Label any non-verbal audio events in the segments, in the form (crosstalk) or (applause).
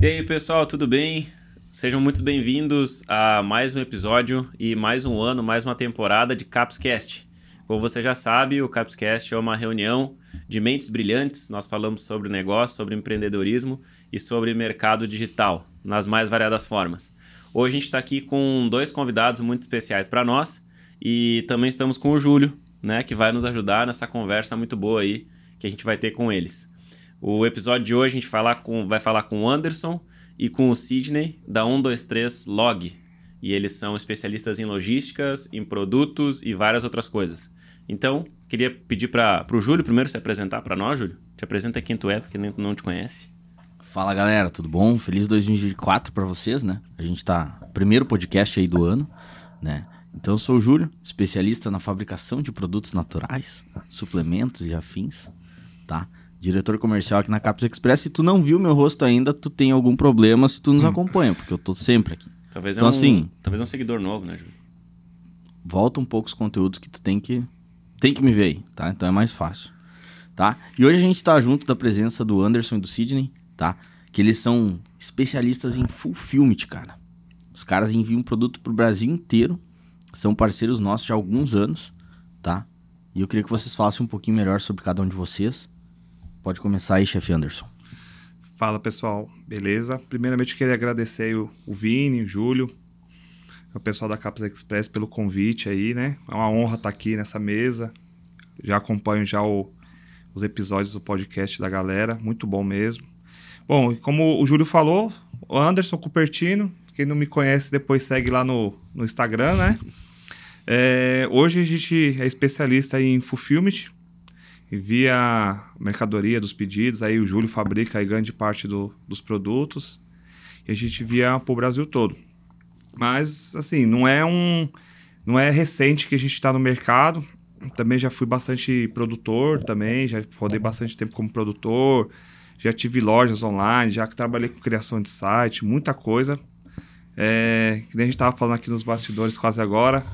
E aí, pessoal, tudo bem? Sejam muito bem-vindos a mais um episódio e mais um ano, mais uma temporada de Capscast. Como você já sabe, o Capscast é uma reunião de mentes brilhantes. Nós falamos sobre negócio, sobre empreendedorismo e sobre mercado digital, nas mais variadas formas. Hoje a gente está aqui com dois convidados muito especiais para nós e também estamos com o Júlio, né, que vai nos ajudar nessa conversa muito boa aí que a gente vai ter com eles. O episódio de hoje a gente vai falar com, vai falar com o Anderson e com o Sidney da 123 Log. E eles são especialistas em logísticas, em produtos e várias outras coisas. Então, queria pedir para o Júlio primeiro se apresentar para nós, Júlio. Te apresenta quem tu é, porque nem, não te conhece. Fala galera, tudo bom? Feliz 2024 para vocês, né? A gente tá primeiro podcast aí do ano, né? Então eu sou o Júlio, especialista na fabricação de produtos naturais, suplementos e afins, tá? Diretor comercial aqui na Caps Express. Se tu não viu meu rosto ainda, tu tem algum problema se tu nos acompanha, porque eu tô sempre aqui. Talvez Então, é um, assim- talvez é um seguidor novo, né, Júlio? Volta um pouco os conteúdos que tu tem que tem que me ver aí, tá? Então é mais fácil, tá? E hoje a gente tá junto da presença do Anderson e do Sidney, tá? Que eles são especialistas em fulfillment, cara. Os caras enviam produto pro Brasil inteiro, são parceiros nossos há alguns anos, tá? E eu queria que vocês falassem um pouquinho melhor sobre cada um de vocês. Pode começar aí, chefe Anderson. Fala pessoal, beleza? Primeiramente queria agradecer o, o Vini, o Júlio, o pessoal da Caps Express pelo convite aí, né? É uma honra estar aqui nessa mesa. Já acompanho já o- os episódios do podcast da galera, muito bom mesmo. Bom, como o Júlio falou, o Anderson Cupertino, quem não me conhece depois segue lá no, no Instagram, né? É, hoje a gente é especialista em fulfillment, envia mercadoria dos pedidos, aí o Júlio fabrica aí grande parte do- dos produtos e a gente envia para o Brasil todo. Mas, assim, não é um. Não é recente que a gente está no mercado. Também já fui bastante produtor também, já rodei bastante tempo como produtor, já tive lojas online, já trabalhei com criação de site, muita coisa. É, que nem a gente estava falando aqui nos bastidores quase agora.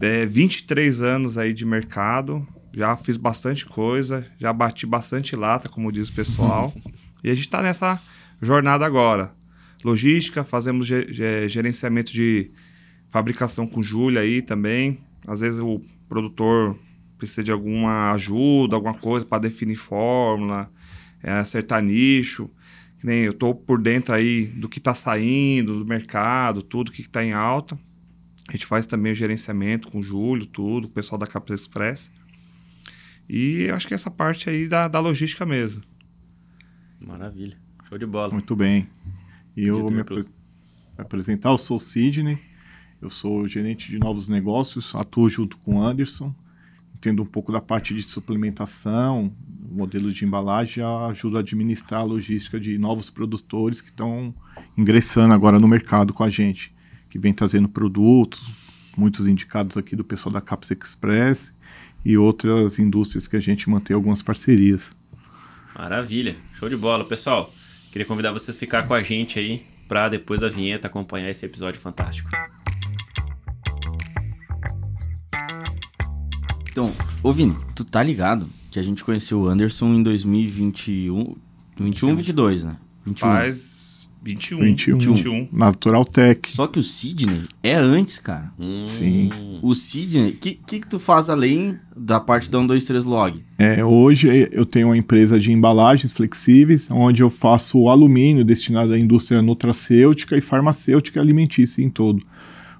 É, 23 anos aí de mercado, já fiz bastante coisa, já bati bastante lata, como diz o pessoal. (laughs) e a gente está nessa jornada agora. Logística, fazemos ge- ge- gerenciamento de fabricação com Júlia aí também. Às vezes o produtor precisa de alguma ajuda, alguma coisa para definir fórmula, é, acertar nicho. Que nem eu tô por dentro aí do que está saindo do mercado, tudo que está em alta. A gente faz também o gerenciamento com o Júlio, tudo, o pessoal da Caps Express. E eu acho que essa parte aí da, da logística mesmo. Maravilha. Show de bola. Muito bem. E eu Editor me apre- apresentar, eu sou o Sidney, eu sou gerente de novos negócios, atuo junto com o Anderson, entendo um pouco da parte de suplementação, modelos de embalagem, já ajudo a administrar a logística de novos produtores que estão ingressando agora no mercado com a gente, que vem trazendo produtos, muitos indicados aqui do pessoal da Caps Express e outras indústrias que a gente mantém algumas parcerias. Maravilha. Show de bola. Pessoal, queria convidar vocês a ficar com a gente aí para depois da vinheta acompanhar esse episódio fantástico. Então, ô Vini, tu tá ligado que a gente conheceu o Anderson em 2021, 21, 22, né? 21. Faz 21. 21. 21. Natural Tech. Só que o Sidney é antes, cara. Sim. O Sidney, o que, que que tu faz além da parte da 123 Log? É, hoje eu tenho uma empresa de embalagens flexíveis, onde eu faço o alumínio destinado à indústria nutracêutica e farmacêutica e alimentícia em todo.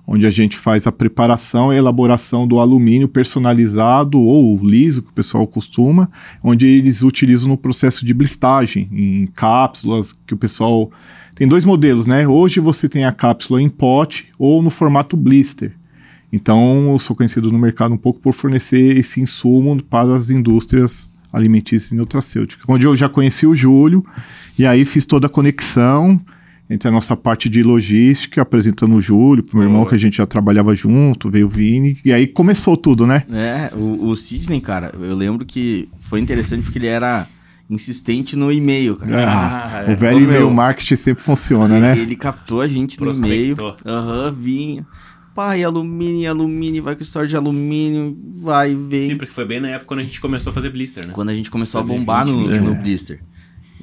Onde a gente faz a preparação e elaboração do alumínio personalizado ou liso, que o pessoal costuma, onde eles utilizam no processo de blistagem, em cápsulas, que o pessoal. Tem dois modelos, né? Hoje você tem a cápsula em pote ou no formato blister. Então, eu sou conhecido no mercado um pouco por fornecer esse insumo para as indústrias alimentícias e nutracêuticas. Onde eu já conheci o Júlio, e aí fiz toda a conexão entre a nossa parte de logística, apresentando o Júlio, pro meu irmão, que a gente já trabalhava junto, veio o Vini, e aí começou tudo, né? É, o, o Sidney, cara, eu lembro que foi interessante porque ele era insistente no e-mail, cara. Ah, é. o velho e-mail marketing sempre funciona, ele, né? ele captou a gente no e-mail. Aham, vinha. Pai, alumínio, alumínio, vai com história de alumínio, vai, vem. Sim, porque foi bem na época quando a gente começou a fazer blister, né? Quando a gente começou a Foi bombar no, 2020, no é. blister.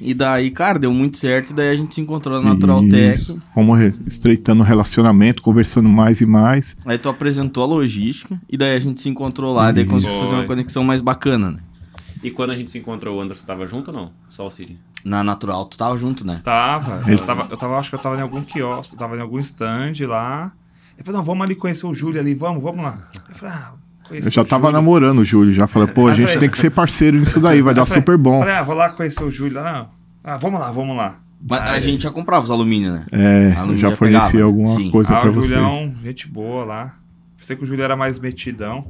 E daí, cara, deu muito certo. E daí a gente se encontrou na Natural Tech. Fomos re- estreitando o relacionamento, conversando mais e mais. Aí tu apresentou a logística. E daí a gente se encontrou lá. E daí conseguiu fazer uma conexão mais bacana, né? E quando a gente se encontrou, o Anderson tava junto ou não? Só o Sidney? Na Natural, tu tava junto, né? Tava, eu tava, eu tava, acho que eu tava em algum quiosque, tava em algum stand lá. Ele falou, não, vamos ali conhecer o Júlio ali, vamos, vamos lá. Eu falei, ah, Eu já o tava Júlio. namorando o Júlio, já falei, pô, a gente tem que ser parceiro nisso daí, vai dar falei- super bom. Falei, ah, vou lá conhecer o Júlio lá, não. Ah, vamos lá, vamos lá. Mas a gente já comprava os alumínios, né? É, Ah, não já já forneci pegava, alguma sim. coisa Ah, pra o você. Julião, gente boa lá. Pensei que o Júlio era mais metidão.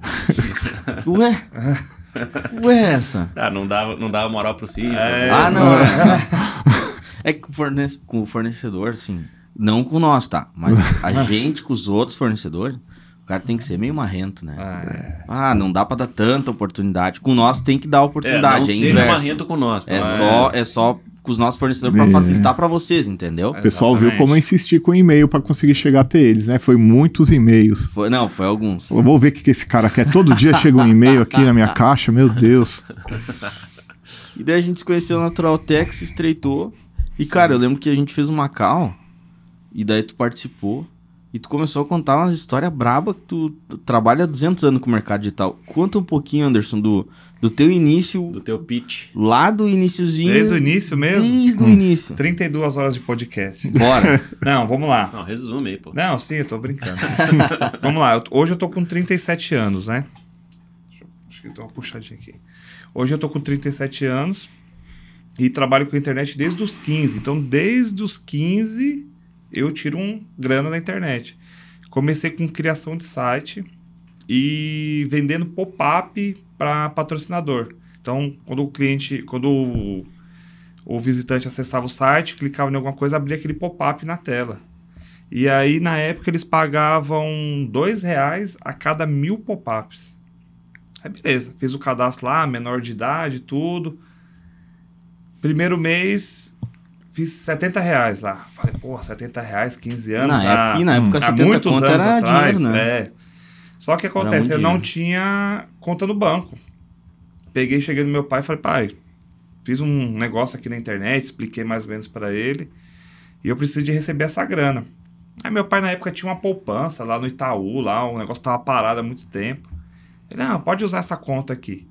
(laughs) Ué? (laughs) (laughs) Ué, essa? Ah, não dava, não dava moral pro Sidney. É. Ah, não. (laughs) (laughs) É que o fornece- com o fornecedor, assim. Não com nós, tá? Mas a gente com os outros fornecedores, o cara tem que ser meio marrento, né? Ah, não dá pra dar tanta oportunidade. Com nós tem que dar É, não oportunidade. É, seja inverso. marrento com nós. É pô. só, é só com os nossos fornecedores pra É. facilitar pra vocês, entendeu? O pessoal viu Exatamente. como eu insisti com o e-mail pra conseguir chegar até eles, né? Foi muitos e-mails. Foi, não, foi alguns. Eu vou ver o que, que esse cara quer. Todo dia chega um e-mail aqui na minha (laughs) caixa, meu Deus. E daí a gente se conheceu na Natural Tech, se estreitou. E, cara, eu lembro que a gente fez uma call, e daí tu participou, e tu começou a contar umas histórias braba que tu trabalha há 200 anos com o mercado digital. Conta um pouquinho, Anderson, do, do teu início, Do teu pitch. lá do iniciozinho. Desde o início mesmo? Desde o início. 32 horas de podcast. Bora. (laughs) Não, vamos lá. Não, resume aí, pô. Não, sim, eu tô brincando. (laughs) Vamos lá, eu- hoje eu tô com 37 anos, né? Deixa eu- Acho que eu dou uma puxadinha aqui. Hoje eu tô com 37 anos e trabalho com a internet desde os 15. Então, desde os 15, eu tiro um grana na internet. Comecei com criação de site e vendendo pop-up para patrocinador. Então, quando o cliente, quando o, o visitante acessava o site, clicava em alguma coisa, abria aquele pop-up na tela. E aí, na época, eles pagavam dois reais a cada mil pop-ups. Aí, beleza. Fiz o cadastro lá, menor de idade, tudo. Primeiro mês, fiz 70 reais lá. Falei, porra, 70 reais, 15 anos. Na época- e na época, há 70 muitos conto anos era atrás. dinheiro, né? É. Só que acontece, eu não tinha conta no banco. Peguei, cheguei no meu pai e falei, pai, fiz um negócio aqui na internet, expliquei mais ou menos para ele. E eu preciso de receber essa grana. Aí meu pai na época tinha uma poupança lá no Itaú, lá, o negócio tava parado há muito tempo. Ele, não, pode usar essa conta aqui.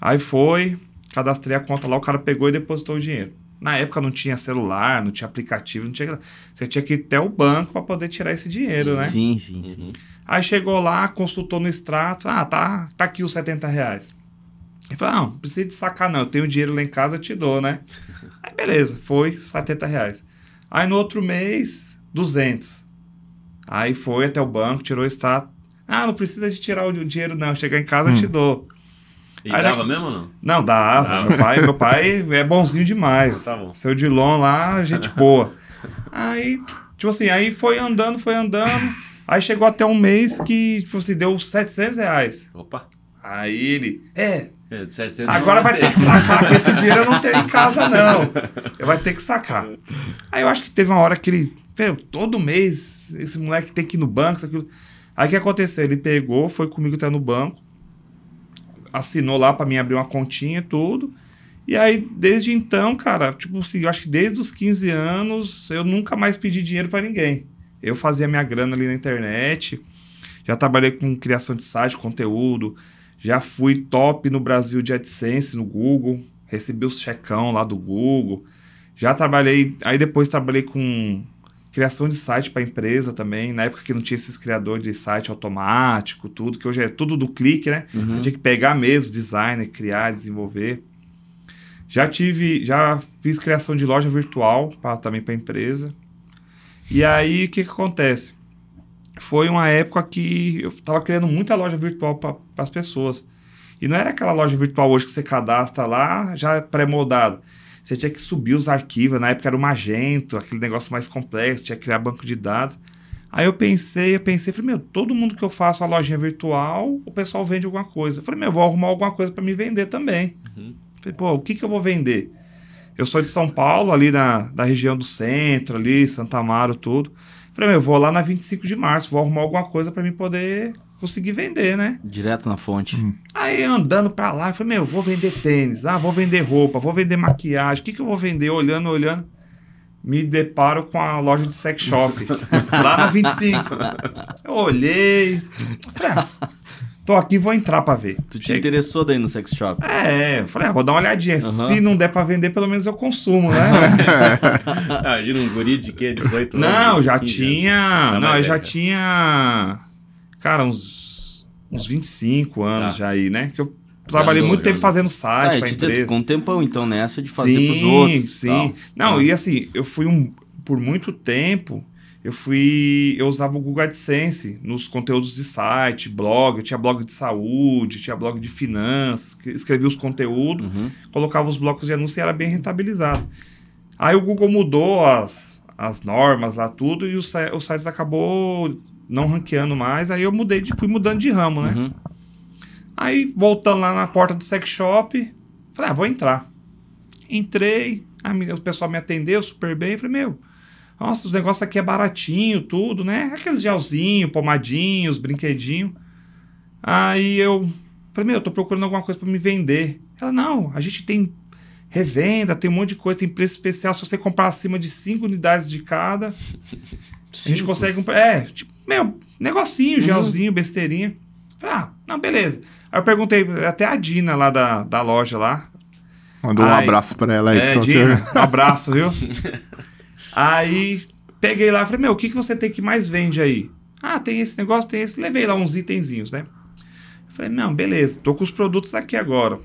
Aí foi, cadastrei a conta lá, o cara pegou e depositou o dinheiro. Na época não tinha celular, não tinha aplicativo, não tinha. Você tinha que ir até o banco para poder tirar esse dinheiro, né? Sim, sim, sim. Uhum. Aí chegou lá, consultou no extrato, ah, tá, tá aqui os 70 reais. Ele falou, não, não precisa de sacar não, eu tenho dinheiro lá em casa, eu te dou, né? (laughs) Aí beleza, foi 70 reais. Aí no outro mês, 200. Aí foi até o banco, tirou o extrato. Ah, não precisa de tirar o dinheiro não, chegar em casa eu te dou. E Aí dava daqui- mesmo ou não? Não, dava. Meu pai, meu pai é bonzinho demais. Tá bom. Seu Dilon lá, gente (laughs) boa. Aí, tipo assim, aí foi andando, foi andando. Aí chegou até um mês que, tipo assim, deu 700 reais. Opa. Aí ele, é, É, de 700 agora vai ter que sacar, que esse dinheiro eu não tenho em casa, (laughs) não. Eu vai ter que sacar. Aí eu acho que teve uma hora que ele, "Meu, todo mês esse moleque tem que ir no banco, isso, aquilo. Aí o que aconteceu? Ele pegou, foi comigo até no banco, assinou lá pra mim abrir uma continha e tudo. E aí, desde então, cara, tipo assim, eu acho que desde os 15 anos eu nunca mais pedi dinheiro pra ninguém. Eu fazia minha grana ali na internet, já trabalhei com criação de site, conteúdo, já fui top no Brasil de AdSense no Google, recebi os checão lá do Google. Já trabalhei, aí depois trabalhei com criação de site para empresa também, na época que não tinha esses criadores de site automático, tudo, que hoje é tudo do clique, né? Você tinha que pegar mesmo, designer, criar, desenvolver. Já tive, já fiz criação de loja virtual pra, também para empresa. E aí o que, que acontece? Foi uma época que eu tava criando muita loja virtual para as pessoas. E não era aquela loja virtual hoje que você cadastra lá, já pré-moldado. Você tinha que subir os arquivos, na época era o Magento, aquele negócio mais complexo, tinha que criar banco de dados. Aí eu pensei, eu pensei, falei, meu, todo mundo que eu faço a lojinha virtual, o pessoal vende alguma coisa. Eu falei, meu, eu vou arrumar alguma coisa para me vender também. Falei, pô, o que, que eu vou vender? Eu sou de São Paulo, ali na, da região do centro, ali, Santa Amaro, tudo. Falei, meu, eu vou lá na 25 de março, vou arrumar alguma coisa para mim poder conseguir vender, né? Direto na fonte. Aí andando pra lá, eu falei, meu, vou vender tênis, ah, vou vender roupa, vou vender maquiagem, o que, que eu vou vender? Olhando, olhando, me deparo com a loja de sex shop, (laughs) lá na 25. Eu olhei, falei, ah, tô aqui, vou entrar pra ver. Tu te Cheguei- interessou daí no sex shop? É, eu falei, ah, vou dar uma olhadinha. Aham. Se não der pra vender, pelo menos eu consumo, né? (laughs) Ah, Imagina um guri de quê? 18 anos? não, já 15 tinha. Tá não, mais eu já tinha. Cara, uns, uns 25 anos Tá. já aí, né? Que eu trabalhei muito tempo fazendo site pra te empresa. ficou um tempão então nessa de fazer sim, pros outros. Sim, tal. Não, Ah. e assim, eu fui um. Por muito tempo, eu fui. Eu usava o Google AdSense nos conteúdos de site, blog. Eu tinha blog de saúde, tinha blog de finanças, escrevia os conteúdos, Uhum. colocava os blocos de anúncio e era bem rentabilizado. Aí o Google mudou as, as normas lá, tudo, e os, os sites acabou não ranqueando mais. Aí eu mudei, de, fui mudando de ramo, né? Uhum. Aí, voltando lá na porta do sex shop, falei, ah, vou entrar. Entrei, a o pessoal me atendeu super bem. Falei, meu, nossa, os negócios aqui é baratinho, tudo, né? Aqueles gelzinhos, pomadinhos, brinquedinho. Aí eu falei, meu, eu tô procurando alguma coisa pra me vender. Ela, não, a gente tem revenda, tem um monte de coisa, tem preço especial. Se você comprar acima de 5 unidades de cada, a gente consegue. É, tipo, meu, negocinho, gelzinho, besteirinha. Falei, ah, não, beleza. Aí eu perguntei, até a Dina lá da, da loja lá. Mandou um Ai. abraço pra ela aí. É, Dina, que- um abraço, viu? (laughs) aí peguei lá falei, meu, o que, que você tem que mais vende aí? Ah, tem esse negócio, tem esse. Levei lá uns itenzinhos, né? Falei, não, beleza, tô com os produtos aqui agora.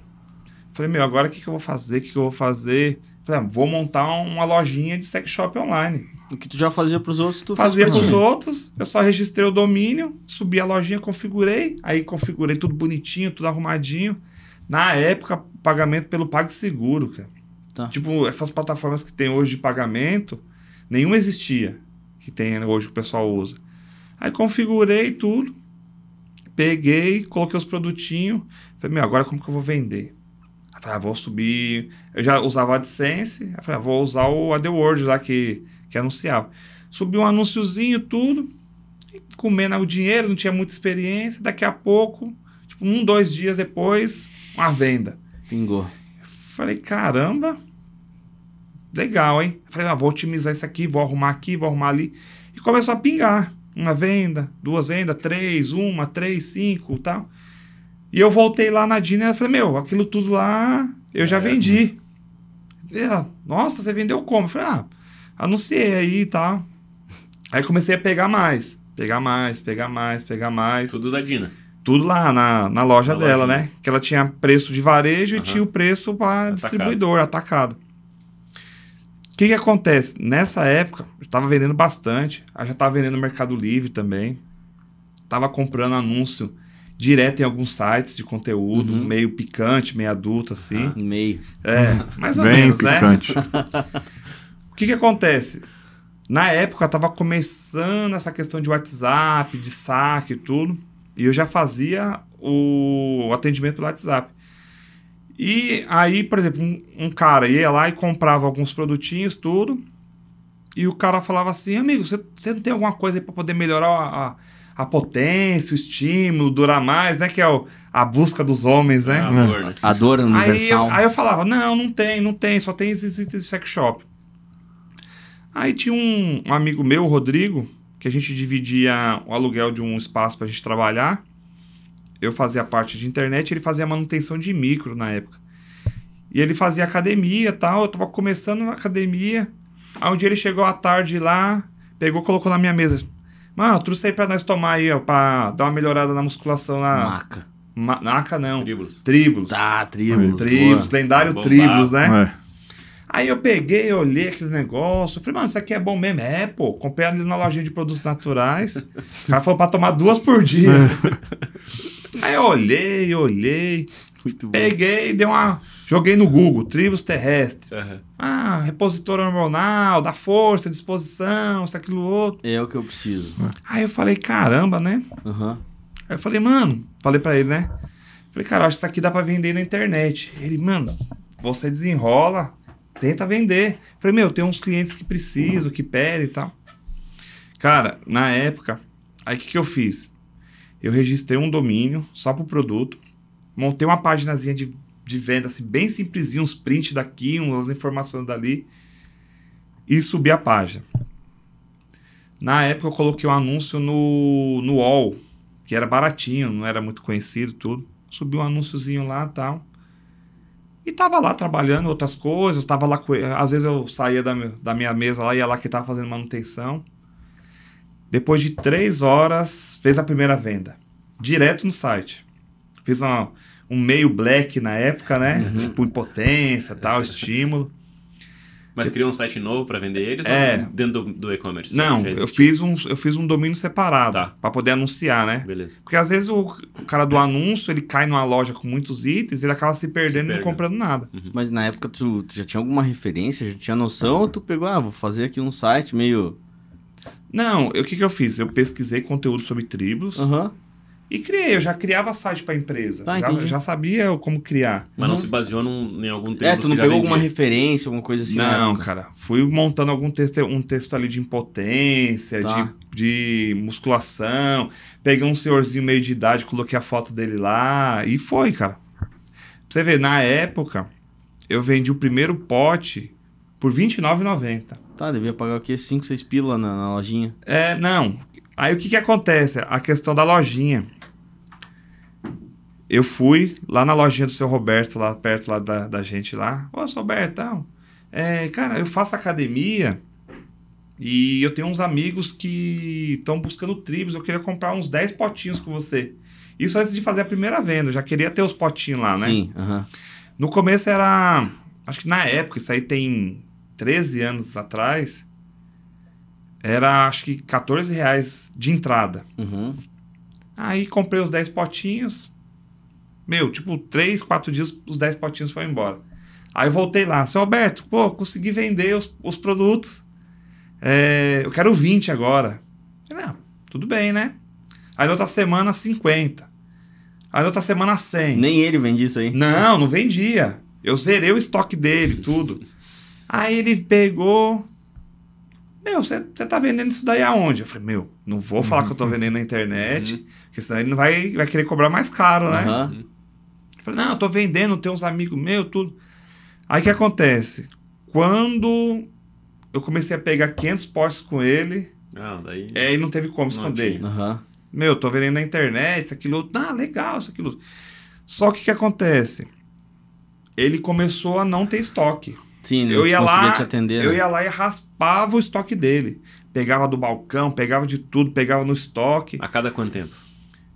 Falei, meu, agora o que, que eu vou fazer? O que, que eu vou fazer? Vou montar uma lojinha de sex shop online. O que tu já fazia pros outros, tu Fazia pros ti. outros, eu só registrei o domínio, subi a lojinha, configurei, aí configurei tudo bonitinho, tudo arrumadinho. Na época, pagamento pelo PagSeguro, cara. Tá. Tipo, essas plataformas que tem hoje de pagamento, nenhuma existia que tem hoje que o pessoal usa. Aí configurei tudo, peguei, coloquei os produtinhos, falei, meu, agora como que eu vou vender? Aí falei, ah, vou subir. Eu já usava o AdSense, aí falei, ah, vou usar o AdWords lá que, que anunciava. Subi um anúnciozinho, tudo, comendo o dinheiro, não tinha muita experiência. Daqui a pouco, tipo, um, dois dias depois, uma venda. Pingou. Falei, caramba, legal, hein? Falei, ah, vou otimizar isso aqui, vou arrumar aqui, vou arrumar ali. E começou a pingar. Uma venda, duas vendas, três, uma, três, cinco e tal. E eu voltei lá na Dina e falei, meu, aquilo tudo lá eu já vendi. E ela, Nossa, você vendeu como? Eu falei, ah, anunciei aí e tal. Aí comecei a pegar mais. Pegar mais, pegar mais, pegar mais. Tudo da Dina. Tudo lá na, na loja Na dela, né? Que ela tinha preço de varejo e Aham. tinha o preço para distribuidor, atacado. O que, que acontece? Nessa época, eu estava vendendo bastante. Eu já estava vendendo no Mercado Livre também. Tava comprando anúncio direto em alguns sites de conteúdo, Uhum. meio picante, meio adulto, assim. Meio. É, mais ou Bem menos, né? picante. (laughs) O que que acontece? Na época tava começando essa questão de WhatsApp, de saque e tudo, e eu já fazia o atendimento pelo WhatsApp. E aí, por exemplo, um, um cara ia lá e comprava alguns produtinhos, tudo, e o cara falava assim, amigo, você, você não tem alguma coisa aí para poder melhorar a, a, a potência, o estímulo, durar mais, né? Que é o, a busca dos homens, né? A dor, né? A dor Aí eu, universal. aí eu falava, não, não tem, não tem, só tem de sex shop. Aí tinha um, um amigo meu, o Rodrigo, que a gente dividia o aluguel de um espaço pra gente trabalhar. Eu fazia a parte de internet, ele fazia a manutenção de micro na época. E ele fazia academia e tal, eu tava começando na academia. Aí um dia ele chegou à tarde lá, pegou, colocou na minha mesa. Mano, eu trouxe aí pra nós tomar aí, ó, pra dar uma melhorada na musculação lá. Maca. Ma Maca não. Tribulus. Tribulus. Tá, tribo. Tribos, lendário Bombado. Tribos, né? É. Aí eu peguei, olhei aquele negócio, falei, mano, isso aqui é bom mesmo? É, pô, comprei ali na lojinha de produtos naturais. O cara falou pra tomar duas por dia. Aí eu olhei, olhei, Peguei, dei uma. Joguei no Google, tribos terrestres. Aham. Ah, repositor hormonal, da força, disposição, isso, aquilo, outro. É o que eu preciso. Aí eu falei, caramba, né? Aham. Aí eu falei, mano, falei pra ele, né? Falei, cara, acho que isso aqui dá pra vender na internet. Ele, mano, você desenrola, tenta vender. Falei, meu, tem uns clientes que precisam, que pedem e tal. Cara, na época, aí o que, que eu fiz? Eu registrei um domínio só pro produto. Montei uma páginazinha de, de venda, assim, bem simplesinho, uns prints daqui, umas informações dali. E subi a página. Na época eu coloquei um anúncio no, no UOL, que era baratinho, não era muito conhecido tudo. Subi um anúnciozinho lá e tal. E tava lá trabalhando outras coisas, tava lá. Às vezes eu saía da, da minha mesa lá, ia lá que tava fazendo manutenção. Depois de três horas, fez a primeira venda. Direto no site. Fiz uma- um meio black na época, né? Tipo impotência tal, estímulo. Mas criou um site novo pra vender eles É. ou dentro do, do e-commerce? Não, eu fiz, um, eu fiz um domínio separado Tá. pra poder anunciar, né? Beleza. Porque às vezes o, o cara do anúncio, ele cai numa loja com muitos itens, ele acaba se perdendo e não comprando nada. Mas na época tu, tu já tinha alguma referência, já tinha noção, ou tu pegou, ah, vou fazer aqui um site meio. Não, o que, que eu fiz? Eu pesquisei conteúdo sobre tribos Aham. E criei. Eu já criava site pra empresa. Tá, já, já sabia como criar. Mas não se baseou num, em algum É, tribo tu não pegou alguma referência, alguma coisa assim? não, época? cara. Fui montando algum texto, um texto ali de impotência, Tá. de, de musculação. Peguei um senhorzinho meio de idade, coloquei a foto dele lá e foi, cara. Pra você ver, na época, eu vendi o primeiro pote por R$29,90. Tá, devia pagar o quê? 5, 6 pila na, na lojinha. É, não. Aí o que que acontece? A questão da lojinha. Eu fui lá na lojinha do seu Roberto, lá perto lá da, da gente lá. Ô, seu Roberto, tal. É, cara, eu faço academia e eu tenho uns amigos que estão buscando tribos. Eu queria comprar uns 10 potinhos com você. Isso antes de fazer a primeira venda. Eu já queria ter os potinhos lá, né? Sim, aham. No começo era. Acho que na época, isso aí tem 13 anos atrás. Era acho que 14 reais de entrada. Uhum. Aí comprei os 10 potinhos. Meu, tipo, 3, 4 dias os 10 potinhos foram embora. Aí eu voltei lá. Seu Alberto, pô, consegui vender os, os produtos. É, eu quero 20 agora. Falei, ah, tudo bem, né? Aí na outra semana, 50. Aí na outra semana, 100. Nem ele vende isso aí. Não, não vendia. Eu zerei o estoque dele, (laughs) tudo. Aí ele pegou. Meu, você tá vendendo isso daí aonde? Eu falei, meu, não vou falar que eu tô (laughs) vendendo na internet, porque senão ele não vai, vai querer cobrar mais caro, né? Aham. Falei, não, eu tô vendendo, tem uns amigos meus, tudo. Aí o que acontece? Quando eu comecei a pegar 500 potes com ele, Não, daí... aí não teve como esconder. Aham. Meu, tô vendendo na internet, isso, aquilo. Ah, legal, isso, aquilo. Só que o que acontece? Ele começou a não ter estoque. Sim, Eu ia lá, te atender. eu né? ia lá e raspava o estoque dele. Pegava do balcão, pegava de tudo, pegava no estoque. A cada quanto tempo?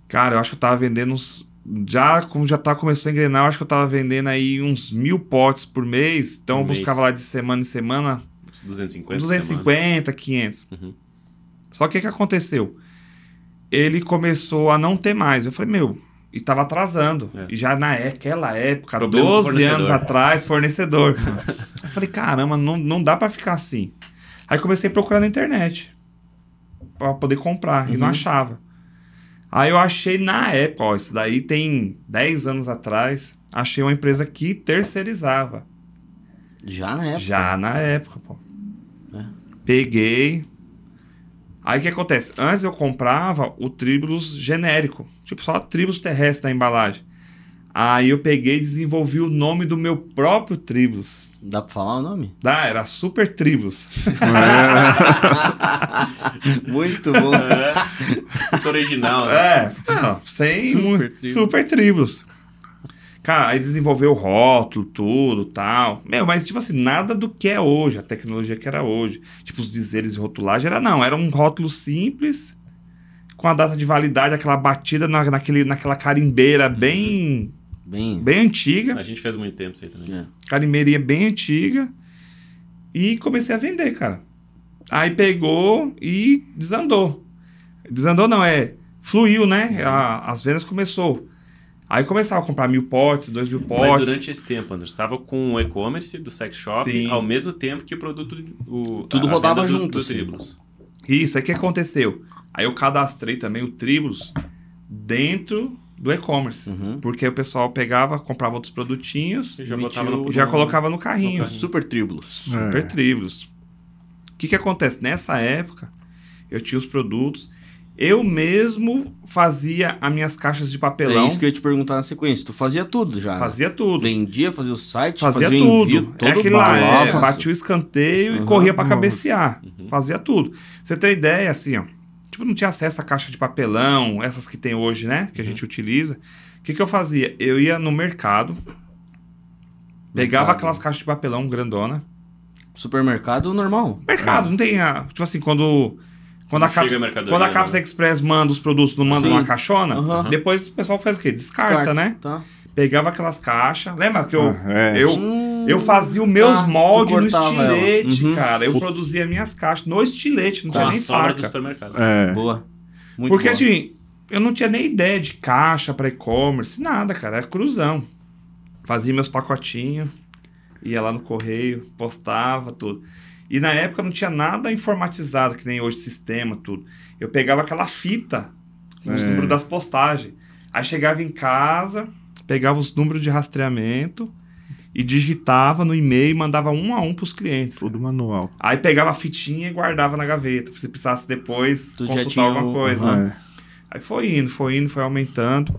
Cara, eu acho que eu tava vendendo uns. Já, como já tá, começou a engrenar, eu acho que eu tava vendendo aí uns mil potes por mês. Então Por eu mês. buscava lá de semana em semana Uns 250 250, 500. Uhum. Só que o que aconteceu? Ele começou a não ter mais. Eu falei, meu, e tava atrasando. É. E já naquela época, Problema com 12 fornecedor. anos atrás, fornecedor. (laughs) eu falei, caramba, não, não dá pra ficar assim. Aí comecei a procurar na internet pra poder comprar e não achava. Aí eu achei na época, ó, isso daí tem 10 anos atrás, achei uma empresa que terceirizava. Já na época. Já na época, pô. É. Peguei. Aí o que acontece? Antes eu comprava o Tribulus genérico. Tipo, só Tribulus terrestre na embalagem. Aí eu peguei e desenvolvi o nome do meu próprio Tribulus. Dá pra falar o nome? Ah, era Super Tribulus. (laughs) Muito bom. Muito original, né? é, não, sem Super mu- Tribulus. Super Tribulus. Cara, aí desenvolveu o rótulo, tudo tal. Meu, mas tipo assim, nada do que é hoje, a tecnologia que era hoje. Tipo, os dizeres de rotulagem era não, era um rótulo simples, com a data de validade, aquela batida na, naquele, naquela carimbeira bem, Bem. bem antiga. A gente fez muito tempo isso aí também. É. Carimbeirinha bem antiga. E comecei a vender, cara. Aí pegou e desandou. Desandou não, é. Fluiu, né? A- as vendas começou. Aí começava a comprar mil potes, dois mil Mas potes. durante esse tempo, Anderson, estava com o e-commerce do sex shop Sim. ao mesmo tempo que o produto. O, Tudo a- a rodava venda do- junto, Do, assim. Isso, aí o que aconteceu? Aí eu cadastrei também o Tribulus dentro do e-commerce. Uhum. Porque o pessoal pegava, comprava outros produtinhos E já botava no, já colocava no carrinho. no carrinho. Super Tribulus. Super É. Tribulus. O que que acontece? Nessa época, eu tinha os produtos Eu mesmo fazia as minhas caixas de papelão. É isso que eu ia te perguntar na sequência. Tu fazia tudo já. né? Fazia tudo. Vendia, fazia o site, Fazia fazia, tudo. envio, todo é aquele lá, é, batia o escanteio e Uhum. corria pra Nossa. cabecear. Fazia tudo. Pra Você tem ideia, assim, ó. Tipo, não tinha acesso a caixa de papelão, essas que tem hoje, né? Que a gente utiliza. O que, que eu fazia? Eu ia no mercado, pegava Mercado. aquelas caixas de papelão grandona. Supermercado normal. Mercado, não tem a. Tipo assim, quando. Quando a, Caps, quando a Caps né? Express manda os produtos, não manda Sim. uma caixona, Aham. depois o pessoal faz o quê? Descarta, né? Tá. Pegava aquelas caixas. Lembra que eu, Ah, é. eu, Hum, eu fazia os meus tu moldes no estilete, Uhum. cara. Eu produzia minhas caixas no estilete, não Com tinha a nem sobra do faca. supermercado. É. Boa. Muito Porque boa. assim, eu não tinha nem ideia de caixa para e-commerce, nada, cara. Era cruzão. Fazia meus pacotinhos, ia lá no correio, postava tudo. E na época não tinha nada informatizado, que nem hoje sistema, tudo. Eu pegava aquela fita com os É. números das postagens. Aí chegava em casa, pegava os números de rastreamento e digitava no e-mail e mandava um a um pros clientes. Tudo manual. Aí pegava a fitinha e guardava na gaveta, se precisasse depois Tu consultar alguma o- coisa. Aham. É. Aí foi indo, foi indo, foi aumentando.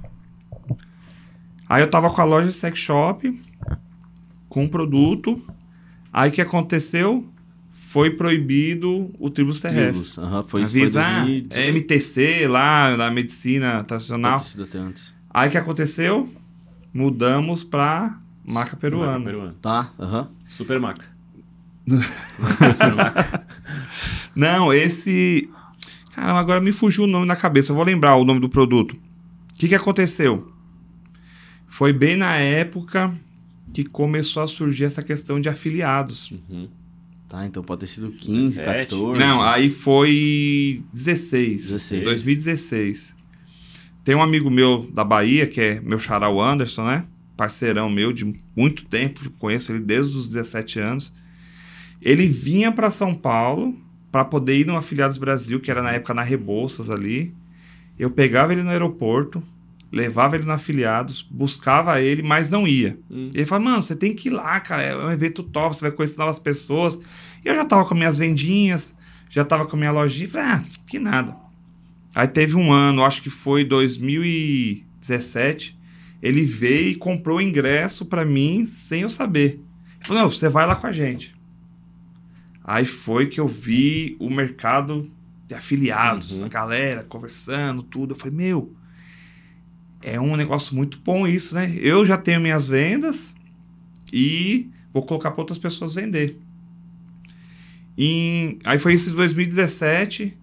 Aí eu tava com a loja de sex shop, com um produto. Aí o que aconteceu? Foi proibido o tribus terrestre. Tribos. Aham, foi isso. Foi Avisar 2018. é MTC lá, na medicina tradicional. Aí o que aconteceu? Mudamos pra maca peruana. Maca peruana. Tá, aham. Super maca. Super (laughs) maca. Não, esse. Caramba, agora me fugiu o nome na cabeça. Eu vou lembrar o nome do produto. O que, que aconteceu? Foi bem na época que começou a surgir essa questão de afiliados. Uhum. Tá, então pode ter sido 15, 17. 14. Não, aí foi 16. 16. 2016. Tem um amigo meu da Bahia, que é meu xará o Anderson, né? Parceirão meu de muito tempo, conheço ele desde os 17 anos. Ele vinha para São Paulo para poder ir no Afiliados Brasil, que era na época na Rebouças ali. Eu pegava ele no aeroporto, levava ele no Afiliados, buscava ele, mas não ia. Hum. Ele falava, mano, você tem que ir lá, cara, é um evento top, você vai conhecer novas pessoas. E eu já tava com minhas vendinhas, já tava com minha lojinha, falei, ah, que nada. Aí teve um ano, acho que foi 2017, ele veio e comprou o ingresso pra mim sem eu saber. Ele falou, não, você vai lá com a gente. Aí foi que eu vi o mercado de afiliados, Uhum. a galera conversando, tudo. Eu falei, meu, é um negócio muito bom isso, né? Eu já tenho minhas vendas e vou colocar para outras pessoas vender. E aí foi isso em 2017.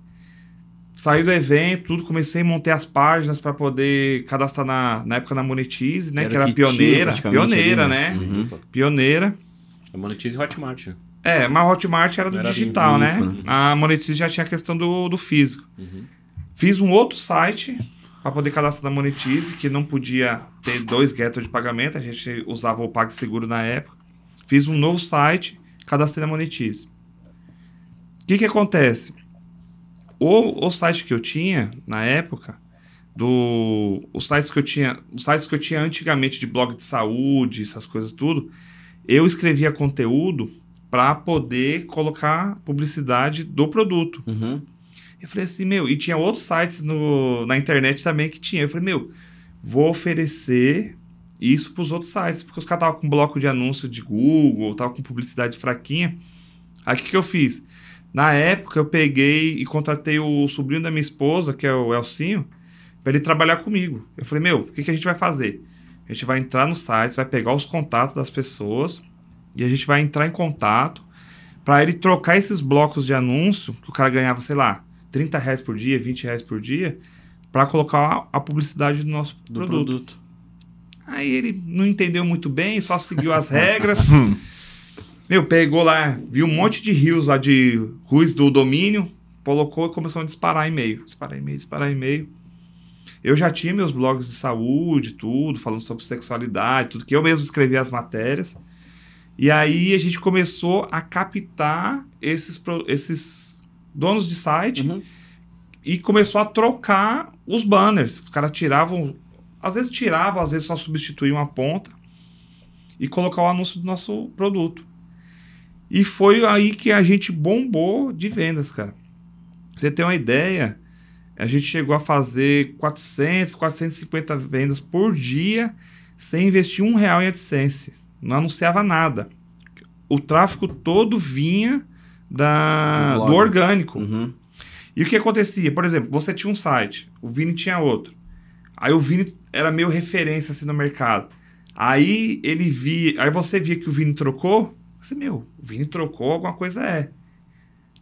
Saí do evento, tudo, comecei a montar as páginas para poder cadastrar na, na época na Monetize, né? Que Que era que pioneira. Pioneira, ali, né? né? Uhum. Pioneira. A Monetize e Hotmart. É, mas a Hotmart era do Era digital, né? né? A Monetize já tinha a questão do, do físico. Uhum. Fiz um outro site para poder cadastrar na Monetize, que não podia ter dois getters de pagamento, a gente usava o PagSeguro na época. Fiz um novo site, cadastrei na Monetize. O que que acontece? O, o site que eu tinha na época, do os sites que eu tinha, os sites que eu tinha antigamente de blog de saúde, essas coisas tudo, eu escrevia conteúdo para poder colocar publicidade do produto. Uhum. Eu falei assim, meu, e tinha outros sites no, na internet também que tinha. Eu falei, meu, vou oferecer isso para os outros sites, porque os caras estavam com bloco de anúncio de Google, tava com publicidade fraquinha. Aí o que, que eu fiz? Na época eu peguei e contratei o sobrinho da minha esposa, que é o Elcinho, para ele trabalhar comigo. Eu falei, meu, o que, que a gente vai fazer? A gente vai entrar no site, vai pegar os contatos das pessoas e a gente vai entrar em contato para ele trocar esses blocos de anúncio que o cara ganhava, sei lá, 30 reais por dia, 20 reais por dia, para colocar a publicidade do nosso Do produto. produto. Aí ele não entendeu muito bem, só seguiu as (laughs) regras. (laughs) Meu, pegou lá, viu um monte de rios lá de ruas do domínio, colocou e começou a disparar e-mail. Disparar e-mail, disparar e-mail. Eu já tinha meus blogs de saúde, tudo, falando sobre sexualidade, tudo que eu mesmo escrevia as matérias. E aí a gente começou a captar esses, esses donos de site Uhum. e começou a trocar os banners. Os caras tiravam, às vezes tiravam, às vezes só substituíam a ponta e colocar o anúncio do nosso produto. E foi aí que a gente bombou de vendas, cara. Pra você ter uma ideia, A gente chegou a fazer 400, 450 vendas por dia sem investir um real em AdSense. Não anunciava nada. O tráfego todo vinha da, Do do, orgânico. Uhum. E o que acontecia? Por exemplo, você tinha um site, o Vini tinha outro. Aí o Vini era meio referência assim no mercado. Aí ele via, aí você via que o Vini trocou, você, meu, o Vini trocou, alguma coisa é.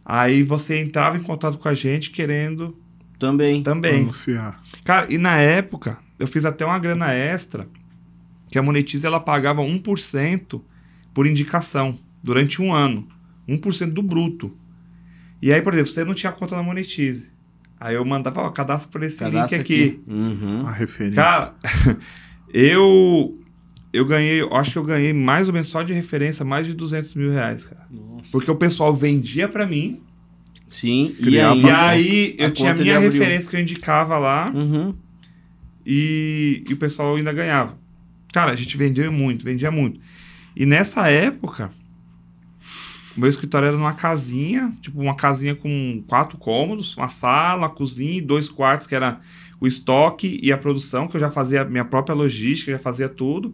Aí você entrava em contato com a gente querendo Também. também. Anunciar. Cara, e na época, eu fiz até uma grana extra, que a Monetize ela pagava 1% por indicação durante um ano. 1% do bruto. E aí, por exemplo, você não tinha conta na Monetize. Aí eu mandava, ó, cadastra por esse Cadastra link aqui. Uhum. A referência. Cara, (laughs) eu eu ganhei, eu acho que eu ganhei mais ou menos só de referência mais de 200 mil reais, cara. Nossa. Porque o pessoal vendia pra mim, Sim. E Criava aí, e aí eu tinha a minha referência que eu indicava lá Uhum. e, e o pessoal ainda ganhava. Cara, a gente vendia muito, vendia muito. E nessa época, o meu escritório era numa casinha, tipo uma casinha com quatro cômodos, uma sala, cozinha e dois quartos, que era o estoque e a produção, que eu já fazia a minha própria logística, já fazia tudo.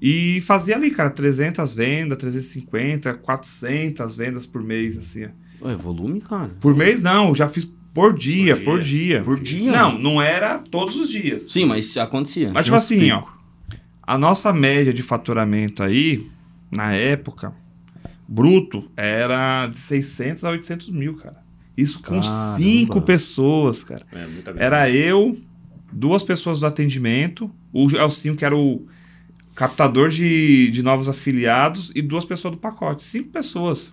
E fazia ali, cara, 300 vendas, 350, 400 vendas por mês, assim. Ué, volume, cara. Por mês não, eu já fiz por dia, Por por dia. dia. Por dia? Não, não era todos os dias. Sim, mas isso acontecia. Mas, tipo assim, ó. A nossa média de faturamento aí, na época, bruto, era de 600 a 800 mil, cara. Isso com Caramba. cinco pessoas, cara. É. Era eu, duas pessoas do atendimento, o Elcinho, que era o captador de, de novos afiliados, e duas pessoas do pacote. Cinco pessoas.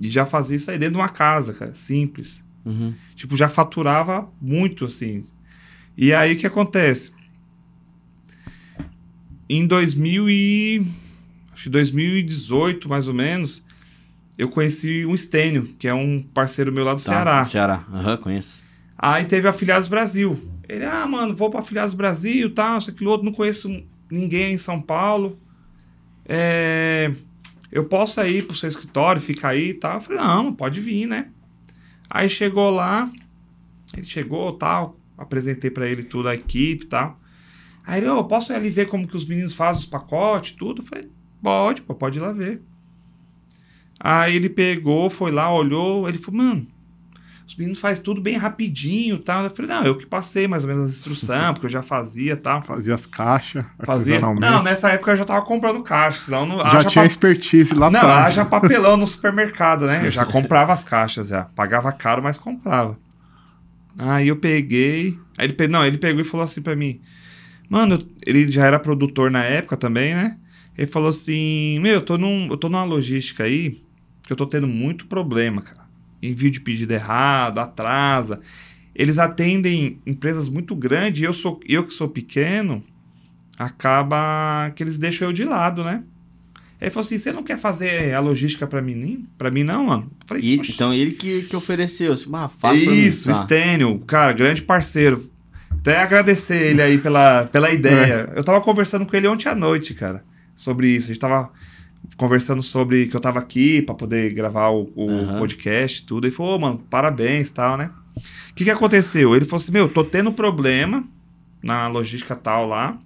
E já fazia isso aí dentro de uma casa, cara. Simples. Uhum. Tipo, já faturava muito, assim. E aí, o que acontece? Em 2000 e... Acho que 2018, mais ou menos, eu conheci o Stênio, que é um parceiro meu lá do Tá, Ceará. Ceará. Aham, conheço. Aí teve Afiliados Brasil. Ele, ah, mano, vou pra Afiliados Brasil, tal, isso, aquilo outro, não conheço ninguém em São Paulo. É, eu posso ir pro seu escritório, ficar aí e tal. Eu falei, não, pode vir, né? Aí chegou lá, ele chegou, tal, apresentei pra ele tudo, a equipe e tal. Aí ele, ô, posso ir ali ver como que os meninos fazem os pacotes, tudo? Eu falei, pode, pô, pode ir lá ver. Aí ele pegou, foi lá, olhou, ele falou, mano, os meninos fazem tudo bem rapidinho e tal. Eu falei, não, eu que passei mais ou menos as instruções, porque eu já fazia tal. Fazia as caixas. Fazia. Não, nessa época eu já tava comprando caixa, senão não. Já tinha pa- expertise lá Não, atrás. haja papelão no supermercado, né? Eu já (laughs) comprava as caixas já. Pagava caro, mas comprava. Aí eu peguei. Aí ele, pe- não, ele pegou e falou assim pra mim: Mano, ele já era produtor na época também, né? Ele falou assim: Meu, eu tô, num, eu tô numa logística aí que eu tô tendo muito problema, cara. Envio de pedido errado, atrasa. Eles atendem empresas muito grandes e eu, sou, eu que sou pequeno, acaba que eles deixam eu de lado, né? Aí ele falou assim: Você não quer fazer a logística pra mim? Pra mim, não, mano. Falei, E, "Poxa, então ele que, que ofereceu. Assim, ah, faz pra mim. isso, Tá. Stênio, cara, grande parceiro. Até agradecer ele aí pela, pela ideia. (laughs) Eu tava conversando com ele ontem à noite, cara, sobre isso. A gente tava conversando sobre que eu tava aqui pra poder gravar o, o Aham. podcast e tudo. Ele falou, "Ô, mano, parabéns tal, né? O que que aconteceu? Ele falou assim, meu, tô tendo problema na logística tal lá.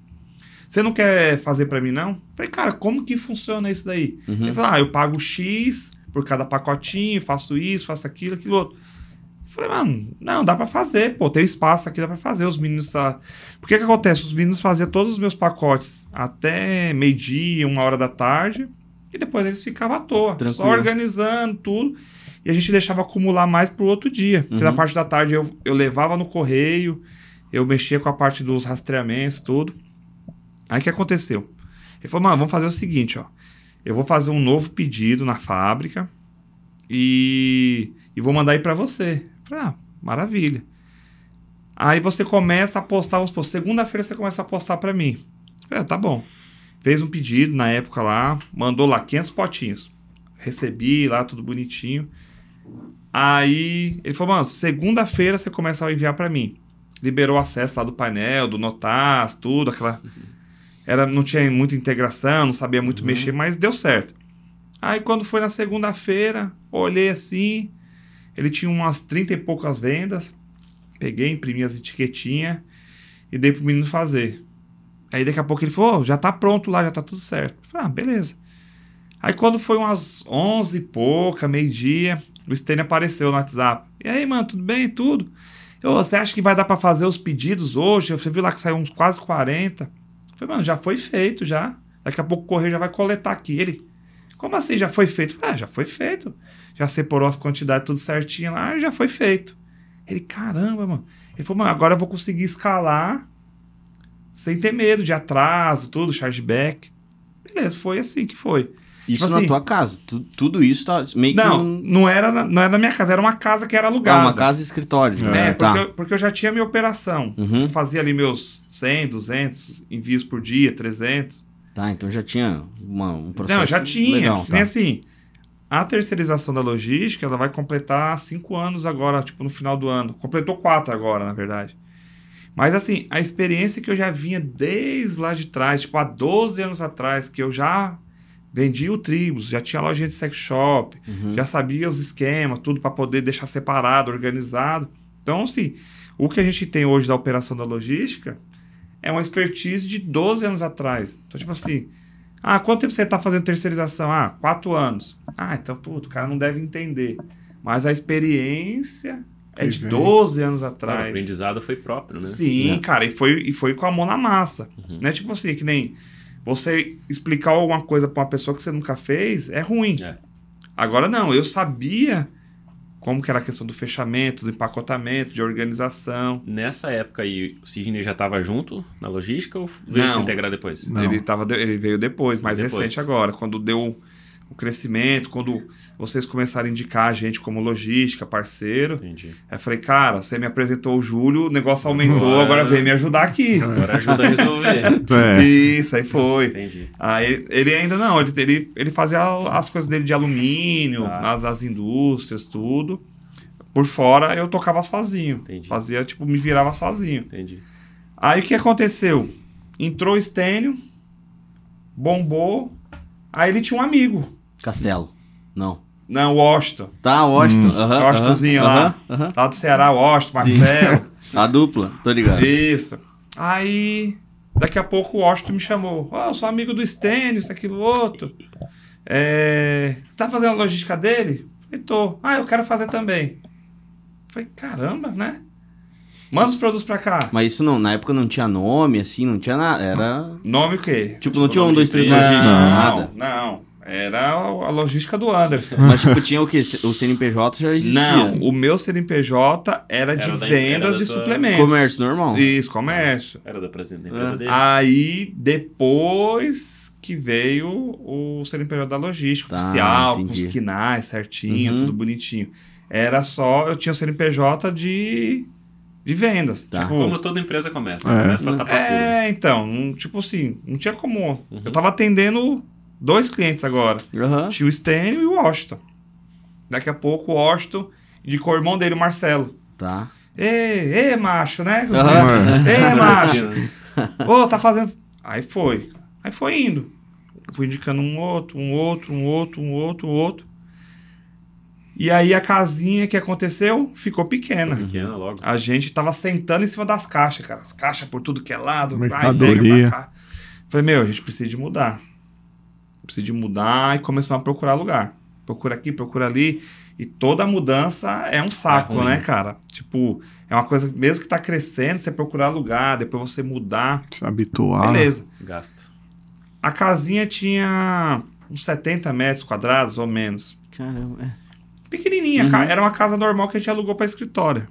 Você não quer fazer pra mim, não? Eu falei, cara, como que funciona isso daí? Uhum. Ele falou, ah, eu pago X por cada pacotinho, faço isso, faço aquilo, aquilo outro. Eu Falei, mano, não, dá pra fazer, pô, tem espaço aqui, dá pra fazer. Os meninos. Tá... Por que que acontece? Os meninos faziam todos os meus pacotes até meio-dia, uma hora da tarde, e depois eles ficavam à toa, só Tranquilo. organizando tudo. E a gente deixava acumular mais pro outro dia. Porque Uhum. na parte da tarde eu, eu levava no correio, eu mexia com a parte dos rastreamentos, tudo. Aí o que aconteceu? Ele falou, mano, vamos fazer o seguinte, ó. Eu vou fazer um novo pedido na fábrica e, e vou mandar aí pra você. Eu falei, ah, maravilha. Aí você começa a postar, vamos supor, segunda-feira você começa a postar pra mim. Eu falei, ah, tá bom. Fez um pedido na época lá, mandou lá 500 potinhos. Recebi lá, tudo bonitinho. Aí ele falou, mano, segunda-feira você começa a enviar pra mim. Liberou acesso lá do painel, do Notas, tudo, aquela. Era, não tinha muita integração, não sabia muito mexer, mas deu certo. Aí quando foi na segunda-feira, olhei assim. Ele tinha umas 30 e poucas vendas. Peguei, imprimi as etiquetinhas e dei pro menino fazer. Aí daqui a pouco ele falou, "Ô, já tá pronto lá, já tá tudo certo. Eu falei, ah, beleza. Aí quando foi umas 11 e pouca, meio-dia, o Stênio apareceu no WhatsApp. E aí, mano, tudo bem? Tudo? Eu, você acha que vai dar pra fazer os pedidos hoje? Você viu lá que saiu uns quase 40. Eu falei, mano, já foi feito, já. Daqui a pouco o correio já vai coletar aqui. Ele, como assim já foi feito? Ah, já foi feito. Já separou as quantidades tudo certinho lá, já foi feito. Ele, caramba, mano. Ele falou, mano, agora eu vou conseguir escalar sem ter medo de atraso, tudo, chargeback. Beleza, foi assim que foi. Isso Tipo na assim- tua casa. Tu- tudo isso tá meio que. Não, um- não era, na, não era na minha casa, era uma casa que era Ah, alugada. uma casa e escritório. É, tá. porque, eu, porque eu já tinha minha operação. Uhum. Fazia ali meus 100, 200 envios por dia, 300. Tá, então já tinha uma- um processo. Não, já tinha. Legal, Que nem tá. assim, a terceirização da logística, ela vai completar cinco anos agora, tipo, no final do ano. Completou quatro agora, na verdade. Mas assim, a experiência que eu já vinha desde lá de trás, tipo, há 12 anos atrás, que eu já vendia o Tribus, já tinha lojinha de sex shop, Uhum. já sabia os esquemas, tudo para poder deixar separado, organizado. Então, assim, o que a gente tem hoje da operação da logística é uma expertise de 12 anos atrás. Então, tipo assim, ah, quanto tempo você está fazendo terceirização? Ah, quatro anos. Ah, então, puto, o cara não deve entender. Mas a experiência é de Vem. 12 anos Claro, o atrás. aprendizado foi próprio, né? Sim, É. cara, e foi, e foi com a mão na massa. Uhum. Não é tipo assim, que nem você explicar alguma coisa pra uma pessoa que você nunca fez, é ruim. É. Agora não, eu sabia como que era a questão do fechamento, do empacotamento, de organização. Nessa época aí, o Sidney já estava junto na logística ou veio Não. se integrar depois? Não. Ele, tava, ele veio depois, mais Depois. recente agora, quando deu o crescimento, quando vocês começaram a indicar a gente como logística, parceiro. Entendi. Aí eu falei, cara, você me apresentou o Júlio, o negócio aumentou, Agora- agora vem me ajudar aqui. Agora ajuda a resolver. (laughs) É, Isso, aí foi. Entendi. Aí ele ainda não, ele, ele, ele fazia as coisas dele de alumínio, Tá. nas as indústrias, tudo. Por fora eu tocava sozinho. Entendi. Fazia, tipo, me virava sozinho. Entendi. Aí o que aconteceu? Entrou o Stênio, bombou. Aí ele tinha um amigo. Castelo. Não. Não, o Washington. Tá, Washington. Aham, Washingtonzinho lá. aham. Lá do Ceará, o Washington. Marcelo. (laughs) A dupla, tô ligado. Isso. Aí, daqui a pouco o Washington me chamou. Ó, eu sou amigo do Stênio, isso, aquilo, outro. É, você tá fazendo a logística dele? Falei, tô. Ah, eu quero fazer também. Falei, caramba, né? Manda os produtos pra cá. Mas isso não, na época não tinha nome, assim, não tinha nada. Era. Nome o quê? Tipo, não tinha um, dois, três logística, não, nada. não. Era a logística do Anderson. Mas, tipo, tinha o quê? O CNPJ já existia. Não, o meu CNPJ era de Era da- vendas era de tua- suplementos. Comércio normal. Isso, comércio. Era da presidente da empresa É. dele. Aí, depois que veio o CNPJ da logística Tá, oficial, com entendi. os quinais certinho, Uhum. tudo bonitinho. Era só, eu tinha o CNPJ de, de vendas. Tá. Tipo, Como toda empresa começa. É. Começa pra é, então, tipo assim, não tinha como. Uhum. Eu tava atendendo dois clientes agora. Aham. Tinha o Stênio e o Washington. Daqui a pouco o Washington indicou o irmão dele, o Marcelo. Tá. Ê, ê, macho, né? Aham. Ê, (laughs) macho. Ô, tá fazendo. Aí foi. Aí foi indo. Fui indicando um outro, um outro, um outro, um outro, um outro. E aí a casinha que aconteceu ficou pequena. Pequena logo. A gente tava sentando em cima das caixas, cara. As caixas por tudo que é lado. vai, Mercadoria. pega cá. Falei, meu, a gente precisa de mudar. Precisa de mudar e começamos a procurar lugar. Procura aqui, procura ali. E toda mudança é um saco, É né, cara? Tipo, é uma coisa, mesmo que tá crescendo, você procurar lugar, depois você mudar. se habituar. Beleza. Gasto. A casinha tinha uns 70 metros quadrados ou menos. Caramba. É. Pequenininha, Uhum. era uma casa normal que a gente alugou para escritório.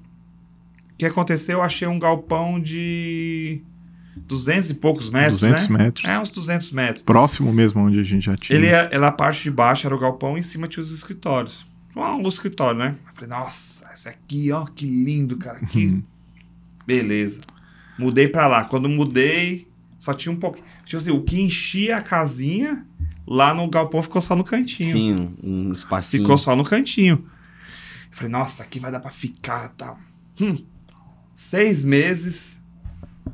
O que aconteceu? Eu achei um galpão de 200 e poucos metros, 200 né? metros. É, uns 200 metros. Próximo mesmo onde a gente já tinha. Ele, é- ela, a parte de baixo era o galpão, em cima tinha os escritórios. Um, um escritório, né? Eu falei, nossa, esse aqui, ó, que lindo, cara. Que... Uhum. Beleza. Mudei pra lá. Quando mudei, só tinha um pouquinho. Tipo assim, o que enchia a casinha, lá no galpão ficou só no cantinho. Sim, um espacinho. Ficou só no cantinho. Eu falei, nossa, aqui vai dar pra ficar tal. Hum. Seis meses,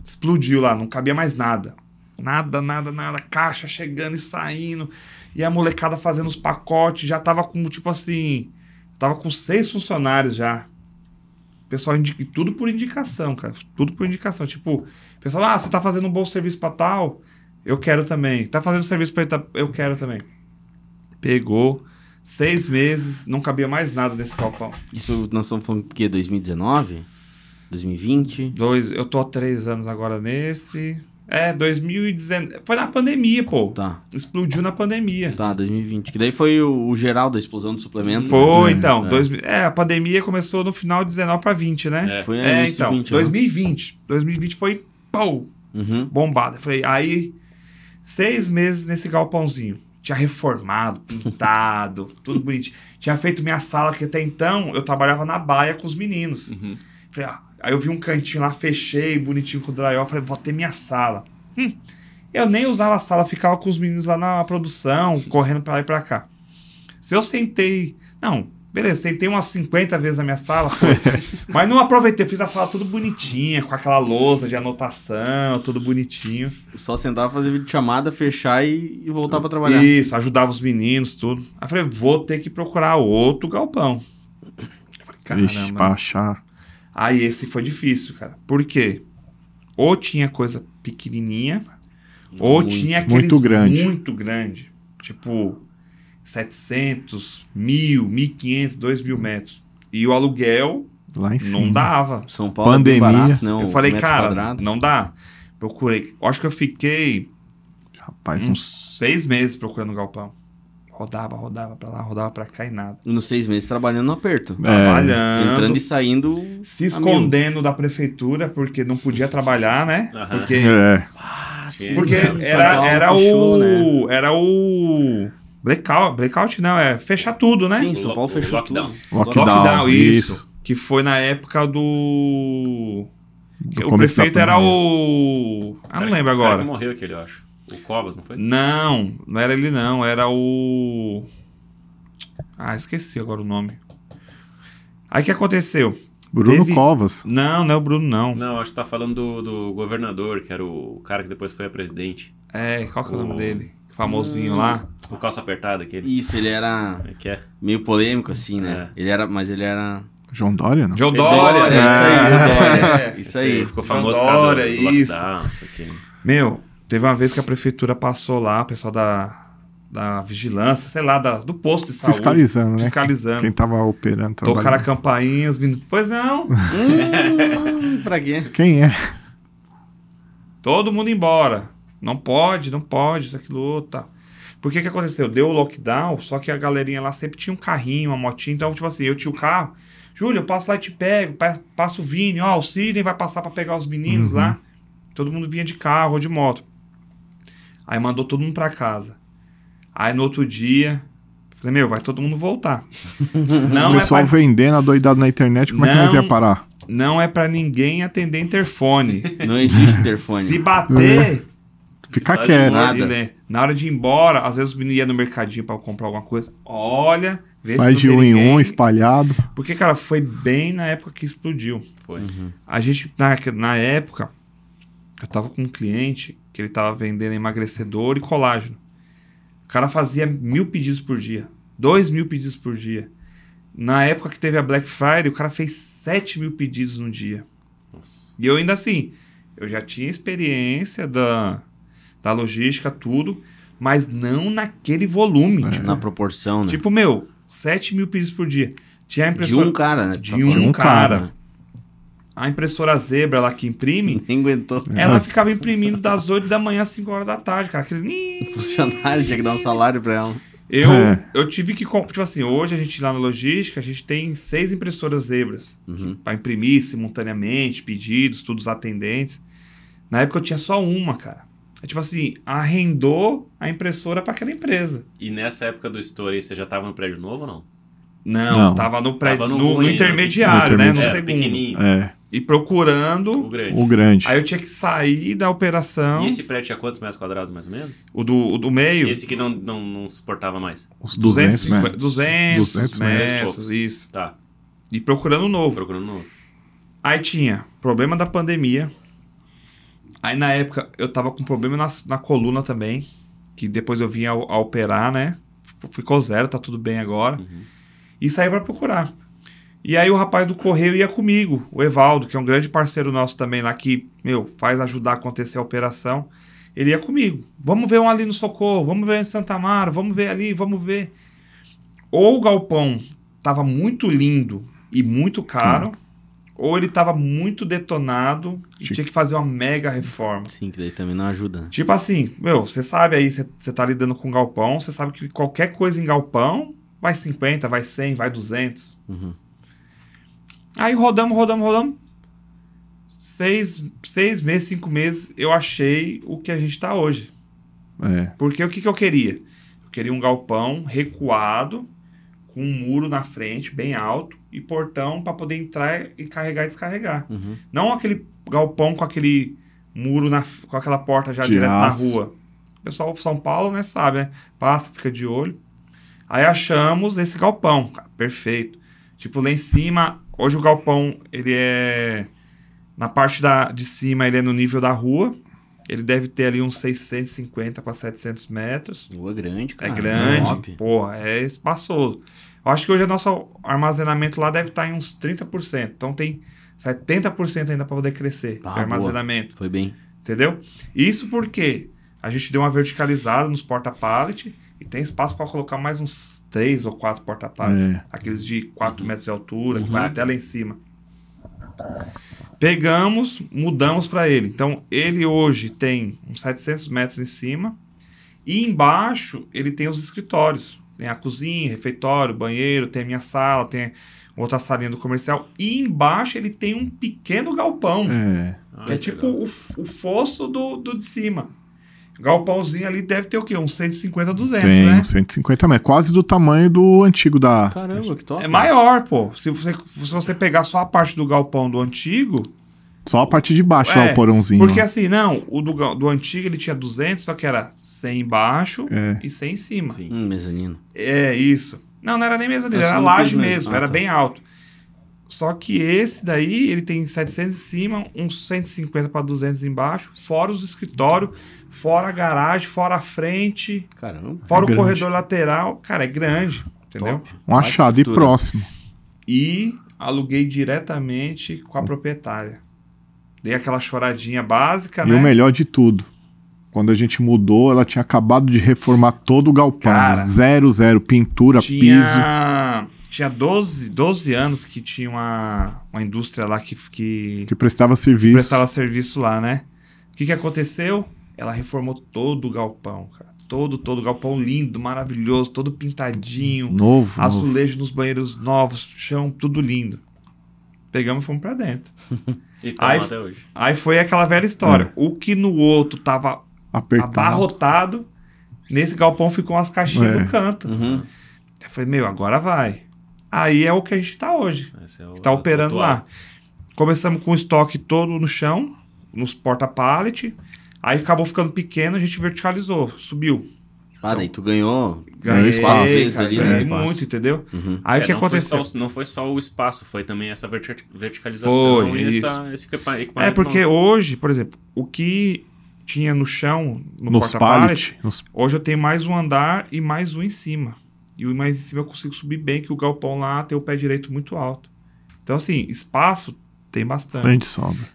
explodiu lá, não cabia mais nada. Nada, nada, nada. Caixa chegando e saindo. E a molecada fazendo os pacotes, já tava com, tipo assim. Tava com seis funcionários já. Pessoal, indi- tudo por indicação, cara. Tudo por indicação. Tipo, pessoal, ah, você tá fazendo um bom serviço pra tal? Eu quero também. Tá fazendo serviço pra tal? Eu quero também. Pegou. Seis meses, não cabia mais nada nesse galpão. Isso nós estamos falando do quê? 2019? 2020? Dois, eu tô há três anos agora nesse. É, 2019. Foi na pandemia, pô. Tá, Explodiu na pandemia. tá, 2020. Que daí foi o, o geral da explosão do suplemento. Foi, né? então. É. dois mil- é, a pandemia começou no final de 19 para 20, né? É. Foi É, então. 20, né? 2020. 2020 foi, pô, Uhum. bombada. Foi aí, seis meses nesse galpãozinho. Tinha reformado, pintado, (laughs) tudo bonitinho. Tinha feito minha sala, que até então eu trabalhava na baia com os meninos. Uhum. Falei, ah, aí eu vi um cantinho lá, fechei, bonitinho com o drywall. Falei, vou ter minha sala. Hum, eu nem usava a sala, ficava com os meninos lá na produção, correndo pra lá e pra cá. Se eu sentei. Não, beleza, sentei umas 50 vezes na minha sala, (laughs) mas não aproveitei, fiz a sala tudo bonitinha, com aquela lousa de anotação, tudo bonitinho. Só sentava, fazer vídeo chamada, fechar e, e voltar pra trabalhar. Isso, ajudava os meninos, tudo. Aí falei, vou ter que procurar outro galpão. Eu falei, Ixi, caramba. pra achar. Aí esse foi difícil, cara. Por quê? Ou tinha coisa pequenininha, ou Muito, tinha aqueles muito grande. muito grande. Tipo, 700, 1000, 1500, 2000 metros. E o aluguel Lá em cima. não dava. São Paulo é Pandemia. barato, né? eu falei, cara, quadrado. não dá. Procurei. Eu acho que eu fiquei Rapaz, uns uns seis meses procurando galpão. Rodava, rodava pra lá, rodava pra cá e nada. Nos seis meses trabalhando no aperto. É, Trabalhando. Entrando e saindo. se escondendo da prefeitura porque não podia trabalhar, né? Aham. Porque É, Ah, sim. Porque era, Paulo era fechou, o. né? Era o. Blackout, blackout não, é fechar tudo, né? Sim, São O Paulo lo- fechou o lockdown. tudo. lockdown, Lockdown, isso. isso. Que foi na época do. Do o prefeito era o. Ah, não lembro O cara agora. que morreu aquele, eu acho. O Covas, não foi? Não, não era ele não, era o. Ah, esqueci agora o nome. Aí o que aconteceu? Bruno Teve- Covas. Não, não é o Bruno, não. Não, acho que tá falando do, do governador, que era o cara que depois foi a presidente. É, qual que é o nome dele? Famosinho lá. O calça apertada, aquele. Isso, ele era Como é que é? meio polêmico, assim, né? Ele era, mas ele era. João Dória, não? João Dória, é, né? isso aí, (laughs) É. Dória. Isso Esse aí. Ficou João famoso causa Dória, do, do isso. lockdown, isso aqui. Meu, teve uma vez que a prefeitura passou lá, o pessoal da, da vigilância, sei lá, da- do posto de saúde. Fiscalizando, né? Fiscalizando. Quem tava operando. Tocaram a trabalhando. campainha, os meninos. Pois não, (laughs) Hum, pra quê? Quem é? todo mundo embora. Não pode, não pode, isso, aquilo, outro, tá. Por que que aconteceu? Deu o lockdown, só que a galerinha lá sempre tinha um carrinho, uma motinha. Então, tipo assim, eu tinha o carro. Júlio, eu passo lá e te pego. pa- Passa o Vini. Ó, o Sidney vai passar pra pegar os meninos Uhum. lá. Todo mundo vinha de carro ou de moto. Aí mandou todo mundo pra casa. Aí no outro dia, falei, meu, vai todo mundo voltar. (laughs) Não o é, pessoal pra, vendendo adoidado na internet, como é que nós Não. ia parar? não é pra ninguém atender interfone. (laughs) Não existe interfone. Se bater, Fica Faz quieto. nada. né, na hora de ir embora, às vezes o menino ia no mercadinho pra comprar alguma coisa. Olha, vê Sai se de não um tem em ninguém. um, espalhado. Porque, cara, foi bem na época que explodiu. Foi. A gente, na, na época, eu tava com um cliente que ele tava vendendo emagrecedor e colágeno. O cara fazia mil pedidos por dia. Dois mil pedidos por dia. Na época que teve a Black Friday, o cara fez sete mil pedidos num dia. Nossa. E eu ainda assim, eu já tinha experiência da, da logística, tudo, mas não naquele volume. É. Tipo, Na proporção, né? tipo, meu, 7 mil pedidos por dia. Tinha a de impressora, um cara, né? de Tá um falando. cara. A impressora Zebra lá que imprime, Nem (laughs) aguentou. ela ficava imprimindo das 8 da manhã às 5 horas da tarde, cara. Aquele... Funcionário tinha que dar um salário pra ela. Eu, É. eu tive que. Tipo assim, hoje a gente lá na logística, a gente tem seis impressoras Zebras Uhum. para imprimir simultaneamente, pedidos, todos os atendentes. Na época eu tinha só uma, cara. É tipo assim, arrendou a impressora para aquela empresa. E nessa época do estouro aí, você já tava no prédio novo ou não? Não, Não. tava no prédio, Tava no no, no ruim, né? intermediário, No né? No Era segundo. pequenininho. É, E procurando. O grande. o grande. Aí eu tinha que sair da operação. E esse prédio tinha quantos metros quadrados, mais ou menos? O do, o do meio. Esse que não, não, não suportava mais. Uns 200, 250 né? 200, 200 metros, metros. isso. Tá, E procurando novo. procurando novo. Aí tinha problema da pandemia. Aí na época eu tava com problema na, na coluna também. Que depois eu vim a, a operar, né? Ficou zero, tá tudo bem agora. Uhum. E saí para procurar. E aí o rapaz do correio ia comigo, o Evaldo, que é um grande parceiro nosso também lá, que, meu, faz ajudar a acontecer a operação. Ele ia comigo. Vamos ver um ali no Socorro, vamos ver em Santa Mara, vamos ver ali, vamos ver. Ou o galpão tava muito lindo e muito caro, ou ele tava muito detonado e tinha que fazer uma mega reforma. Sim, que daí também não ajuda. né? Tipo assim, meu, você sabe aí, você você tá lidando com galpão, você sabe que qualquer coisa em galpão vai 50, vai 100, vai 200. Uhum. Aí rodamos, rodamos, rodamos. Seis, seis meses, cinco meses, eu achei o que a gente tá hoje. É. Porque o que, que eu queria? Eu queria um galpão recuado, com um muro na frente, bem alto, e portão para poder entrar e carregar e descarregar. Uhum. Não aquele galpão com aquele muro, na, com aquela porta já De direto na rua. O pessoal de São Paulo, né, sabe, né? Passa, fica de olho. Aí achamos esse galpão, cara, perfeito. Tipo, lá em cima, hoje o galpão, ele é... Na parte da, de cima, ele é no nível da rua. Ele deve ter ali uns 650 para 700 metros. Rua grande, cara. É grande, top. pô, é espaçoso. Eu acho que hoje o nosso armazenamento lá deve estar em uns 30%. Então tem 70% ainda para poder crescer Ah, armazenamento, Foi bem. entendeu? Isso porque a gente deu uma verticalizada nos porta-pallet e tem espaço para colocar mais uns 3 ou 4 porta-pallet. É. Aqueles de 4 metros de altura, que Uhum. vai até lá em cima. Pegamos, mudamos para ele. Então, ele hoje tem uns 700 metros em cima e embaixo ele tem os escritórios. Tem a cozinha, refeitório, banheiro, tem a minha sala, tem outra salinha do comercial. E embaixo ele tem um pequeno galpão. É. Ah, que é que tipo o, o fosso do, do de cima. Galpãozinho ali deve ter o quê? Uns 150, 200, Tem né? uns 150 metros. Quase do tamanho do antigo da. Caramba, que top. É maior, pô. Se você, se você pegar só a parte do galpão do antigo. Só a parte de baixo lá, É, o porãozinho. Porque lá. assim, não, o do, do antigo ele tinha 200, só que era 100 embaixo É. e 100 em cima. Sim. Hum, mezanino. É, isso. Não, não era nem É era laje mesmo. mesmo, Ah, era tá. bem alto. Só que esse daí, ele tem 700 em cima, uns 150 para 200 embaixo, fora os escritórios, fora a garagem, fora a frente, Caramba. fora o grande. corredor lateral. Cara, é grande, entendeu? Top. Um achado e próximo. E aluguei diretamente com a proprietária. Dei aquela choradinha básica, E né? o melhor de tudo. Quando a gente mudou, ela tinha acabado de reformar todo o galpão. Cara. zero, zero. Pintura, piso. Tinha, tinha 12, 12 anos que tinha uma, uma indústria lá que, que Que prestava serviço. prestava serviço lá, né? O que, que aconteceu? Ela reformou todo o galpão, cara. Todo, todo o galpão lindo, maravilhoso, todo pintadinho. Novo. novo. Azulejo nos banheiros novos, chão, tudo lindo. Pegamos e fomos pra dentro. (laughs) E tá Aí- até hoje. Aí foi aquela velha história. É. O que no outro tava Apertado. abarrotado, nesse galpão ficou umas caixinhas É. no canto. Uhum. Eu falei, meu, agora vai. Aí é o que a gente tá hoje. É o, que tá operando atual. lá. Começamos com o estoque todo no chão, nos porta-pallet. Aí acabou ficando pequeno, a gente verticalizou, subiu. Ah, daí tu ganhou. Ganhei, espaço, vezes cara, ali, ganhei muito, entendeu? Uhum. Aí É, o que não foi aconteceu? só- não foi só o espaço, foi também essa verti- verticalização Foi, e isso. essa, esse equipa- equipamento. É porque novo. hoje, por exemplo, o que tinha no chão, no Nos porta-pallet, pallet. Nos... hoje eu tenho mais um andar e mais um em cima. E o mais em cima eu consigo subir bem, que o galpão lá tem o pé direito muito alto. Então, assim, espaço tem bastante. A gente.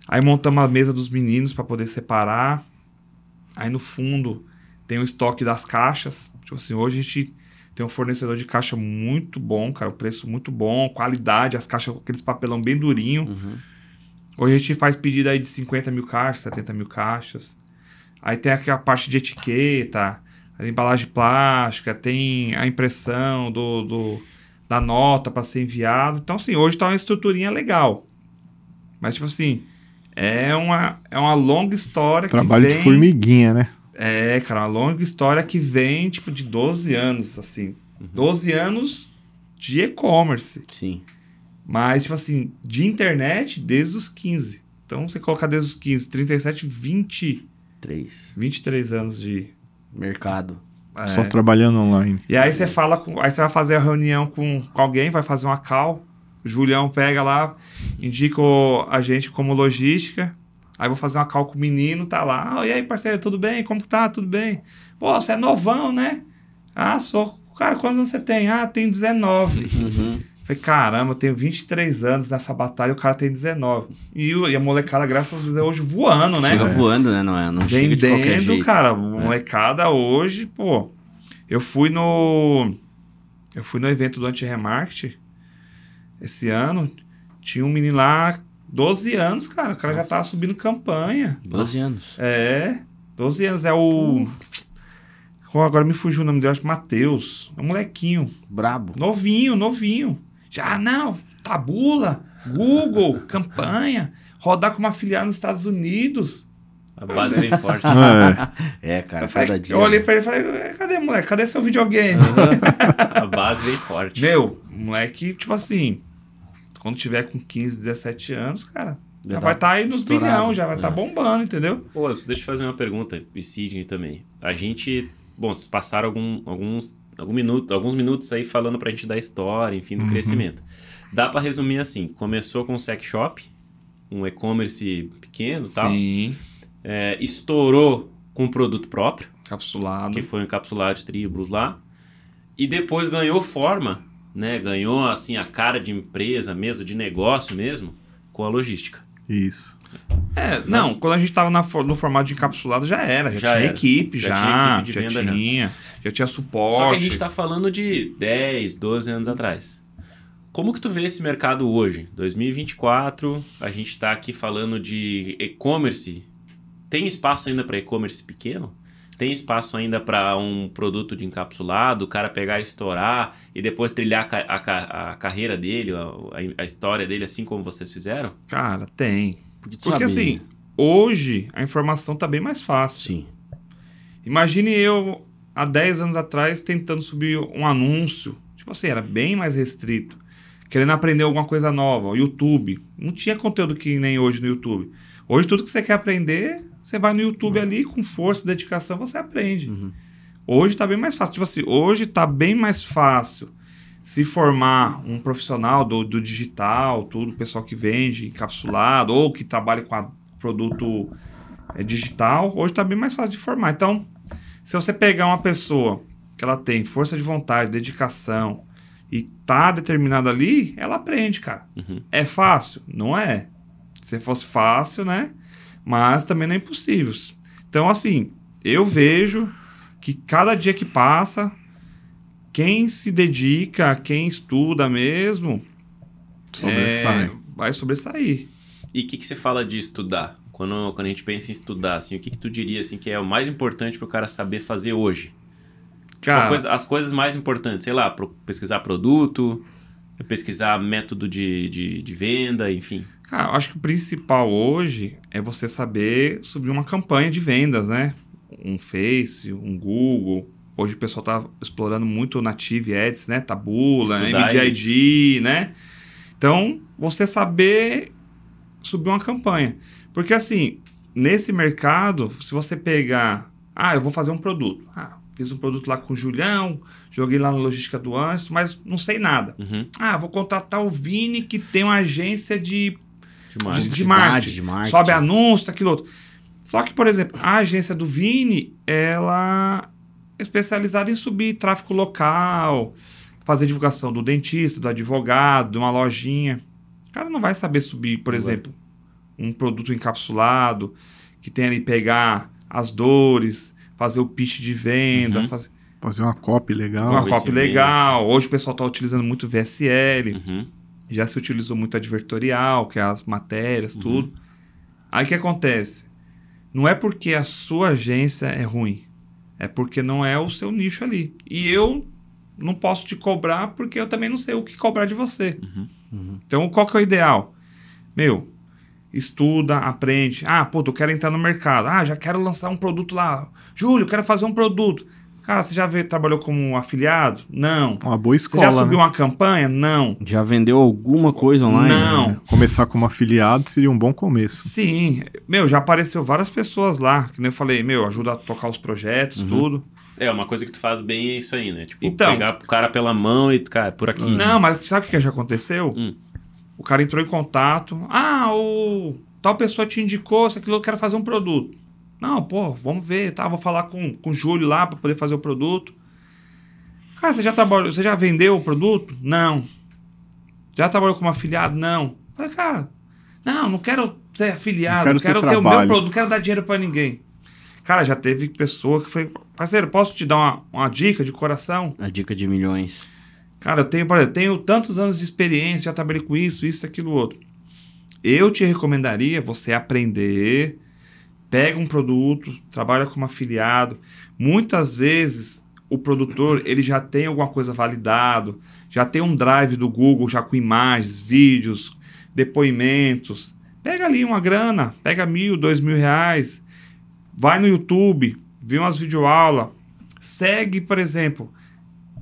Aí montamos a mesa dos meninos para poder separar. Aí no fundo tem o estoque das caixas. Tipo assim, hoje a gente tem um fornecedor de caixa muito bom, cara. O preço muito bom, qualidade, as caixas com aqueles papelão bem durinho. Uhum. Hoje a gente faz pedido aí de 50 mil caixas, 70 mil caixas. Aí tem aquela parte de etiqueta, a embalagem plástica, tem a impressão do, do- da nota para ser enviado. Então, assim, hoje tá uma estruturinha legal. Mas, tipo assim, é uma, é uma longa história Trabalho que vem... de formiguinha, né? É, cara, uma longa história que vem, tipo, de 12 anos, assim. 12 anos de e-commerce. Sim. Mas, tipo assim, de internet desde os 15. Então, você colocar desde os 15, 37, 20, Três. 23 anos de. Mercado. é. Só trabalhando online. E aí você fala com. Aí você vai fazer a reunião com, com alguém, vai fazer uma call. O Julião pega lá, indica o- a gente como logística. Aí vou fazer uma call com o menino, tá lá. Ah, e aí, parceiro, tudo bem? Como que tá? Tudo bem? Pô, você é novão, né? Ah, sou. Cara, quantos anos você tem? Ah, tem 19. Uhum. (laughs) Falei, caramba, eu tenho 23 anos nessa batalha e o cara tem 19. E, e a molecada, graças a Deus, é hoje voando, né? Chega voando, né? Não é? Não chega de qualquer Vendendo, jeito. É. cara, molecada hoje, pô. Eu fui no. Eu fui no evento do Anti-Remarket esse ano. Tinha um menino lá, 12 anos, cara. O cara já tava subindo campanha. 12 anos. É, 12 anos. É o. Agora me fugiu o nome dele, acho que Matheus. É um molequinho. Brabo. Novinho, novinho. Já, não, tabula, Google, (laughs) campanha, rodar como afiliado nos Estados Unidos. A base vem (laughs) forte. É. É, cara, Eu, falei- cada dia. eu olhei pra ele e falei, "É, cadê, moleque? Cadê seu videogame? (laughs) A base vem forte. Meu, moleque, tipo assim, quando tiver com 15, 17 anos, cara, já, Já vai tá estar aí nos estourado. bilhão, já vai estar É. bombando, entendeu? Pô, deixa eu fazer uma pergunta, e Sidney também. A gente, bom, vocês passaram algum- alguns, algum minuto, alguns minutos aí falando pra gente da história, enfim, do Uhum. crescimento. Dá pra resumir assim, começou com um sex shop, um e-commerce pequeno e tal, Sim, é, estourou com um produto próprio, capsulado. que foi encapsulado de tribos lá, e depois ganhou forma, né, ganhou assim a cara de empresa mesmo, de negócio mesmo, com a logística. Isso. É, não, quando a gente tava na for- no formato de encapsulado já era, já, Já tinha era. equipe, Já já, tinha equipe de já venda, tinha, já tinha suporte. Só que a gente tá falando de 10, 12 anos atrás. Como que tu vê esse mercado hoje? 2024, a gente tá aqui falando de e-commerce. Tem espaço ainda para e-commerce pequeno? Tem espaço ainda para um produto de encapsulado, o cara pegar e estourar e depois trilhar a, a a carreira dele, a, a história dele, assim como vocês fizeram? Cara, tem. Porque, tu Porque sabe- assim, hoje a informação tá bem mais fácil. Sim. Imagine eu, há 10 anos atrás, tentando subir um anúncio. Tipo assim, era bem mais restrito. Querendo aprender alguma coisa nova. O YouTube. Não tinha conteúdo que nem hoje no YouTube. Hoje, tudo que você quer aprender, você vai no YouTube ali, com força e dedicação, você aprende. Hoje tá bem mais fácil. Tipo assim, hoje tá bem mais fácil se formar um profissional do, do digital, tudo, o pessoal que vende encapsulado ou que trabalha com a- produto é, digital, hoje tá bem mais fácil de formar. Então, se você pegar uma pessoa que ela tem força de vontade, dedicação e tá determinada ali, ela aprende, cara. Uhum. É fácil? Não é. Se fosse fácil, né? Mas também não é impossível. Então, assim, eu vejo que cada dia que passa, quem se dedica, quem estuda mesmo, Sobressai. é, vai sobressair. E o que, que você fala de estudar? Quando, quando a gente pensa em estudar, assim, o que, que tu diria assim, que é o mais importante para o cara saber fazer hoje? Cara, coisa- as coisas mais importantes, sei lá, pro- pesquisar produto, pesquisar método de, de, de venda, enfim. Cara, eu acho que o principal hoje é você saber subir uma campanha de vendas, né? Um Face, um Google. Hoje o pessoal tá explorando muito o Native Ads, né? Tabula, Estudar MDID, né? Então, você saber subir uma campanha. Porque assim, nesse mercado, se você pegar... Ah, eu vou fazer um produto. Ah, fiz um produto lá com o Julião, joguei lá na logística do Anso, mas não sei nada. Uhum. Ah, vou contratar o Vini que tem uma agência de De marketing. de marketing. de marketing. Sobe anúncio, aquilo outro. Só que, por exemplo, a agência do Vini, ela especializada em subir tráfego local, fazer divulgação do dentista, do advogado, de uma lojinha. O cara não vai saber subir, por Não vai. exemplo, um produto encapsulado, que tem ali pegar as dores, fazer o pitch de venda, Uhum. fazer Fazer uma copy legal. uma copy legal. Hoje o pessoal está utilizando muito VSL Uhum. já se utilizou muito advertorial, que é as matérias, Uhum. tudo. Aí o que acontece? Não é porque a sua agência é ruim, é porque não é o seu nicho ali. E eu não posso te cobrar porque eu também não sei o que cobrar de você. Uhum. Então, qual que é o ideal? Meu, estuda, aprende. Ah, pô, eu quero entrar no mercado. Ah, já quero lançar um produto lá. Júlio, quero fazer um produto. Cara, você já vê, trabalhou como afiliado? Não. Uma boa Você escola. já subiu né? uma campanha? Não. Já vendeu alguma coisa online? Não. Começar como afiliado seria um bom começo. Sim, meu, já apareceu várias pessoas lá, que nem eu falei, meu, ajuda a tocar os projetos, tudo. É, uma coisa que tu faz bem é isso aí, né? Tipo, Então- pegar o cara pela mão e, cara, por aqui. Não, mas sabe o que já aconteceu? Hum. O cara entrou em contato, ah, o tal pessoa te indicou, isso aquilo, eu quero fazer um produto. Não, pô, vamos ver, tá, vou falar com, com o Júlio lá para poder fazer o produto. Cara, você já trabalhou, você já vendeu o produto? Não. Já trabalhou como afiliado? Não. Falei, cara, não, não quero ser afiliado, Não não quero quero, ter ter o meu trabalho. produto, não quero dar dinheiro pra ninguém. Cara, já teve pessoa que foi, parceiro, posso te dar uma, uma dica de coração? A dica de milhões. Cara, eu tenho, por exemplo, tenho tantos anos de experiência, já trabalhei com isso, isso, aquilo, outro. Eu te recomendaria você aprender, pega um produto, trabalha como afiliado. Muitas vezes o produtor ele já tem alguma coisa validado, já tem um drive do Google já com imagens, vídeos, depoimentos. Pega ali uma grana, pega mil, dois mil reais, vai no YouTube, vê umas videoaulas, segue, por exemplo,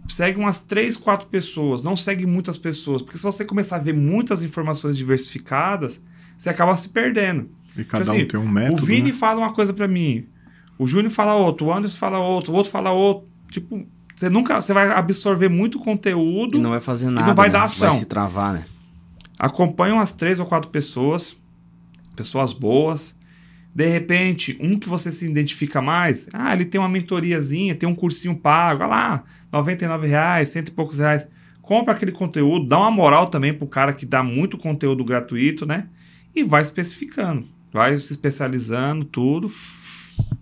segue umas três, quatro pessoas, não segue muitas pessoas, porque se você começar a ver muitas informações diversificadas, você acaba se perdendo. E cada Tipo assim, um tem um método. o Vini né? fala uma coisa pra mim, o Júnior fala outro, o Anderson fala outro, o outro fala outro. Tipo, você nunca, você vai absorver muito conteúdo. E não vai fazer nada. não vai né? dar ação. Vai se travar, né? Acompanha umas três ou quatro pessoas, pessoas boas. De repente, um que você se identifica mais, ah, ele tem uma mentoriazinha, tem um cursinho pago, olha lá, 99 reais, cento e poucos reais. Compra aquele conteúdo, dá uma moral também pro cara que dá muito conteúdo gratuito, né? E vai especificando, vai se especializando, tudo.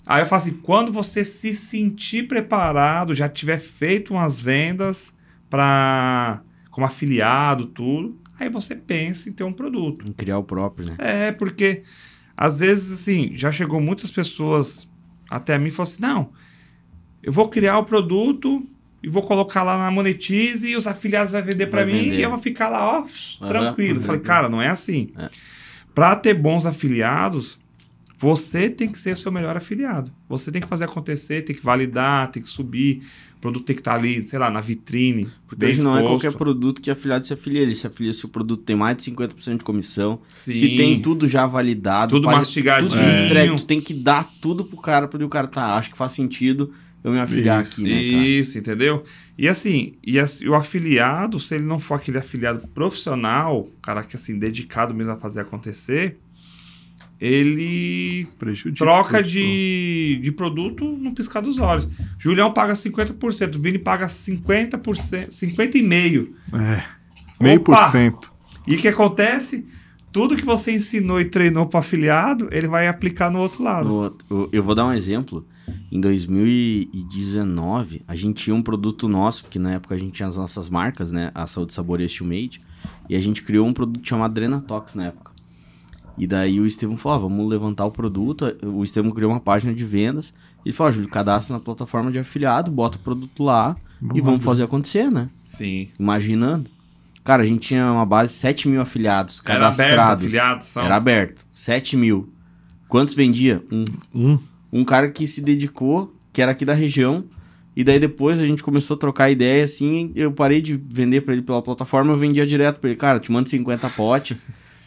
Aí eu falo assim, quando você se sentir preparado, já tiver feito umas vendas para como afiliado, tudo, aí você pensa em ter um produto. Em criar o próprio, né? É, porque às vezes, assim, já chegou muitas pessoas até mim e falaram assim: não, eu vou criar o produto e vou colocar lá na Monetize e os afiliados vão vender para mim vender. e eu vou ficar lá, ó, tranquilo. uhum. Falei, cara, não é assim. É. Para ter bons afiliados, você tem que ser seu melhor afiliado. Você tem que fazer acontecer, tem que validar, tem que subir. O produto tem que estar ali, sei lá, na vitrine. Porque hoje não é qualquer produto que afiliado se afilia. Ele se afilia se o produto tem mais de 50% de comissão. Sim. Se tem tudo já validado. Tudo mastigadinho. Tudo entregue. Tu tem que dar tudo pro cara, porque o cara tá, acho que faz sentido eu me afiliar Isso, aqui, né, cara? Isso, entendeu? E assim, e assim, o afiliado, se ele não for aquele afiliado profissional, cara que assim, dedicado mesmo a fazer acontecer, ele Prejudica. troca de, de produto no piscar dos olhos. Julião paga 50%, Vini paga 50%, 50,5%. É. Meio por cento. E o que acontece? Tudo que você ensinou e treinou para afiliado, ele vai aplicar no outro lado. No outro- eu vou dar um exemplo. Em 2019, a gente tinha um produto nosso, porque na época a gente tinha as nossas marcas, né? A Saúde Sabor e a Estilmade. E a gente criou um produto chamado Drenatox na época. E daí o Estevão falou, ah, vamos levantar o produto. O Estevão criou uma página de vendas. Ele falou, ah, Júlio, cadastra na plataforma de afiliado, bota o produto lá e vamos fazer acontecer, né? Sim. Imaginando. Cara, a gente tinha uma base de 7 mil afiliados Era aberto, cadastrados. afiliados são. Era aberto. 7 mil. Quantos vendia? Um. Um. Um cara que se dedicou, que era aqui da região. E daí depois a gente começou a trocar ideia, assim, eu parei de vender pra ele pela plataforma, eu vendia direto pra ele. Cara, te mando 50 pote.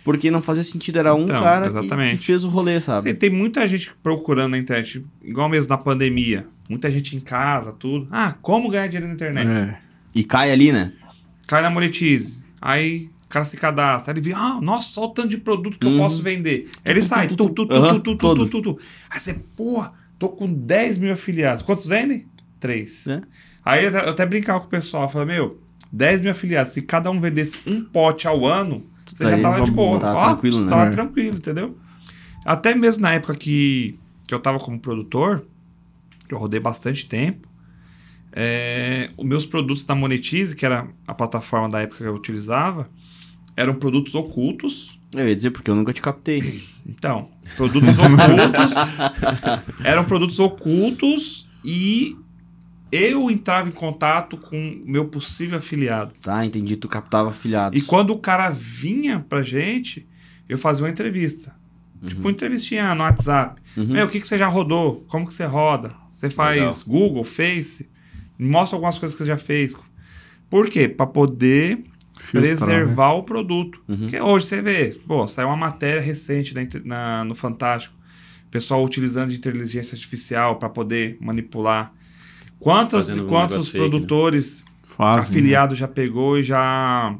Porque não fazia sentido, era um Então, cara que, exatamente. que fez o rolê, sabe? Assim, tem muita gente procurando na internet, igual mesmo na pandemia. Muita gente em casa, tudo. Ah, como ganhar dinheiro na internet? É. E cai ali, né? Cai na Monetize. Aí o cara se cadastra. Ele vê, ah, nossa, olha o tanto de produto que eu Uhum. posso vender. Aí ele sai, tu, tu, tu, tu, tu, tu, tu, tu, tu. Aí você, porra, tô com 10 mil afiliados. Quantos vendem? Três. É. Aí eu até, eu brincava com o pessoal, eu falei, meu, 10 mil afiliados, se cada um vendesse um pote ao ano, você Tá já tava de boa. tava Ó, tranquilo, você né? tava É. tranquilo, entendeu? Até mesmo na época que, que eu tava como produtor, que eu rodei bastante tempo, é, os meus produtos da Monetize, que era a plataforma da época que eu utilizava, eram produtos ocultos. Eu ia dizer porque eu nunca te captei. Então, produtos ocultos (laughs) eram produtos ocultos e eu entrava em contato com meu possível afiliado. Tá, entendi. Tu captava afiliados. E quando o cara vinha pra gente, eu fazia uma entrevista. Tipo, uma entrevistinha no WhatsApp. Uhum. Meu, o que, que você já rodou? Como que você roda? Você faz Legal. Google, Face? Mostra algumas coisas que você já fez. Por quê? Pra poder Filtrar, preservar o produto. Uhum. Porque hoje você vê, pô, saiu uma matéria recente na na- no Fantástico. Pessoal utilizando de inteligência artificial para poder manipular. Quantos, Fazendo quantos negócio fake, né? produtores Fazem, afiliado já pegou e já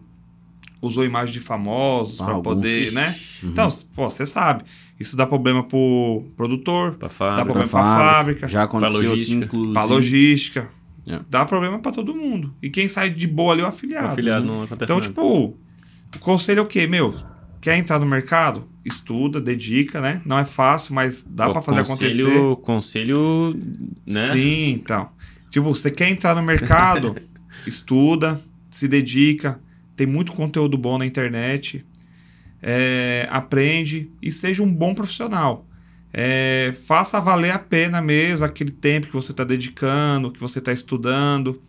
usou imagem de famosos Ah, para poder, né? Uhum. Então, pô, você sabe. Isso dá problema pro produtor, Pra dá fábrica. problema pra fábrica, Já aconteceu aqui, logística. inclusive. pra logística. É. dá problema pra todo mundo. E quem sai de boa ali é o afiliado. O afiliado não acontece Então, nada. tipo, o conselho é o quê? Meu, quer entrar no mercado? Estuda, dedica, né? Não é fácil, mas dá Pô, pra fazer conselho, acontecer. Conselho, né? Sim, então. Tipo, você quer entrar no mercado? (laughs) estuda, se dedica, tem muito conteúdo bom na internet, é, aprende e seja um bom profissional. É, faça valer a pena mesmo aquele tempo que você está dedicando, que você está estudando,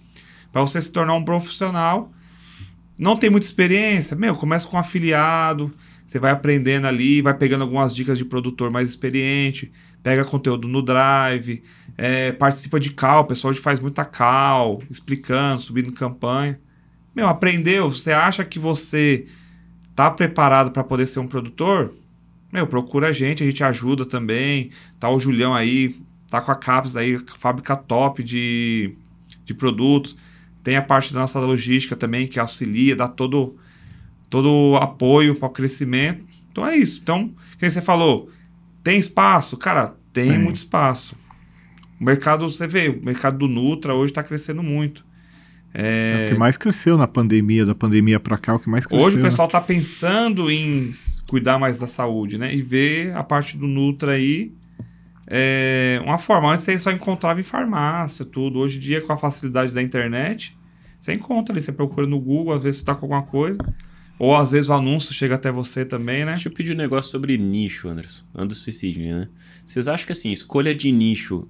para você se tornar um profissional. Não tem muita experiência? Meu, começa com um afiliado, você vai aprendendo ali, vai pegando algumas dicas de produtor mais experiente, pega conteúdo no Drive, é, participa de call, o pessoal faz muita call, explicando, subindo campanha. Meu, aprendeu? Você acha que você tá preparado para poder ser um produtor? Meu, procura a gente, a gente ajuda também. Tá o Julião aí, tá com a Caps aí, fábrica top de, de produtos. Tem a parte da nossa logística também, que auxilia, dá todo, todo o apoio para o crescimento. Então é isso. Então, quem você falou, tem espaço? Cara, tem Tem. muito espaço. O mercado, você vê, o mercado do Nutra hoje está crescendo muito. É o que mais cresceu na pandemia, da pandemia pra cá, é o que mais cresceu. Hoje o né? pessoal está pensando em cuidar mais da saúde, né? E ver a parte do Nutra aí é uma forma. Antes você só encontrava em farmácia, tudo. Hoje em dia, com a facilidade da internet, você encontra ali. Você procura no Google, às vezes você tá com alguma coisa. Ou às vezes o anúncio chega até você também, né? Deixa eu pedir um negócio sobre nicho, Anderson. Anderson Suicídio, né? Vocês acham que assim, escolha de nicho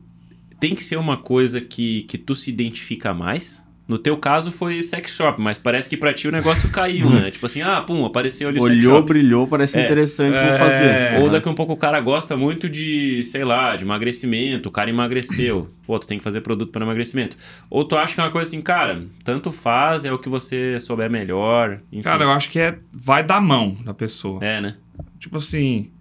tem que ser uma coisa que, que tu se identifica mais? No teu caso foi sex shop, mas parece que pra ti o negócio caiu, né? (laughs) Tipo assim, ah, pum, apareceu ali o sex Olhou, shop. brilhou, parece É, interessante é, fazer. Ou daqui a um pouco o cara gosta muito de, sei lá, de emagrecimento, o cara emagreceu. (laughs) Pô, tu tem que fazer produto para emagrecimento. Ou tu acha que é uma coisa assim, cara, tanto faz, é o que você souber melhor. Enfim. Cara, eu acho que é vai da mão da pessoa. É, né? Tipo assim,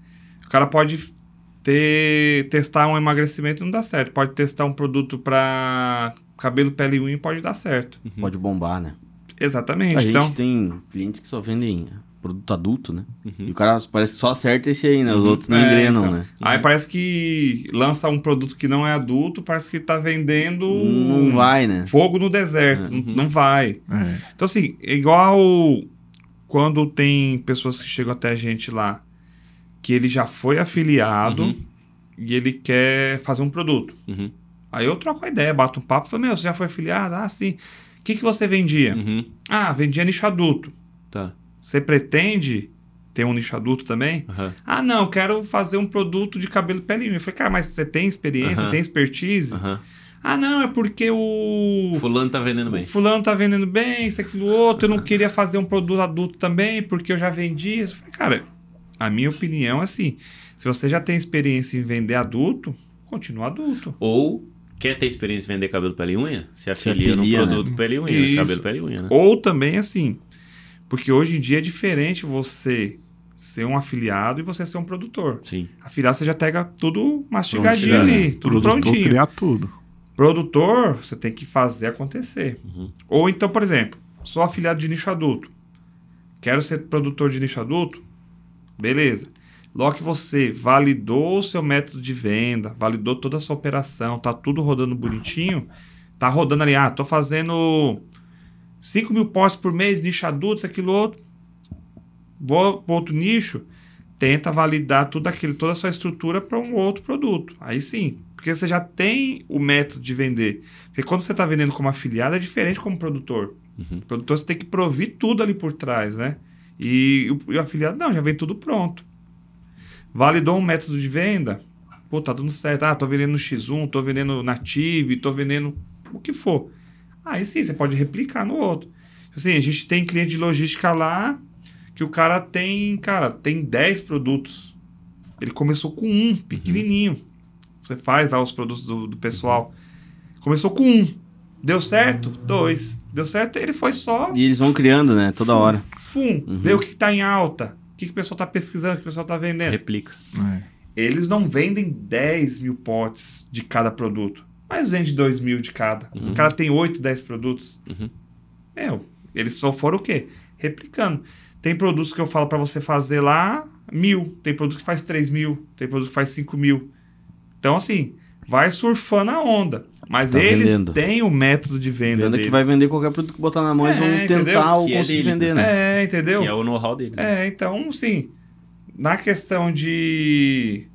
o cara pode ter testar um emagrecimento e não dá certo. Pode testar um produto para cabelo, pele e unha pode dar certo. Pode bombar, né? Exatamente. A gente então, tem clientes que só vendem produto adulto, né? Uhum. E o cara parece que só acerta esse aí, né? Os outros não É, engrenam, então. né? Aí parece que lança um produto que não é adulto, parece que tá vendendo Não vai, né? fogo no deserto. Não, não vai. É. Então, assim, é igual quando tem pessoas que chegam até a gente lá, que ele já foi afiliado Uhum. e ele quer fazer um produto. Uhum. Aí eu troco a ideia, bato um papo, falo, meu, você já foi afiliado? Ah, sim. O que, que você vendia? Uhum. Ah, vendia nicho adulto. Tá. Você pretende ter um nicho adulto também? Aham. Ah, não, eu quero fazer um produto de cabelo pele unha. Eu falei, cara, mas você tem experiência, Aham. tem expertise? Aham. Ah, não, é porque o... Fulano tá vendendo bem. fulano tá vendendo bem, isso, aquilo, outro. Eu não queria fazer um produto adulto também, porque eu já vendi. Eu falei, cara, a minha opinião é assim, se você já tem experiência em vender adulto, continua adulto. Ou quer ter experiência em vender cabelo, pele e unha? Se afilia, afilia, no né? produto pele e unha. Isso. Cabelo, pele e unha, né? Ou também assim, porque hoje em dia é diferente você ser um afiliado e você ser um produtor. Sim. Afiliado você já pega tudo mastigadinho Prontinho, ali, né? tudo Produtor prontinho. criar tudo. Produtor, você tem que fazer acontecer. Uhum. Ou então, por exemplo, sou afiliado de nicho adulto. Quero ser produtor de nicho adulto? Beleza. Logo que você validou o seu método de venda, validou toda a sua operação, tá tudo rodando bonitinho, tá rodando ali, ah, tô fazendo 5 mil posts por mês, nicho adulto, isso, aquilo, outro. Vou para outro nicho, tenta validar tudo aquilo, toda a sua estrutura para um outro produto. Aí sim, porque você já tem o método de vender. Porque quando você está vendendo como afiliado, é diferente como produtor. Uhum. O produtor você tem que provir tudo ali por trás, né? E o, e o afiliado, não, já vem tudo pronto. Validou um método de venda, pô, tá dando certo. Ah, tô vendendo no X1, tô vendendo Native, tô vendendo o que for. Aí sim, você pode replicar no outro. Assim, a gente tem cliente de logística lá que o cara tem, cara, tem 10 produtos. Ele começou com um, pequenininho. Você faz lá os produtos do, do pessoal. Começou com um. Deu certo? Dois. Deu certo? Ele foi só. E eles vão criando, né? Toda hora. Fum. Vê o que está em alta. O que, que o pessoal está pesquisando, o que o pessoal está vendendo. Replica. É. Eles não vendem 10 mil potes de cada produto, mas vende 2 mil de cada. O cara tem 8, 10 produtos. Uhum. Meu, eles só foram o quê? Replicando. Tem produtos que eu falo para você fazer lá mil. Tem produto que faz 3 mil. Tem produto que faz 5 mil. Então, assim, vai surfando a onda. Mas Tá eles vendendo. têm o método de venda Venda deles. que vai vender qualquer produto que botar na mão, eles É, vão entendeu? tentar ou Que é conseguir deles, vender, né? É, entendeu? Que é o know-how dele. É, então, sim. Na questão de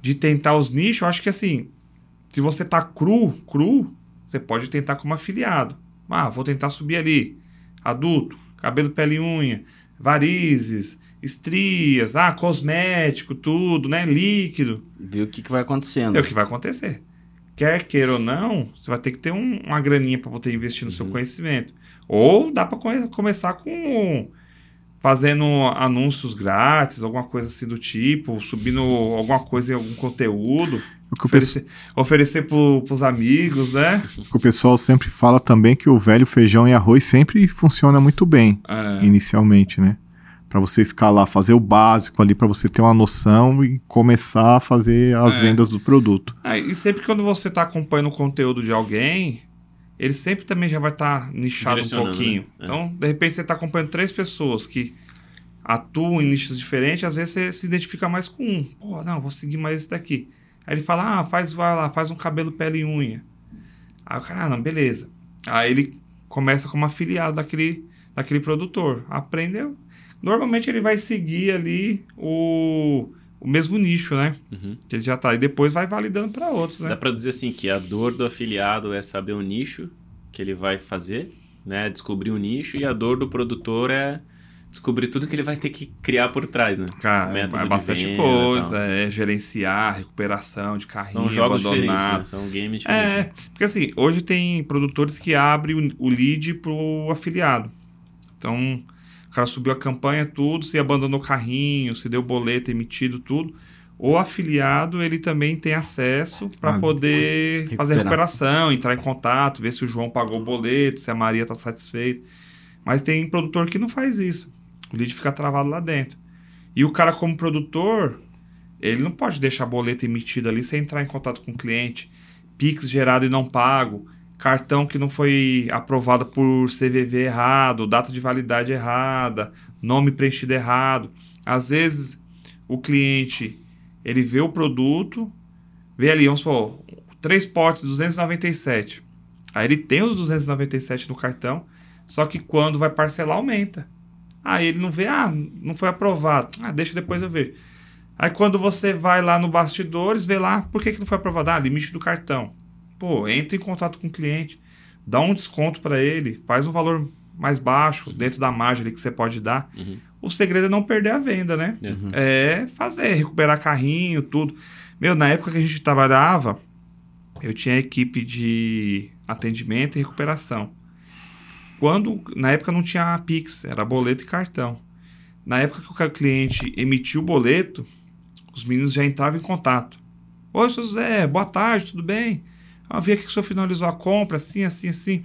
de tentar os nichos, eu acho que assim, se você tá cru, cru, você pode tentar como afiliado. Ah, vou tentar subir ali. Adulto, cabelo, pele e unha, varizes, estrias, ah, cosmético, tudo, né? Líquido. Ver o que, que vai acontecendo. É o que vai acontecer. Quer queira ou não, você vai ter que ter um- uma graninha para poder investir no seu conhecimento. Ou dá para começar com fazendo anúncios grátis, alguma coisa assim do tipo, subindo alguma coisa em algum conteúdo, O que o, pesso- oferecer, oferecer pro, pros amigos, né? o que o pessoal sempre fala também que o velho feijão e arroz sempre funciona muito bem, É. inicialmente, né? Pra você escalar, fazer o básico ali, pra você ter uma noção e começar a fazer as É. vendas do produto. Ah, e sempre quando você está acompanhando o conteúdo de alguém, ele sempre também já vai estar nichado um Direcionando, pouquinho. né? É. Então, de repente, você está acompanhando três pessoas que atuam em nichos diferentes, às vezes você se identifica mais com um. Pô, não, vou seguir mais esse daqui. Aí ele fala, ah, faz, vai lá, faz um cabelo, pele e unha. Aí o cara, ah, não, beleza. Aí ele começa como afiliado daquele, daquele produtor. Aprendeu. Normalmente ele vai seguir ali o, o mesmo nicho, né? Uhum. Que ele já tá. E depois vai validando para outros, né? Dá pra dizer assim que a dor do afiliado é saber o nicho que ele vai fazer, né? Descobrir o nicho, e a dor do produtor é descobrir tudo que ele vai ter que criar por trás, né? Cara, é bastante coisa, é gerenciar, recuperação de carrinho São jogos abandonado. né? São games diferentes. É, porque assim, hoje tem produtores que abrem o, o lead pro afiliado. Então, cara subiu a campanha, tudo, se abandonou o carrinho, se deu boleto emitido, tudo. O afiliado, ele também tem acesso para Ah, poder fazer a recuperar. recuperação, entrar em contato, ver se o João pagou o boleto, se a Maria está satisfeita. Mas tem produtor que não faz isso. O lead fica travado lá dentro. E o cara, como produtor, ele não pode deixar boleto emitido ali sem entrar em contato com o cliente. Pix gerado e não pago. Cartão que não foi aprovado por CVV errado, data de validade errada, nome preenchido errado. Às vezes o cliente ele vê o produto, vê ali, vamos supor, três potes 297. Aí ele tem os 297 no cartão, só que quando vai parcelar aumenta. Aí ele não vê, ah, não foi aprovado. Ah, deixa depois eu ver. Aí quando você vai lá no bastidores, vê lá, por que, que não foi aprovado? Ah, limite do cartão. Pô, entra em contato com o cliente, dá um desconto para ele, faz um valor mais baixo, dentro da margem ali que você pode dar. Uhum. O segredo é não perder a venda, né? Uhum. É fazer, recuperar carrinho, tudo. Meu, na época que a gente trabalhava, eu tinha equipe de atendimento e recuperação. Quando, na época não tinha Pix, era boleto e cartão. Na época que o cliente emitiu o boleto, os meninos já entravam em contato. Oi, seu José, boa tarde, tudo bem? Eu vi aqui que o senhor finalizou a compra, assim, assim, assim.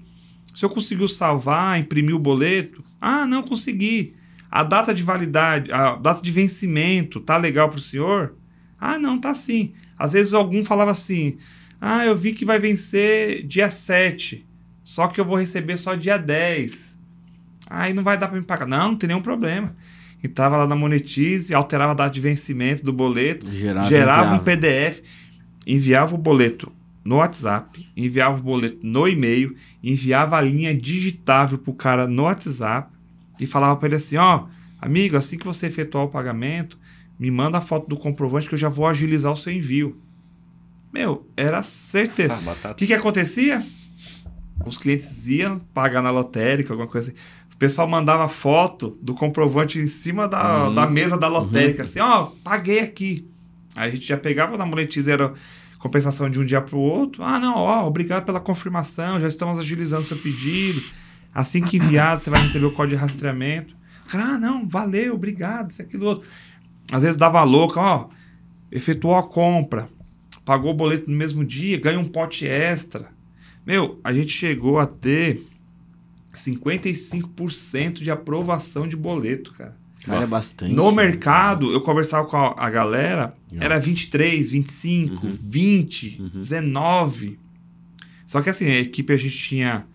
O senhor conseguiu salvar, imprimir o boleto? Ah, não consegui. A data de validade, a data de vencimento, tá legal para o senhor? Ah, não, tá sim. Às vezes algum falava assim: Ah, eu vi que vai vencer dia 7, só que eu vou receber só dia 10. Aí não vai dar para me pagar. Não, não tem nenhum problema. Entrava lá na Monetize, alterava a data de vencimento do boleto, Gerava, gerava um. PDF, enviava o boleto no WhatsApp, enviava o boleto no e-mail, enviava a linha digitável pro cara no WhatsApp e falava para ele assim, ó, amigo, assim que você efetuar o pagamento, me manda a foto do comprovante que eu já vou agilizar o seu envio. Meu, era certeza. Ah, batata. O que que acontecia? Os clientes iam pagar na lotérica, alguma coisa assim. O pessoal mandava foto do comprovante em cima da, Uhum. da mesa da lotérica, assim, ó, paguei aqui. Aí a gente já pegava na monetiza, era compensação de um dia para o outro. Ah, não, ó, obrigado pela confirmação, já estamos agilizando seu pedido. Assim que enviado, você vai receber o código de rastreamento. Cara, ah, não, valeu, obrigado, isso, aquilo, outro. Às vezes dava louca, ó, efetuou a compra, pagou o boleto no mesmo dia, ganha um pote extra. Meu, a gente chegou a ter 55% de aprovação de boleto, cara. Cara, é bastante. No né? mercado, eu conversava com a, a galera, era 23, 25, Uhum. 20, 19. Só que assim, a equipe a gente tinha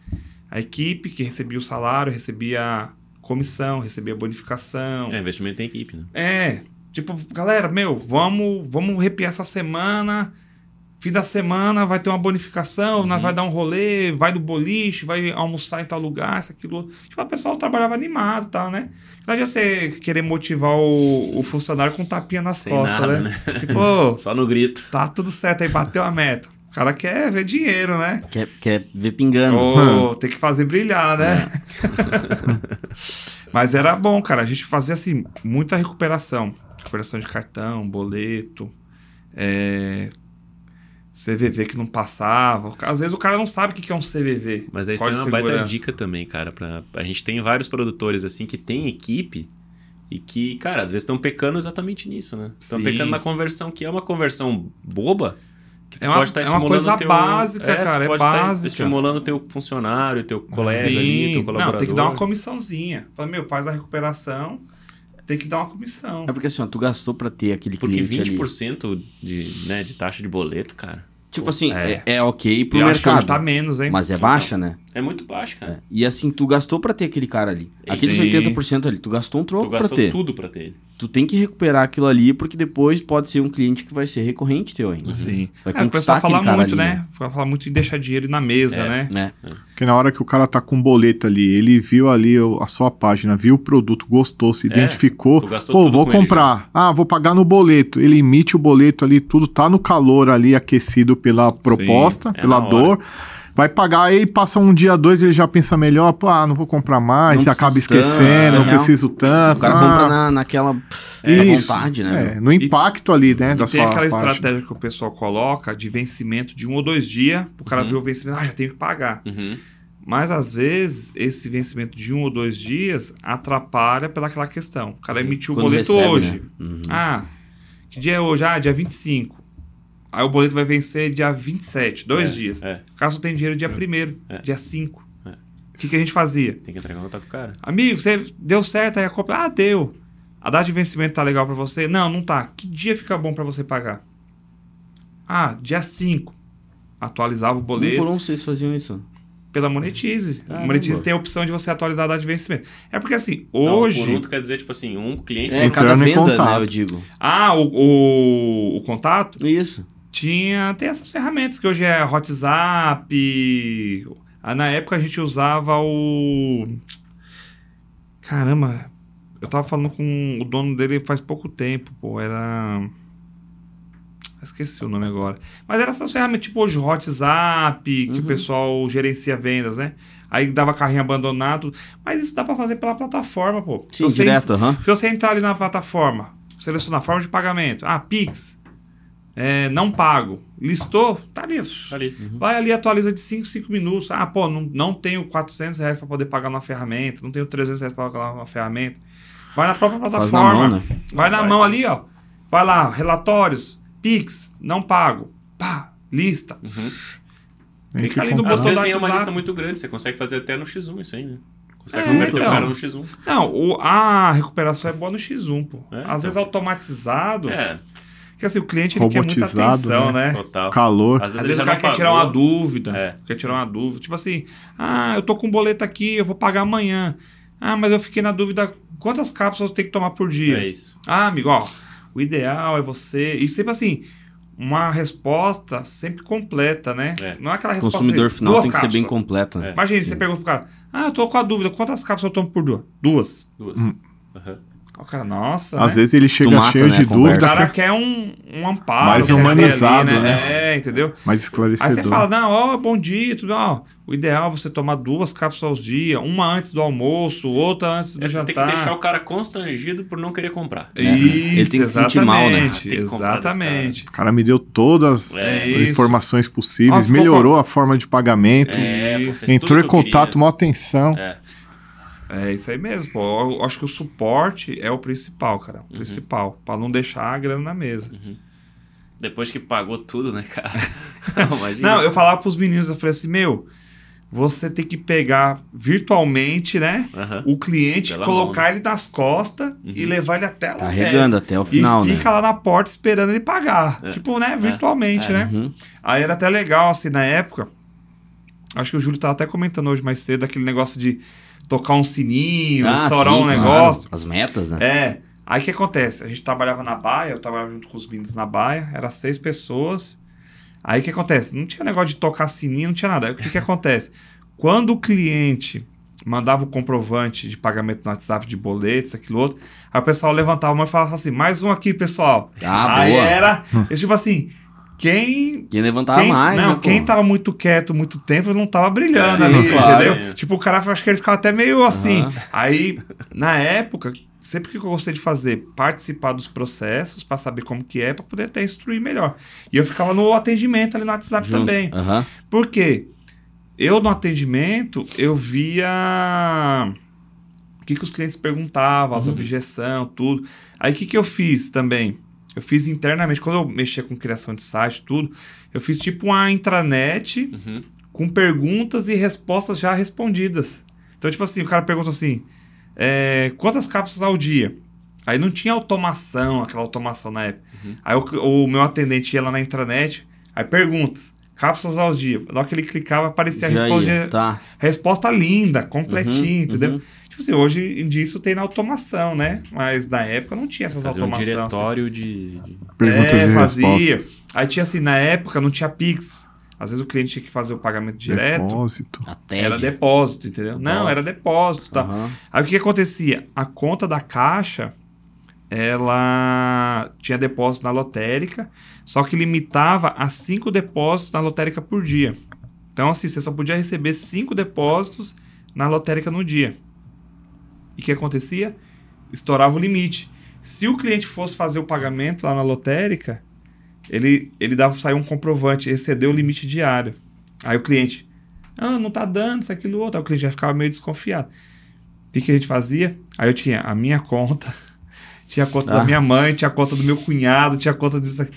a equipe que recebia o salário, recebia comissão, recebia bonificação. É, investimento em equipe, né? É, tipo, galera, meu, vamos, vamos arrepiar essa semana. Fim da semana vai ter uma bonificação, nós vai dar um rolê, vai do boliche, vai almoçar em tal lugar, isso, aquilo. outro. Tipo, o pessoal trabalhava animado e tal, né? Não adianta você querer motivar o, o funcionário com um tapinha nas Sem costas, nada, né? né? Tipo, (laughs) Só no grito. tá tudo certo aí, bateu a meta. O cara quer ver dinheiro, né? Quer, quer ver pingando. Ou tem que fazer brilhar, né? (laughs) Mas era bom, cara. A gente fazia assim, muita recuperação. Recuperação de cartão, boleto, é, CVV que não passava. Às vezes o cara não sabe o que é um CVV. Mas aí isso é uma baita dica também, cara. Pra... A gente tem vários produtores assim que tem equipe e que, cara, às vezes estão pecando exatamente nisso, né? Estão Sim. pecando na conversão, que é uma conversão boba. Que É uma- pode estar é uma estimulando coisa o teu... básica, tu cara, é estar básica. estimulando o teu funcionário, teu colega ali, teu Sim. colaborador. Não, tem que dar uma comissãozinha. Fala, meu, faz a recuperação, tem que dar uma comissão. É porque assim, ó, tu gastou pra ter aquele Porque cliente ali. 20% de, né, de taxa de boleto, cara, Tipo assim, é, É. é ok pro Eu acho que mercado. tá menos, hein? Mas é baixa, né? É muito baixo, cara. É. E assim, tu gastou pra ter aquele cara ali. Sim. Aqueles 80% ali, tu gastou um Tu troco pra gastou ter. tudo pra ter ele. Tu tem que recuperar aquilo ali, porque depois pode ser um cliente que vai ser recorrente teu ainda. Sim. Vai É, o conquistar pessoal fala aquele cara muito, ali, né? Fala muito em deixar dinheiro na mesa, É. né? né? Porque na hora que o cara tá com um boleto ali, ele viu ali a sua página, viu o produto, gostou, se É, identificou. tu gastou Pô, tudo vou com ele comprar. Ah, vou pagar no boleto. Ele emite o boleto ali, tudo tá no calor ali, aquecido pela proposta, é pela na hora. Vai pagar, aí passa um dia, dois, ele já pensa melhor, pô, ah, não vou comprar mais, Não acaba preciso tanto, esquecendo, é não real. preciso tanto. O cara ah, compra na, naquela na isso, vontade, né? É, no impacto ali, né, da E tem sua aquela parte. estratégia que o pessoal coloca de vencimento de um ou dois dias, o cara Uhum. vê o vencimento, ah, já tenho que pagar. Uhum. Mas às vezes esse vencimento de um ou dois dias atrapalha pelaquela questão. O cara emitiu o Quando boleto recebe, hoje. né? Uhum. Ah, que dia é hoje? Ah, dia 25. Aí o boleto vai vencer dia 27, dois É, dias. É, O cara só tem dinheiro dia 1 É. dia 5. É. O que, que a gente fazia? tem que entregar no contato do cara. Amigo, você deu certo aí a compra? Ah, deu. A data de vencimento tá legal pra você? Não, não tá. Que dia fica bom pra você pagar? Ah, dia 5. Atualizava o Um boleto por um vocês faziam isso. pela Monetize. A Caramba. Monetize tem a opção de você atualizar a data de vencimento. É porque assim, Não, hoje. por um, tu quer dizer, tipo assim, um cliente... É, cada em venda, né, eu digo. Ah, o, o, o contato Isso. Tinha. Tem essas ferramentas que hoje é WhatsApp. Ah, na época a gente usava o. Caramba, eu tava falando com o dono dele faz pouco tempo, pô. Era. Esqueci o nome agora. Mas era essas ferramentas, tipo hoje, WhatsApp, que o Uhum. pessoal gerencia vendas, né? Aí dava carrinho abandonado. Mas isso dá pra fazer pela plataforma, pô. Se Sim, você direto, aham. se você entrar ali na plataforma, selecionar forma de pagamento, ah, Pix, é, não pago, listou, tá ali. Tá ali. Vai ali, atualiza de 5 5 minutos. Ah, pô, não, não tenho 400 reais para poder pagar numa ferramenta, não tenho 300 reais para pagar numa ferramenta. Vai na própria Faz na plataforma, mão, né? vai na Vai. mão ali, ó. Vai lá, relatórios, Pix, não pago. Pá, lista. Uhum. Fica ali no comprar. Às botão vezes tem uma lista muito grande, você consegue fazer até no X1 isso aí, né? Consegue É, converter então. o cara no X1. Não, o- a recuperação é boa no X1, pô. É, Às então. vezes automatizado, É, porque assim, o cliente ele quer muita atenção, né? né? total. Calor. Às vezes, Às ele vezes já o cara quer pagou. tirar uma dúvida. É. Quer tirar uma dúvida. Tipo assim, ah, eu tô com um boleto aqui, eu vou pagar amanhã. Ah, mas eu fiquei na dúvida quantas cápsulas eu tenho que tomar por dia. É isso. Ah, amigo, ó, o ideal é você. E sempre assim, uma resposta sempre completa, né? É. Não é aquela O resposta. consumidor assim, final duas tem que ser bem completa. né? É. Imagina, Sim. você pergunta pro cara, ah, eu tô com a dúvida, quantas cápsulas eu tomo por dia? Duas. Duas. Hum. Aham. Aí O cara, nossa. Às né? vezes ele chega mata, cheio né, de a O dúvida, cara quer um, um amparo. Mais humanizado, ali, né? É, entendeu? mais Aí esclarecedor. você fala, não, ó, bom dia, tudo, ó. O ideal é você tomar duas cápsulas ao dia, uma antes do almoço, outra antes do É, você tem jantar. que deixar o cara constrangido por não querer comprar. Isso, Ele tem que se sentir mal, né? exatamente. O cara me deu todas É as isso. informações possíveis, Nossa, melhorou a forma de pagamento, É, entrou em contato, maior atenção. É. É isso aí mesmo, pô. Eu acho que o suporte é o principal, cara. O principal. Pra não deixar a grana na mesa. Depois que pagou tudo, né, cara? (laughs) Não, imagina. Não, eu falava pros meninos, eu falei assim, meu, você tem que pegar virtualmente, né? Aham. O cliente, Pela colocar mão, né? ele nas costas e levar ele até lá. Carregando até o E final, né? fica lá na porta esperando ele pagar. É. Tipo, né? Virtualmente, É. né? Uhum. Aí era até legal, assim, na época. Acho que o Júlio tava até comentando hoje mais cedo aquele negócio de tocar um sininho, Ah, estourar sim, um claro. negócio. As metas, né? É. Aí o que acontece? A gente trabalhava na baia, eu trabalhava junto com os meninos na baia, era seis pessoas. Aí o que acontece? Não tinha negócio de tocar sininho, não tinha nada. Aí, o que, que (laughs) acontece? Quando o cliente mandava o comprovante de pagamento no WhatsApp de boletos, aquilo outro, aí o pessoal levantava a mão e falava assim: mais um aqui, pessoal. Ah, aí boa. era. eu, tipo assim, quem Quem levantava quem, mais, não, né, pô? quem tava muito quieto muito tempo não tava brilhando Sim, ali, claro. entendeu? Tipo, o cara, acho que ele ficava até meio assim. Aham. Aí, na época, sempre que eu gostei de fazer, participar dos processos pra saber como que é, pra poder até instruir melhor. E eu ficava no atendimento ali no WhatsApp Junto. também. Aham. Por quê? Eu, no atendimento, eu via o que, que os clientes perguntavam, Uhum. as objeções, tudo. Aí, o que, que eu fiz também? Eu fiz internamente, quando eu mexia com criação de site, tudo, eu fiz tipo uma intranet Uhum. com perguntas e respostas já respondidas. Então, tipo assim, o cara pergunta assim, é, quantas cápsulas ao dia? Aí não tinha automação, aquela automação na época. Aí o, o meu atendente ia lá na intranet, aí perguntas, cápsulas ao dia. Na hora que ele clicava, aparecia a resposta, ia, Tá. resposta linda, completinha, Uhum, entendeu? uhum. Tipo assim, hoje em dia isso tem na automação, né? Mas na época não tinha essas um automações. assim. diretório de, de- Perguntas É, e fazia. respostas. Aí tinha assim, na época não tinha Pix. Às vezes o cliente tinha que fazer o pagamento direto. Depósito. Era depósito, entendeu? Não, era depósito, tá? Aham. Aí o que, que acontecia? A conta da caixa, ela tinha depósito na lotérica, só que limitava a cinco depósitos na lotérica por dia. Então, assim, você só podia receber cinco depósitos na lotérica no dia. E o que acontecia? Estourava o limite. Se o cliente fosse fazer o pagamento lá na lotérica, ele, ele dava sair um comprovante, excedeu o limite diário. Aí o cliente, ah, não tá dando isso, aquilo, outro. Aí o cliente já ficava meio desconfiado. O que, que a gente fazia? Aí eu tinha a minha conta, (laughs) tinha a conta Ah. da minha mãe, tinha a conta do meu cunhado, tinha a conta disso aqui.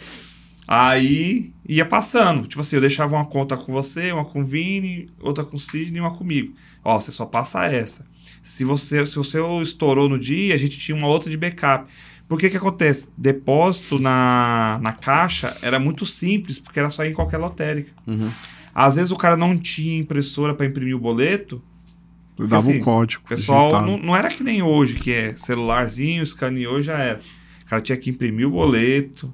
Aí ia passando. Tipo assim, eu deixava uma conta com você, uma com o Vini, outra com o Sidney e uma comigo. Ó, você só passa essa. Se você se o seu estourou no dia, a gente tinha uma outra de backup. Por que que acontece? Depósito na, na caixa era muito simples, porque era só ir em qualquer lotérica. Uhum. Às vezes o cara não tinha impressora para imprimir o boleto, Eu dava assim, o código. o pessoal não, não era que nem hoje, que é celularzinho, escaneou já era. O cara tinha que imprimir o boleto.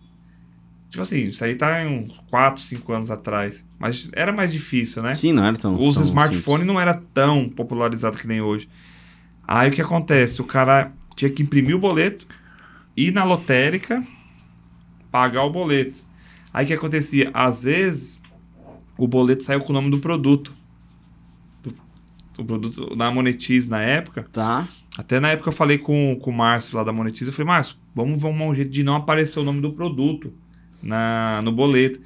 Tipo assim, isso aí tá uns 4, 5 anos atrás. Mas era mais difícil, né? Sim, não era tão. Os smartphones não era tão popularizado que nem hoje. Aí o que acontece? O cara tinha que imprimir o boleto, ir na lotérica, pagar o boleto. Aí o que acontecia? Às vezes o boleto saiu com o nome do produto. Do- O produto na Monetize na época. Tá. Até na época eu falei com, com o Márcio lá da Monetize. Eu falei, Márcio, vamos arrumar um jeito de não aparecer o nome do produto na, no boleto.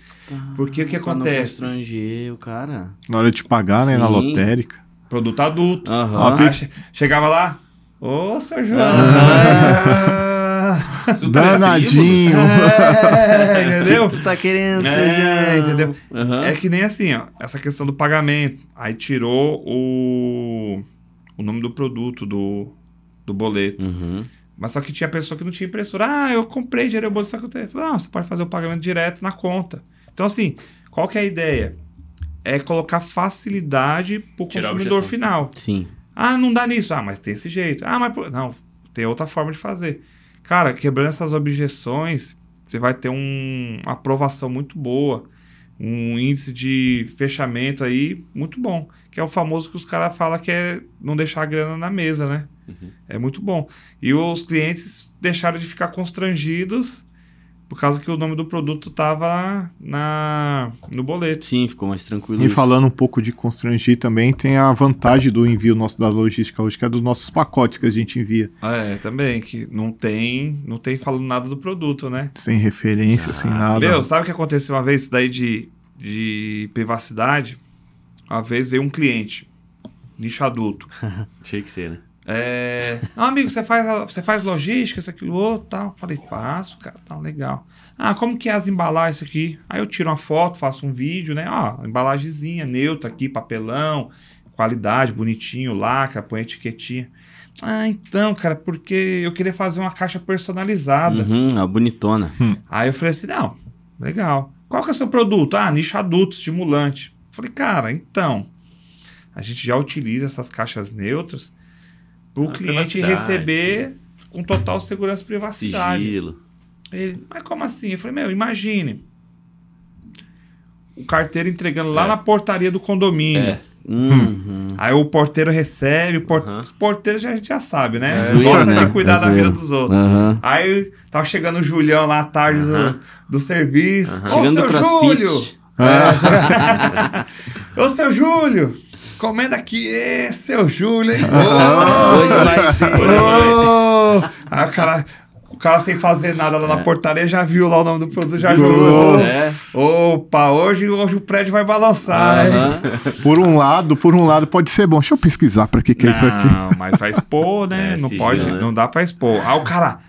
Porque o que Pra não acontece? constranger o cara. Na hora de pagar, né? Na Sim. lotérica. Produto adulto. Aham. Nossa, Aí che- chegava lá, ô, seu João. Danadinho. É, entendeu? O que tu tá querendo, É, seja... entendeu? Aham. É que nem assim, ó, essa questão do pagamento. Aí tirou o, o nome do produto do, do boleto. Uhum. Mas só que tinha pessoa que não tinha impressora. Ah, eu comprei, gerei o boleto, só que eu tenho. Falei, Não, você pode fazer o pagamento direto na conta. Então, assim, qual que é a ideia? É colocar facilidade pro Tirar a consumidor final. Sim. Ah, não dá nisso. Ah, mas tem esse jeito. Ah, mas. por- Não, tem outra forma de fazer. Cara, quebrando essas objeções, você vai ter um- uma aprovação muito boa. Um índice de fechamento aí muito bom. Que é o famoso que os caras falam que é não deixar a grana na mesa, né? É muito bom. E os clientes deixaram de ficar constrangidos por causa que o nome do produto tava na, no boleto. Sim, ficou mais tranquilo. E isso. falando um pouco de constrangir também, tem a vantagem do envio nosso da logística hoje, que é dos nossos pacotes que a gente envia. É, também, que não tem, não tem falando nada do produto, né? Sem referência, Ah, sem nada. Meu, sabe o que aconteceu uma vez isso daí de, de privacidade? Uma vez veio um cliente, nicho adulto. (laughs) Tinha que ser, né? É, "Não, amigo, você faz, você faz logística, isso, aquilo, outro, tal. Falei, faço, cara, tá legal. Ah, como que é as embalagens isso aqui? Aí eu tiro uma foto, faço um vídeo, né? Ó, embalagemzinha, neutra aqui, papelão, qualidade, bonitinho, lacra, põe etiquetinha. Ah, então, cara, porque eu queria fazer uma caixa personalizada. Uhum, a bonitona. Aí eu falei assim, não, legal. Qual que é o seu produto? Ah, nicho adulto, estimulante. Falei, cara, então, a gente já utiliza essas caixas neutras o cliente receber com total segurança e privacidade. Sigilo. Ele, mas como assim? Eu falei, meu, imagine. o carteiro entregando lá É. na portaria do condomínio. É. Uhum. Aí o porteiro recebe, o por... Aham. os porteiros já, a gente já sabe, né? É Gosta né? de cuidar É da vida dos outros. Aham. Aí tava chegando o Julião lá à tarde do, do serviço. Ô, Chegando seu. Júlio! É. (laughs) Ô, seu Júlio! Comenda aqui, ê, seu Júlio, hein? Hoje vai ter. Aí o cara, o cara sem fazer nada lá É. na portaria já viu lá o nome do produto, já. É. Opa, hoje, hoje o prédio vai balançar, hein? Aham. Por um lado, por um lado pode ser bom. Deixa eu pesquisar pra que que é isso aqui. Não, mas vai expor, né? (laughs) É, não pode, né? não dá pra expor. Aí o cara,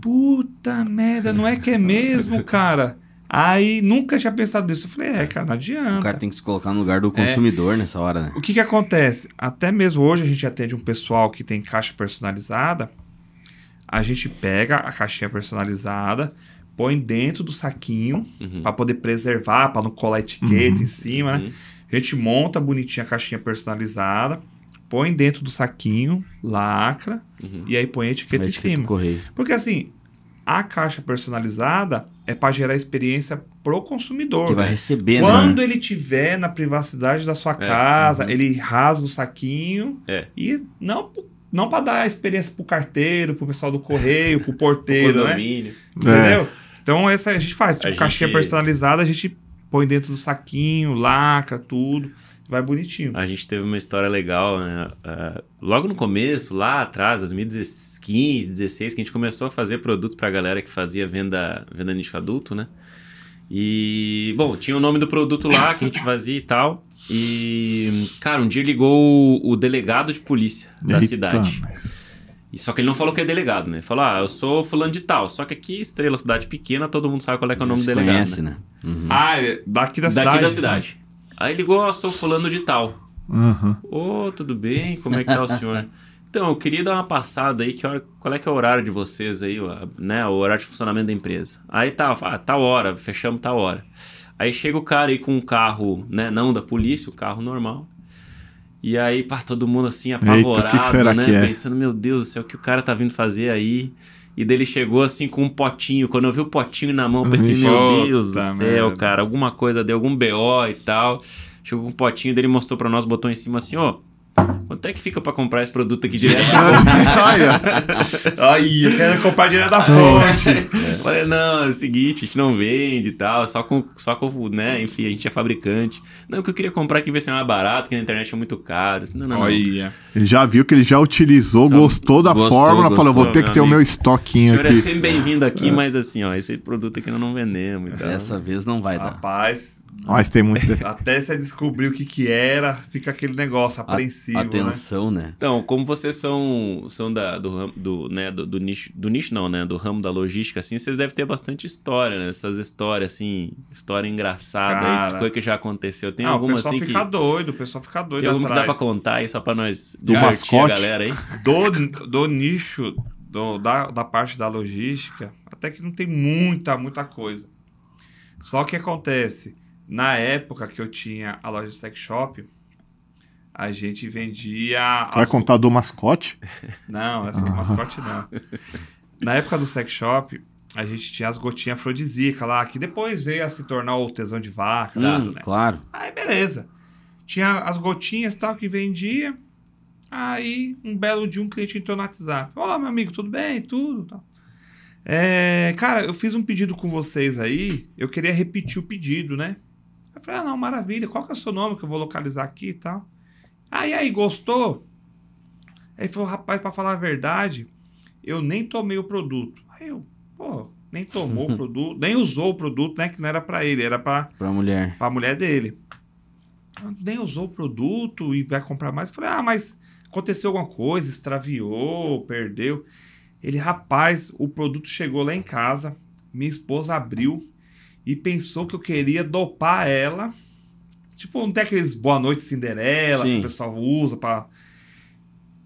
puta merda, não é que é mesmo, cara? Aí nunca tinha pensado nisso. Eu falei, é, cara, não adianta. O cara tem que se colocar no lugar do consumidor nessa hora, né? O que que acontece? Até mesmo hoje a gente atende um pessoal que tem caixa personalizada. A gente pega a caixinha personalizada, põe dentro do saquinho Uhum. pra poder preservar, pra não colar etiqueta em cima, né? Uhum. A gente monta bonitinha a caixinha personalizada, põe dentro do saquinho, lacra Uhum. e aí põe a etiqueta em etiqueta cima. do correio. Porque assim, a caixa personalizada é para gerar experiência pro consumidor. Que vai receber, né? Quando ele tiver na privacidade da sua casa, uhum. ele rasga o saquinho É. e não não para dar a experiência pro carteiro, pro pessoal do correio, pro O porteiro, né? condomínio. Entendeu? Então essa a gente faz, tipo, A caixinha gente- personalizada, a gente põe dentro do saquinho, lacra tudo, vai bonitinho. A gente teve uma história legal, né? Ah, logo no começo, lá atrás, 2015, 16, que a gente começou a fazer produto pra galera que fazia venda, venda nicho adulto, né? E, bom, tinha o nome do produto lá que a gente fazia e tal. E, cara, um dia ligou o, o delegado de polícia da Eita, cidade. mas- E só que ele não falou que é delegado, né? Ele falou, ah, eu sou fulano de tal. Só que aqui, Estrela, cidade pequena, todo mundo sabe qual é, que é o nome do delegado, conhece, né? né? Uhum. Ah, é daqui da cidade. Daqui da cidade. Aí ligou, ah, sou fulano de tal. Uhum. Ô, tudo bem? Como é que tá o senhor? (laughs) Então, eu queria dar uma passada aí, que hora, qual é que é o horário de vocês aí, né? O horário de funcionamento da empresa. Aí tá, ah, tal hora, fechamos tal hora. Aí chega o cara aí com um carro, né? Não da polícia, o carro normal. E aí, pá, todo mundo assim, apavorado, será né? que é? Pensando, meu Deus do céu, o que o cara tá vindo fazer aí? E dele chegou assim com um potinho. Quando eu vi o potinho na mão, eu pensei, Ixi. meu Deus do céu, merda. cara, alguma coisa deu, algum BO e tal. Chegou com um potinho dele, mostrou pra nós, botou em cima assim, ó. Quanto é que fica pra comprar esse produto aqui direto? (laughs) Olha, Aí, eu quero comprar direto da fonte. Falei, não, é o seguinte, a gente não vende e tal, só com, só com, né, enfim, a gente é fabricante. Não, que eu queria comprar aqui ver se é mais barato, que na internet é muito caro. Não, não, não. Olha. ele já viu que ele já utilizou, Só gostou da gostou, fórmula, falou, gostou, vou ter que ter o meu amigo. O estoquinho senhor é aqui. sempre bem-vindo aqui, mas assim, ó, esse produto aqui nós não vendemos e tal. Dessa vez não vai dar. Rapaz, Mas tem muito... (laughs) até você descobrir o que que era, fica aquele negócio apreensivo, né? Atenção, né? Então, como vocês são, são da, do, ramo- do, né, do, do nicho, do nicho não, né, do ramo da logística, assim, vocês devem ter bastante história, né, essas histórias, assim, história engraçada aí, Cara. de coisa que já aconteceu. Tem Ah, o alguma, pessoal assim, que, fica doido, o pessoal fica doido tem alguma que dá pra contar aí, só pra nós Do divertir a mascote? galera aí? do, do nicho, do- da, da parte da logística, até que não tem muita, muita coisa. Só que acontece, na época que eu tinha a loja de sex shop, a gente vendia. Vai as- contar do mascote? (laughs) Não, assim, mascote não. Na época do sex shop, a gente tinha as gotinhas afrodisíacas lá, que depois veio a se tornar o tesão de vaca, Hum, né? Claro. Aí beleza. Tinha as gotinhas e tal que vendia. Aí, um belo dia, um cliente entrou no WhatsApp. Ó, meu amigo, tudo bem? Tudo. Tal. É, cara, eu fiz um pedido com vocês aí. Eu queria repetir o pedido, né? Eu falei, ah, não, maravilha. Qual que é o seu nome que eu vou localizar aqui e tal? Aí, aí, gostou? Aí ele falou, rapaz, pra falar a verdade, eu nem tomei o produto. Aí eu, pô, nem tomou o (laughs) produto, nem usou o produto, né? Que não era pra ele, era pra Pra mulher. pra mulher dele. Ah, Nem usou o produto e vai comprar mais. Eu falei, ah, mas aconteceu alguma coisa, extraviou, perdeu. Ele, rapaz, o produto chegou lá em casa, minha esposa abriu e pensou que eu queria dopar ela. Tipo, não tem aqueles Boa Noite Cinderela que Sim. o pessoal usa pra.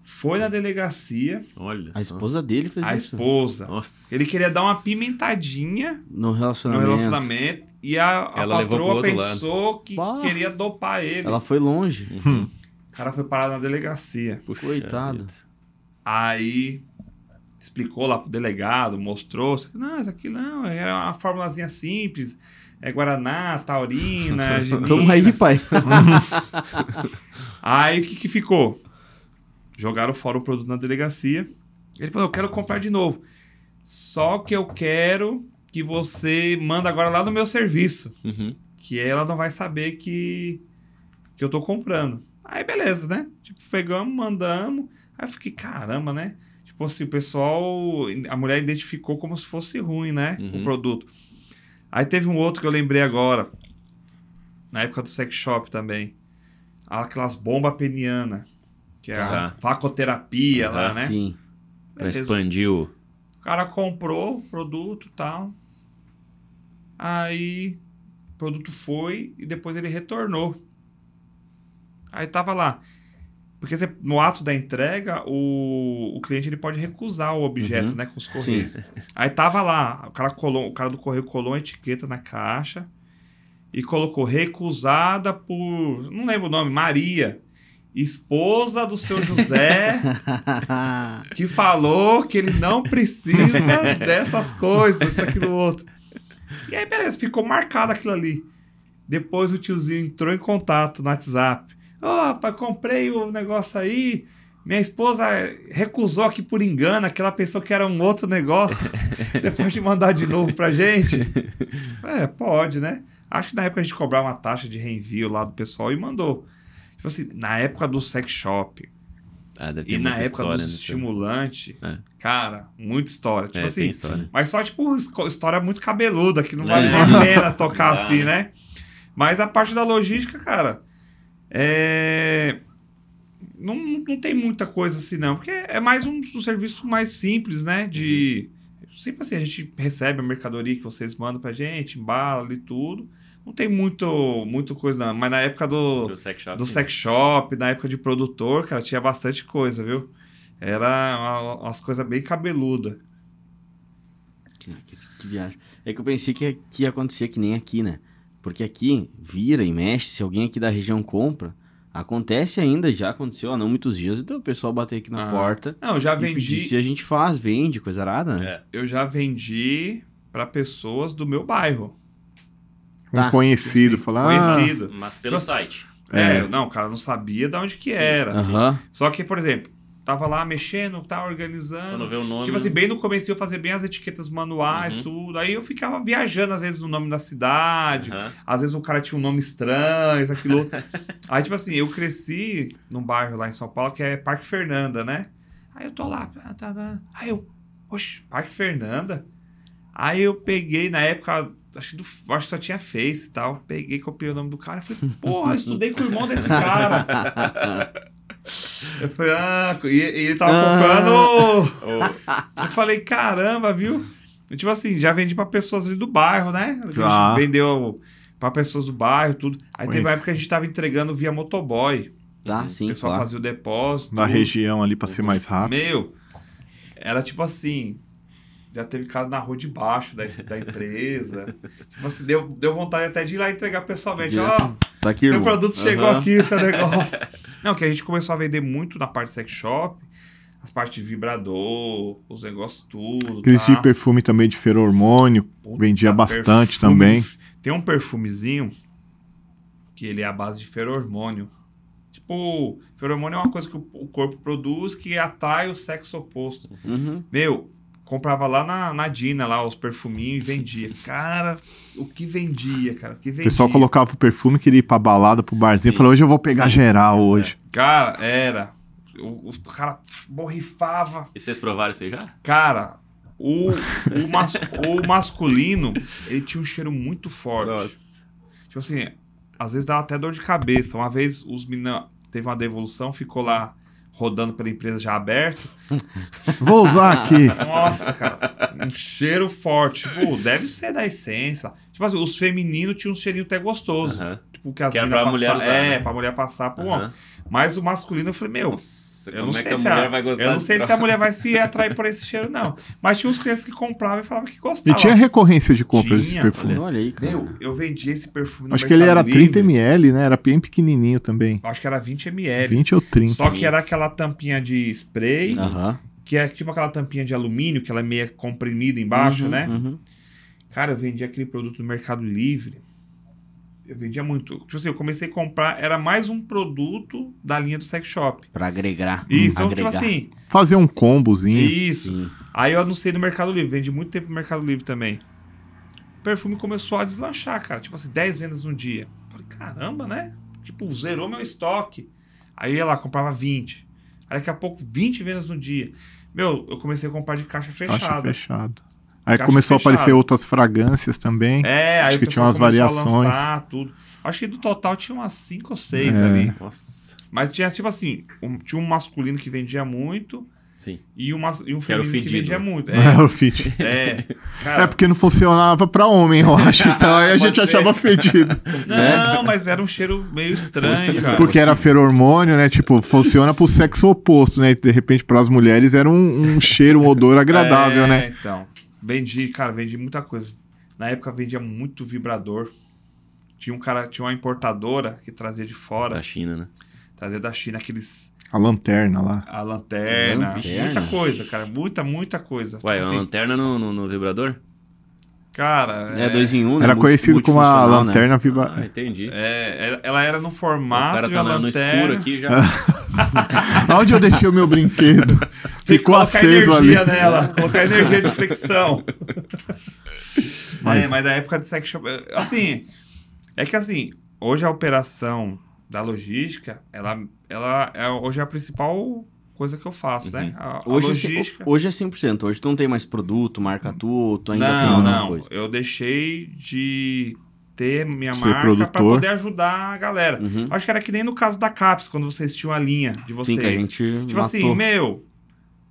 Foi na delegacia, Olha A só. esposa dele fez a isso. esposa. Nossa. Ele queria dar uma pimentadinha No no relacionamento. relacionamento e a, a Ela patroa outro lado. pensou que queria dopar ele. Ela foi longe. O cara foi parar na delegacia. Puxa Coitado. vida. Aí explicou lá pro delegado, mostrou. Não, isso aqui não, é uma formulazinha simples. É Guaraná, Taurina, (laughs) Ginina. Toma aí, pai. (laughs) Aí o que, que ficou? Jogaram fora o produto na delegacia. Ele falou: Eu quero comprar de novo. Só que eu quero que você manda agora lá no meu serviço. Uhum. Que ela não vai saber que, que eu tô comprando. Aí beleza, né? Tipo, pegamos, mandamos. Aí eu fiquei, caramba, né? Tipo assim, o pessoal. A mulher identificou como se fosse ruim, né? Uhum. O produto. Aí teve um outro que eu lembrei agora. Na época do sex shop também. Aquelas bombas penianas. Que é a Tá. vacoterapia lá, né? Sim. Pra Beleza. expandir o. O cara comprou o produto e tal. Aí o produto foi e depois ele retornou. Aí tava lá. Porque você- no ato da entrega, o, o cliente ele pode recusar o objeto, Uhum. né? Com os correios. Aí tava lá, o cara, colou, o cara do correio colou a etiqueta na caixa e colocou recusada por. Não lembro o nome, Maria. Esposa do seu José (laughs) que falou que ele não precisa (laughs) dessas coisas, isso, aquilo, outro. E aí, beleza, ficou marcado aquilo ali. Depois o tiozinho entrou em contato no WhatsApp. Ó, pai, comprei o negócio aí. Minha esposa recusou aqui por engano, que ela pensou que era um outro negócio. (laughs) Você pode mandar de novo pra gente? É, pode, né? Acho que na época a gente cobrava uma taxa de reenvio lá do pessoal e mandou. Tipo assim, na época do sex shop, Ah, e na época nesse- estimulantes, É. cara, muita história. Tipo É, assim, história. mas só, tipo, história muito cabeluda, que não vale É. nem a pena tocar (laughs) assim, né? Mas a parte da logística, cara, é. Não, não tem muita coisa assim, não. Porque é mais um, um serviço mais simples, né? De. Sempre assim, a gente recebe a mercadoria que vocês mandam pra gente, embala e tudo. Não tem muito, muito coisa, não. Mas na época do, Do sex shop. do sex shop, na época de produtor, cara, tinha bastante coisa, viu? Era uma- umas coisas bem cabeludas. Que, que- que viagem. É que eu pensei que, que ia acontecer que nem aqui, né? Porque aqui, vira e mexe, se alguém aqui da região compra, acontece ainda, já aconteceu há não muitos dias, então o pessoal bater aqui na Ah. porta Não, eu já e pedir vendi, se a gente faz, vende, coisa arada, né? É. eu já vendi pra pessoas do meu bairro. Um Tá. conhecido, Assim, falar. Ah, Conhecido. Mas pelo Nossa. site. É, É. não, o cara não sabia de onde que Sim. era. assim. Aham. Só que, por exemplo, tava lá mexendo, tá organizando. Quando vê o nome. Tipo assim, bem no começo eu fazia bem as etiquetas manuais, Uhum. tudo. Aí eu ficava viajando, às vezes, no nome da cidade. Aham. Às vezes o cara tinha um nome estranho, isso, aquilo. (laughs) Aí, tipo assim, eu cresci num bairro lá em São Paulo que é Parque Fernanda, né? Aí eu tô lá. pá, tá, tá. Aí eu, oxe, Parque Fernanda? Aí eu peguei, na época, acho que, do, acho que só tinha Face e tal. Peguei, copiei o nome do cara. Falei, porra, estudei com o irmão desse cara. (laughs) Eu falei, ah, e, e ele tava comprando. (laughs) Eu falei, caramba, viu? E, tipo assim, já vendi pra pessoas ali do bairro, né? A gente Já. vendeu pra pessoas do bairro, tudo. Aí teve uma época que a gente tava entregando via motoboy. Tá, o sim, pessoal claro. fazia o depósito. Na região ali pra ser mais rápido. Meu, era tipo assim. Já teve caso na rua de baixo da, da empresa. tipo assim, deu, deu vontade até de ir lá entregar pessoalmente. Ó. Tá aqui, seu irmão. produto chegou aqui, seu negócio. (laughs) Não, que a gente começou a vender muito na parte sex shop, as partes de vibrador, os negócios tudo. Aqueles tá? de perfume também de feromônio. Puta, vendia bastante perfume também. Tem um perfumezinho que ele é a base de feromônio. Tipo, feromônio é uma coisa que o o corpo produz que atrai o sexo oposto. Uhum. Meu, comprava lá na, na Dina, lá, os perfuminhos e vendia. (laughs) Cara, o que vendia, cara? O que O vendia? pessoal colocava o perfume, queria ir pra balada, pro barzinho. Sim. Falou, hoje eu vou pegar geral hoje. Cara, era. O, os cara borrifava. E vocês provaram isso aí já? Cara, o, o, (laughs) mas- o masculino, ele tinha um cheiro muito forte. Tipo assim, às vezes dava até dor de cabeça. Uma vez os meninos teve uma devolução, ficou lá rodando pela empresa já aberto. (laughs) Vou usar aqui. Nossa, cara, um cheiro forte. Tipo, deve ser da essência. Tipo assim, os femininos tinham um cheirinho até gostoso. Aham. Tipo, que as Que era meninas pra mulher passa- usar, É, né? pra mulher passar pro Aham. homem. Mas o masculino, eu falei, meu, Nossa, eu como não é sei, que a se, mulher a, vai gostar eu não sei se a mulher vai se atrair por esse cheiro, não. Mas tinha uns clientes que compravam e falavam que gostavam. E tinha recorrência de compra desse perfume. Olha aí, cara. Meu, eu vendi esse perfume no Acho que ele era 30 Livre. ml, né? Era bem pequenininho também. Acho que era 20 ml. 20 ou 30. Só que era aquela tampinha de spray Aham. que é tipo aquela tampinha de alumínio, que ela é meio comprimida embaixo, Uhum, né? uhum. Cara, eu vendia aquele produto no Mercado Livre. Eu vendia muito. Tipo assim, eu comecei a comprar, era mais um produto da linha do sex shop. Pra agregar. Isso, então, tipo agregar. assim, Fazer um combozinho. isso. Sim. Aí eu anunciei no Mercado Livre, vendi muito tempo no Mercado Livre também. O perfume começou a deslanchar, cara. Tipo assim, 10 vendas no dia. Falei, caramba, né? Tipo, zerou meu estoque. Aí eu ia lá, comprava 20. Aí daqui a pouco, 20 vendas no dia. Meu, eu comecei a comprar de caixa fechada. Caixa fechado. Aí Caixa começou a aparecer outras fragrâncias também. É, aí Acho o que tinha umas variações. lançar tudo. Acho que do total tinha umas 5 ou 6 É. ali. Nossa. Mas tinha, tipo assim, um- tinha um masculino que vendia muito Sim. e um, mas- e um Que era o feminino que fedido, vendia né? muito. (laughs) É, o fit. É, é. É porque não funcionava pra homem, eu acho. Então aí a gente ser. achava fedido. Não, mas era um cheiro meio estranho, cara. Porque era feromônio, né? Tipo, funciona pro sexo oposto, né? De repente, pras mulheres era um, um cheiro, um odor agradável, é, né? Então, vendi, cara, vendi muita coisa. Na época vendia muito vibrador. Tinha um cara, tinha uma importadora que trazia de fora, Da China, né? trazia da China aqueles A lanterna lá. a lanterna, Lanterna? muita coisa, cara, muita, muita coisa. Ué, Tipo uma assim, lanterna no, no, no vibrador? Cara, É, dois em um, né? Era Multi- conhecido como a né? lanterna Ah, vibra... entendi. é, ela- era no o formato cara de tá uma na- no lanterna. escuro aqui já. (laughs) Onde eu deixei o meu brinquedo? (laughs) Ficou colocar aceso ali. energia nela, colocar energia de flexão. (laughs) É, mas da época de sex shop. Assim, é que assim, hoje a operação da logística, ela, ela é, hoje é a principal coisa que eu faço, né? A, a Hoje, é, logística. hoje é 100%. Hoje tu não tem mais produto, marca tu, tu ainda tem não, alguma não. coisa. Eu deixei de ter minha Ser marca para poder ajudar a galera. Uhum. Acho que era que nem no caso da Caps, quando vocês tinham a linha de vocês. Sim, que a gente Tipo matou. assim, meu,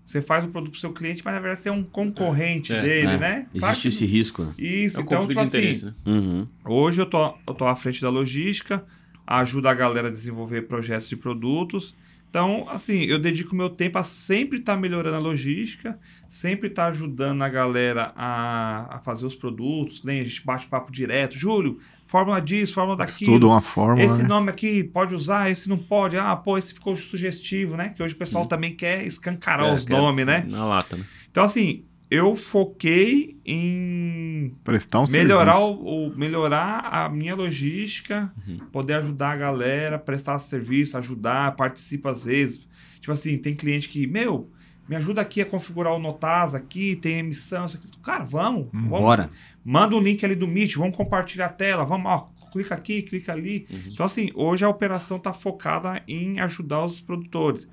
você faz o produto pro seu cliente, mas na verdade você é um concorrente É, dele, É, né? Claro Existe que- esse risco, né? Isso, É um então, conflito tipo de interesse, assim, né? Uhum. hoje eu tô, eu tô à frente da logística, ajudo a galera a desenvolver projetos de produtos. Então, assim, eu dedico meu tempo a sempre estar melhorando a logística, sempre estar ajudando a galera a, a fazer os produtos, né? a gente bate papo direto. Júlio, fórmula disso, fórmula daquilo. Tudo uma fórmula, Esse né? nome aqui pode usar, esse não pode. Ah, pô, esse ficou sugestivo, né? Que hoje o pessoal também quer escancarar É, os nomes, né? Na lata, né? Então, assim, eu foquei em Prestar um melhorar, serviço. o, o- melhorar a minha logística, poder ajudar a galera, prestar serviço, ajudar, participa às vezes. Tipo assim, tem cliente que, meu, me ajuda aqui a configurar o Notasa aqui, tem emissão, isso aqui. Cara, vamos, vamos. Bora. Manda o link ali do Meet, vamos compartilhar a tela, vamos, ó, clica aqui, clica ali. Então, assim, hoje a operação está focada em ajudar os produtores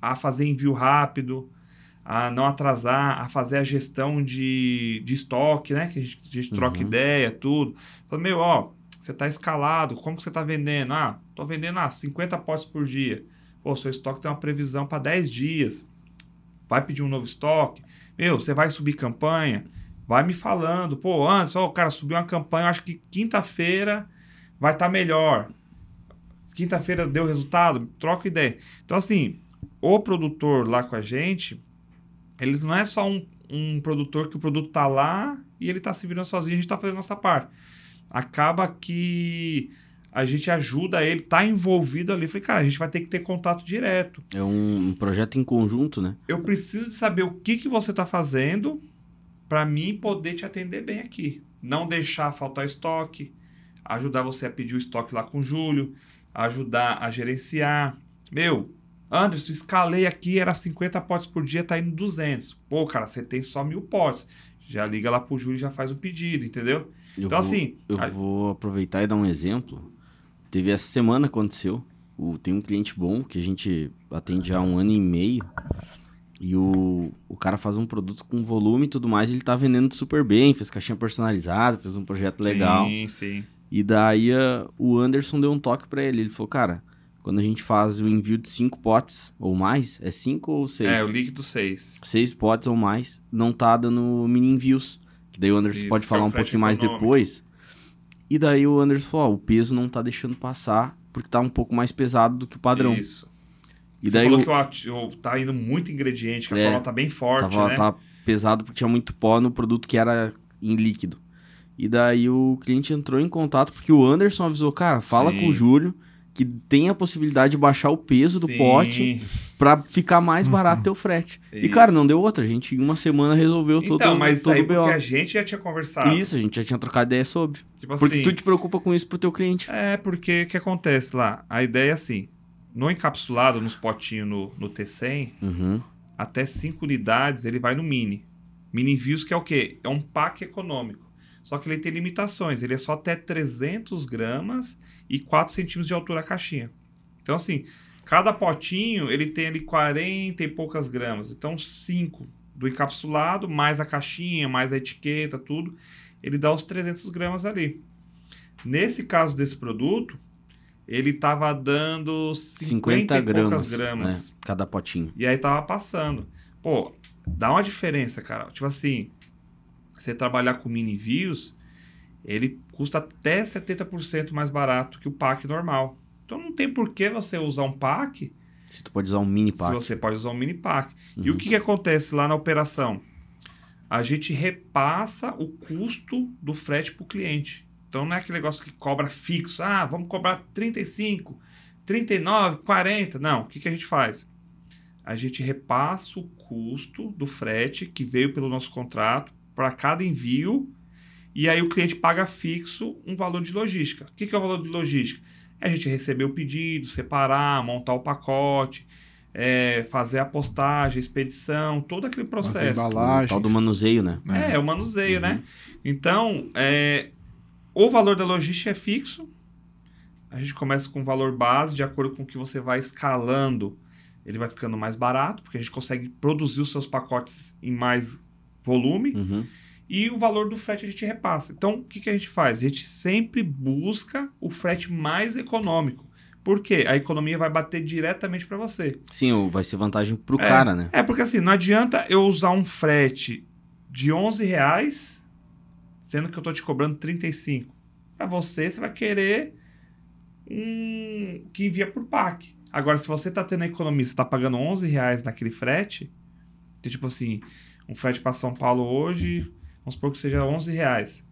a fazer envio rápido, a não atrasar, a fazer a gestão de, de estoque, né? Que a gente, a gente troca ideia, tudo. Fala, meu, ó, você tá escalado, como que você tá vendendo? Ah, tô vendendo ah, 50 potes por dia. Pô, seu estoque tem uma previsão para 10 dias. Vai pedir um novo estoque. Meu, você vai subir campanha? Vai me falando. Pô, antes, ó, o cara subiu uma campanha, eu acho que quinta-feira vai estar melhor. Quinta-feira deu resultado, troca ideia. Então, assim, o produtor lá com a gente, eles não é só um, um produtor que o produto tá lá e ele tá se virando sozinho, a gente tá fazendo a nossa parte. Acaba que a gente ajuda ele, tá envolvido ali. Falei, cara, a gente vai ter que ter contato direto. É um, projeto em conjunto, né? Eu preciso de saber o que, que você tá fazendo para mim poder te atender bem aqui. Não deixar faltar estoque, ajudar você a pedir o estoque lá com o Júlio, ajudar a gerenciar. Meu, Anderson, escalei aqui, era 50 potes por dia, tá indo 200. Pô, cara, você tem só mil potes. Já liga lá pro Júlio e já faz o pedido, entendeu? Eu então, vou, assim, Eu a- vou aproveitar e dar um exemplo. Teve essa semana aconteceu. O, tem um cliente bom que a gente atende há um ano e meio. E o, o cara faz um produto com volume e tudo mais. Ele tá vendendo super bem, fez caixinha personalizada, fez um projeto legal. Sim, sim. E daí ah, o Anderson deu um toque pra ele. Ele falou, cara, quando a gente faz o envio de cinco potes ou mais, é cinco ou seis? É, o líquido 6. seis potes ou mais, não tá dando mini envios. Que daí o Anderson Isso, pode é falar um pouquinho mais depois. E daí o Anderson falou, ó, o peso não tá deixando passar, porque tá um pouco mais pesado do que o padrão. Isso. E Você daí falou o- que o, o- tá indo muito ingrediente, que a É, fórmula tá bem forte, tava, né? tava pesado porque tinha muito pó no produto que era em líquido. E daí o cliente entrou em contato porque o Anderson avisou, cara, fala Sim. com o Júlio que tem a possibilidade de baixar o peso do Sim. pote pra ficar mais barato teu frete. E, cara, Isso. não deu outra. A gente, em uma semana, resolveu todo, Então, mas isso todo aí o BO. porque a gente já tinha conversado. Isso, a gente já tinha trocado ideia sobre. Tipo Porque assim, tu te preocupa com isso pro teu cliente. É, porque o que acontece lá? A ideia é assim: no encapsulado, nos potinhos no, no T100, Uhum. até 5 unidades ele vai no mini. Mini envios que é o quê? É um pack econômico. Só que ele tem limitações. Ele é só até 300 gramas e 4 centímetros de altura a caixinha. Então, assim, cada potinho ele tem ali 40 e poucas gramas. Então, 5 do encapsulado, mais a caixinha, mais a etiqueta, tudo, ele dá os 300 gramas ali. Nesse caso desse produto, ele estava dando 50, 50 e gramas. poucas gramas. né, cada potinho. E aí tava passando. Pô, dá uma diferença, cara. Tipo assim, você trabalhar com mini envios, ele custa até 70% mais barato que o pack normal. Então não tem por que você usar um pack Se tu pode usar um mini se pack. você pode usar um mini pack. E Uhum. o que, que acontece lá na operação? A gente repassa o custo do frete para o cliente. Então não é aquele negócio que cobra fixo. Ah, vamos cobrar 35, 39, 40. Não, o que, que a gente faz? A gente repassa o custo do frete que veio pelo nosso contrato para cada envio e aí o cliente paga fixo um valor de logística. O que, que é o valor de logística? É a gente receber o pedido, separar, montar o pacote, é, fazer a postagem, a expedição, todo aquele processo. O tal do manuseio, né? É, o manuseio, Uhum. né? Então, é, o valor da logística é fixo. A gente começa com o valor base, de acordo com o que você vai escalando, ele vai ficando mais barato, porque a gente consegue produzir os seus pacotes em mais volume. Uhum. E o valor do frete a gente repassa. Então, o que, que a gente faz? A gente sempre busca o frete mais econômico. Por quê? A economia vai bater diretamente para você. Sim, o- vai ser vantagem pro É. cara, né? É porque assim, não adianta eu usar um frete de 11 reais, sendo que eu tô te cobrando 35. Para você, você vai querer um que envia por PAC. Agora, se você tá tendo a economia, você tá pagando 11 reais naquele frete, que, tipo assim, um frete para São Paulo hoje, vamos supor que seja 11 reais.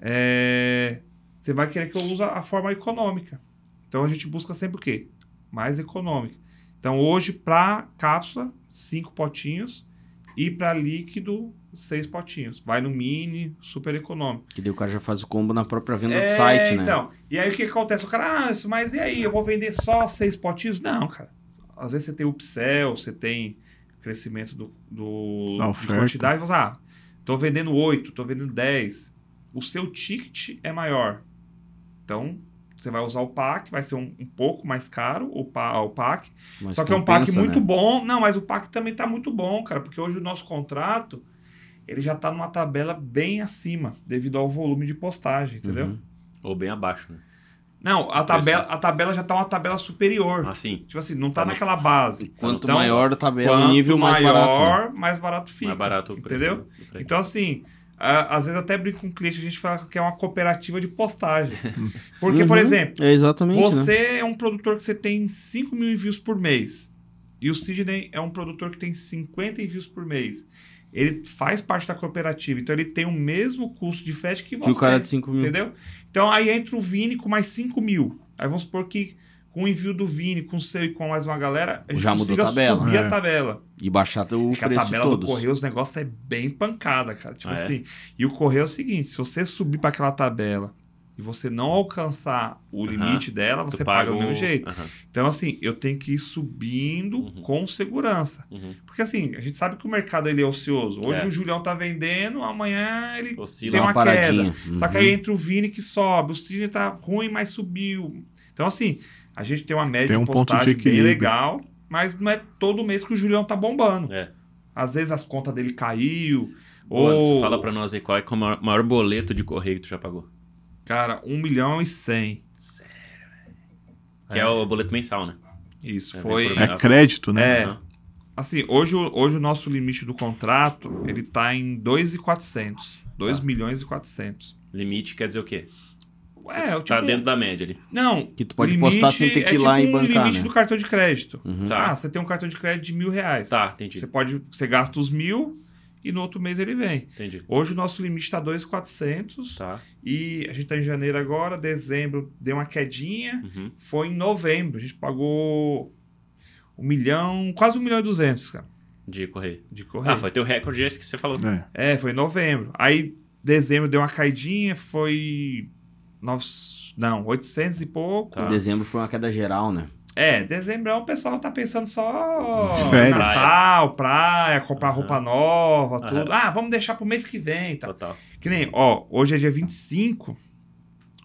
É, você vai querer que eu use a forma econômica. Então a gente busca sempre o quê? Mais econômica. Então hoje, para cápsula, cinco potinhos. E para líquido, seis potinhos. Vai no mini, super econômico. Que daí o cara já faz o combo na própria venda do É, site, né? Então, e aí o que, que acontece? O cara, ah, isso, mas e aí? Eu vou vender só seis potinhos? Não, cara. Às vezes você tem upsell, você tem crescimento do, do Da de quantidade. Você, ah, tô vendendo oito, tô vendendo dez. O seu ticket é maior. Então, você vai usar o pack, vai ser um, um pouco mais caro o, pa, o pack. Mas Só que é um pack muito né? bom. Não, mas o pack também tá muito bom, cara, porque hoje o nosso contrato ele já tá numa tabela bem acima, devido ao volume de postagem, entendeu? Uhum. Ou bem abaixo, né? Não, a tabela, a tabela já tá uma tabela superior. Assim, Tipo assim, não tá, Tá naquela base. Quanto Então, maior a tabela, Quanto nível mais barato. né? maior, mais barato fica. mais barato o preço entendeu? Então, assim, a- às vezes até brinco com o cliente, a gente fala que é uma cooperativa de postagem. (laughs) Porque, por Uhum. exemplo, É né? você é um produtor que você tem 5 mil envios por mês. E o Sidney é um produtor que tem 50 envios por mês. Ele faz parte da cooperativa, então ele tem o mesmo custo de frete que você. Que o cara de 5 mil. Entendeu? Então aí entra o Vini com mais 5 mil. Aí vamos supor que com o envio do Vini, com o seu e com mais uma galera, a gente Já mudou consiga a tabela. subir É. a tabela. E baixar o Porque a preço tabela de do. Correio, os negócios é bem pancada, cara. Tipo Ah, é? assim. E o Correio é o seguinte: se você subir para aquela tabela e você não alcançar o limite dela, você paga, do o- mesmo jeito. Então, assim, eu tenho que ir subindo Uhum. com segurança. uhum. Porque, assim, a gente sabe que o mercado ele é ocioso. Hoje É. o Julião tá vendendo, amanhã ele Oscila tem uma, uma queda. Só que Uhum. aí entra o Vini que sobe, o Sidney tá ruim, mas subiu. Então, assim, a gente tem uma média Tem um de ponto de postagem bem legal, mas não é todo mês que o Julião tá bombando. É. Às vezes as contas dele caiu. Ou, Anderson, fala pra nós aí qual é, é o maior, maior boleto de correio que tu já pagou. Cara, 1 milhão e 100. Que é, o boleto mensal, né? Isso, É, foi... É crédito, né? É, Aham. assim, hoje, o- hoje o nosso limite do contrato, ele tá em 2,400. 2 Tá. milhões e 400. Limite quer dizer o quê? É, eu, tipo... Tá dentro da média ali. Não, Que tu pode postar sem ter que ir é lá tipo e um bancar, limite né? do cartão de crédito. Uhum. Tá. Ah, você tem um cartão de crédito de mil reais. Tá, entendi. Você pode, você gasta os mil e no outro mês ele vem. Entendi. Hoje o nosso limite está 2,400 Tá. e a gente está em janeiro agora, dezembro deu uma quedinha, Uhum. foi em novembro, a gente pagou um milhão, quase um milhão e duzentos, cara, De correr. de correio. Ah, foi teu recorde esse que você falou. É. É, foi em novembro. Aí, dezembro deu uma caidinha, foi. Nove, não, 800 e pouco. Tá. Em dezembro foi uma queda geral, né? É, dezembro o pessoal tá pensando só (laughs) Férias. Natal, praia, comprar roupa nova, Aham. tudo. Ah, vamos deixar pro mês que vem, tá? Total. Que nem, ó, hoje é dia 25,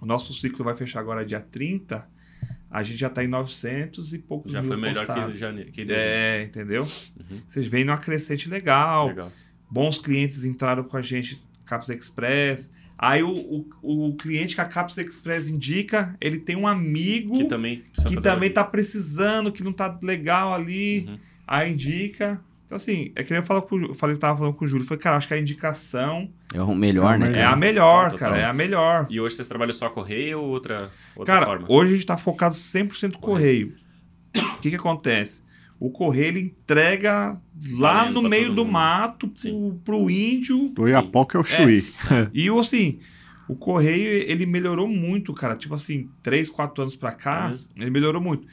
o nosso ciclo vai fechar agora dia 30, a gente já tá em 900 e poucos Já mil foi melhor postados. que, janeiro, que dezembro. É, entendeu? Uhum. Vocês veem numa crescente legal, Legal. bons clientes entraram com a gente, Caps Express. Aí o, o, o cliente que a Caps Express indica, ele tem um amigo Que também que também tá precisando, que não tá legal ali, Uhum. aí indica. Então, assim, é que nem eu, falo com, eu falei que tava falando com o Júlio. Falei, cara, acho que a indicação É o melhor, É né? é a melhor, Total. cara, é a melhor. E hoje vocês trabalham só correio ou outra, outra Cara, forma? hoje a gente tá focado 100% correio. O que que acontece? O correio, ele entrega lá no meio do mundo. mato, pro, pro índio. Do Iapoca é o Chuí. (laughs) E, assim, o correio, ele melhorou muito, cara. Tipo assim, 3, 4 anos pra É cá, mesmo? ele melhorou muito.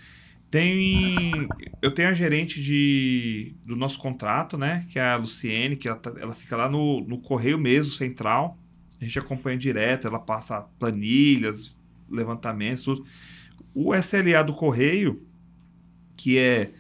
Tem. Eu tenho a gerente de, do nosso contrato, né? Que é a Luciene, que ela, tá- ela fica lá no, no correio mesmo, central. A gente acompanha direto, ela passa planilhas, levantamentos, tudo. O SLA do correio, que é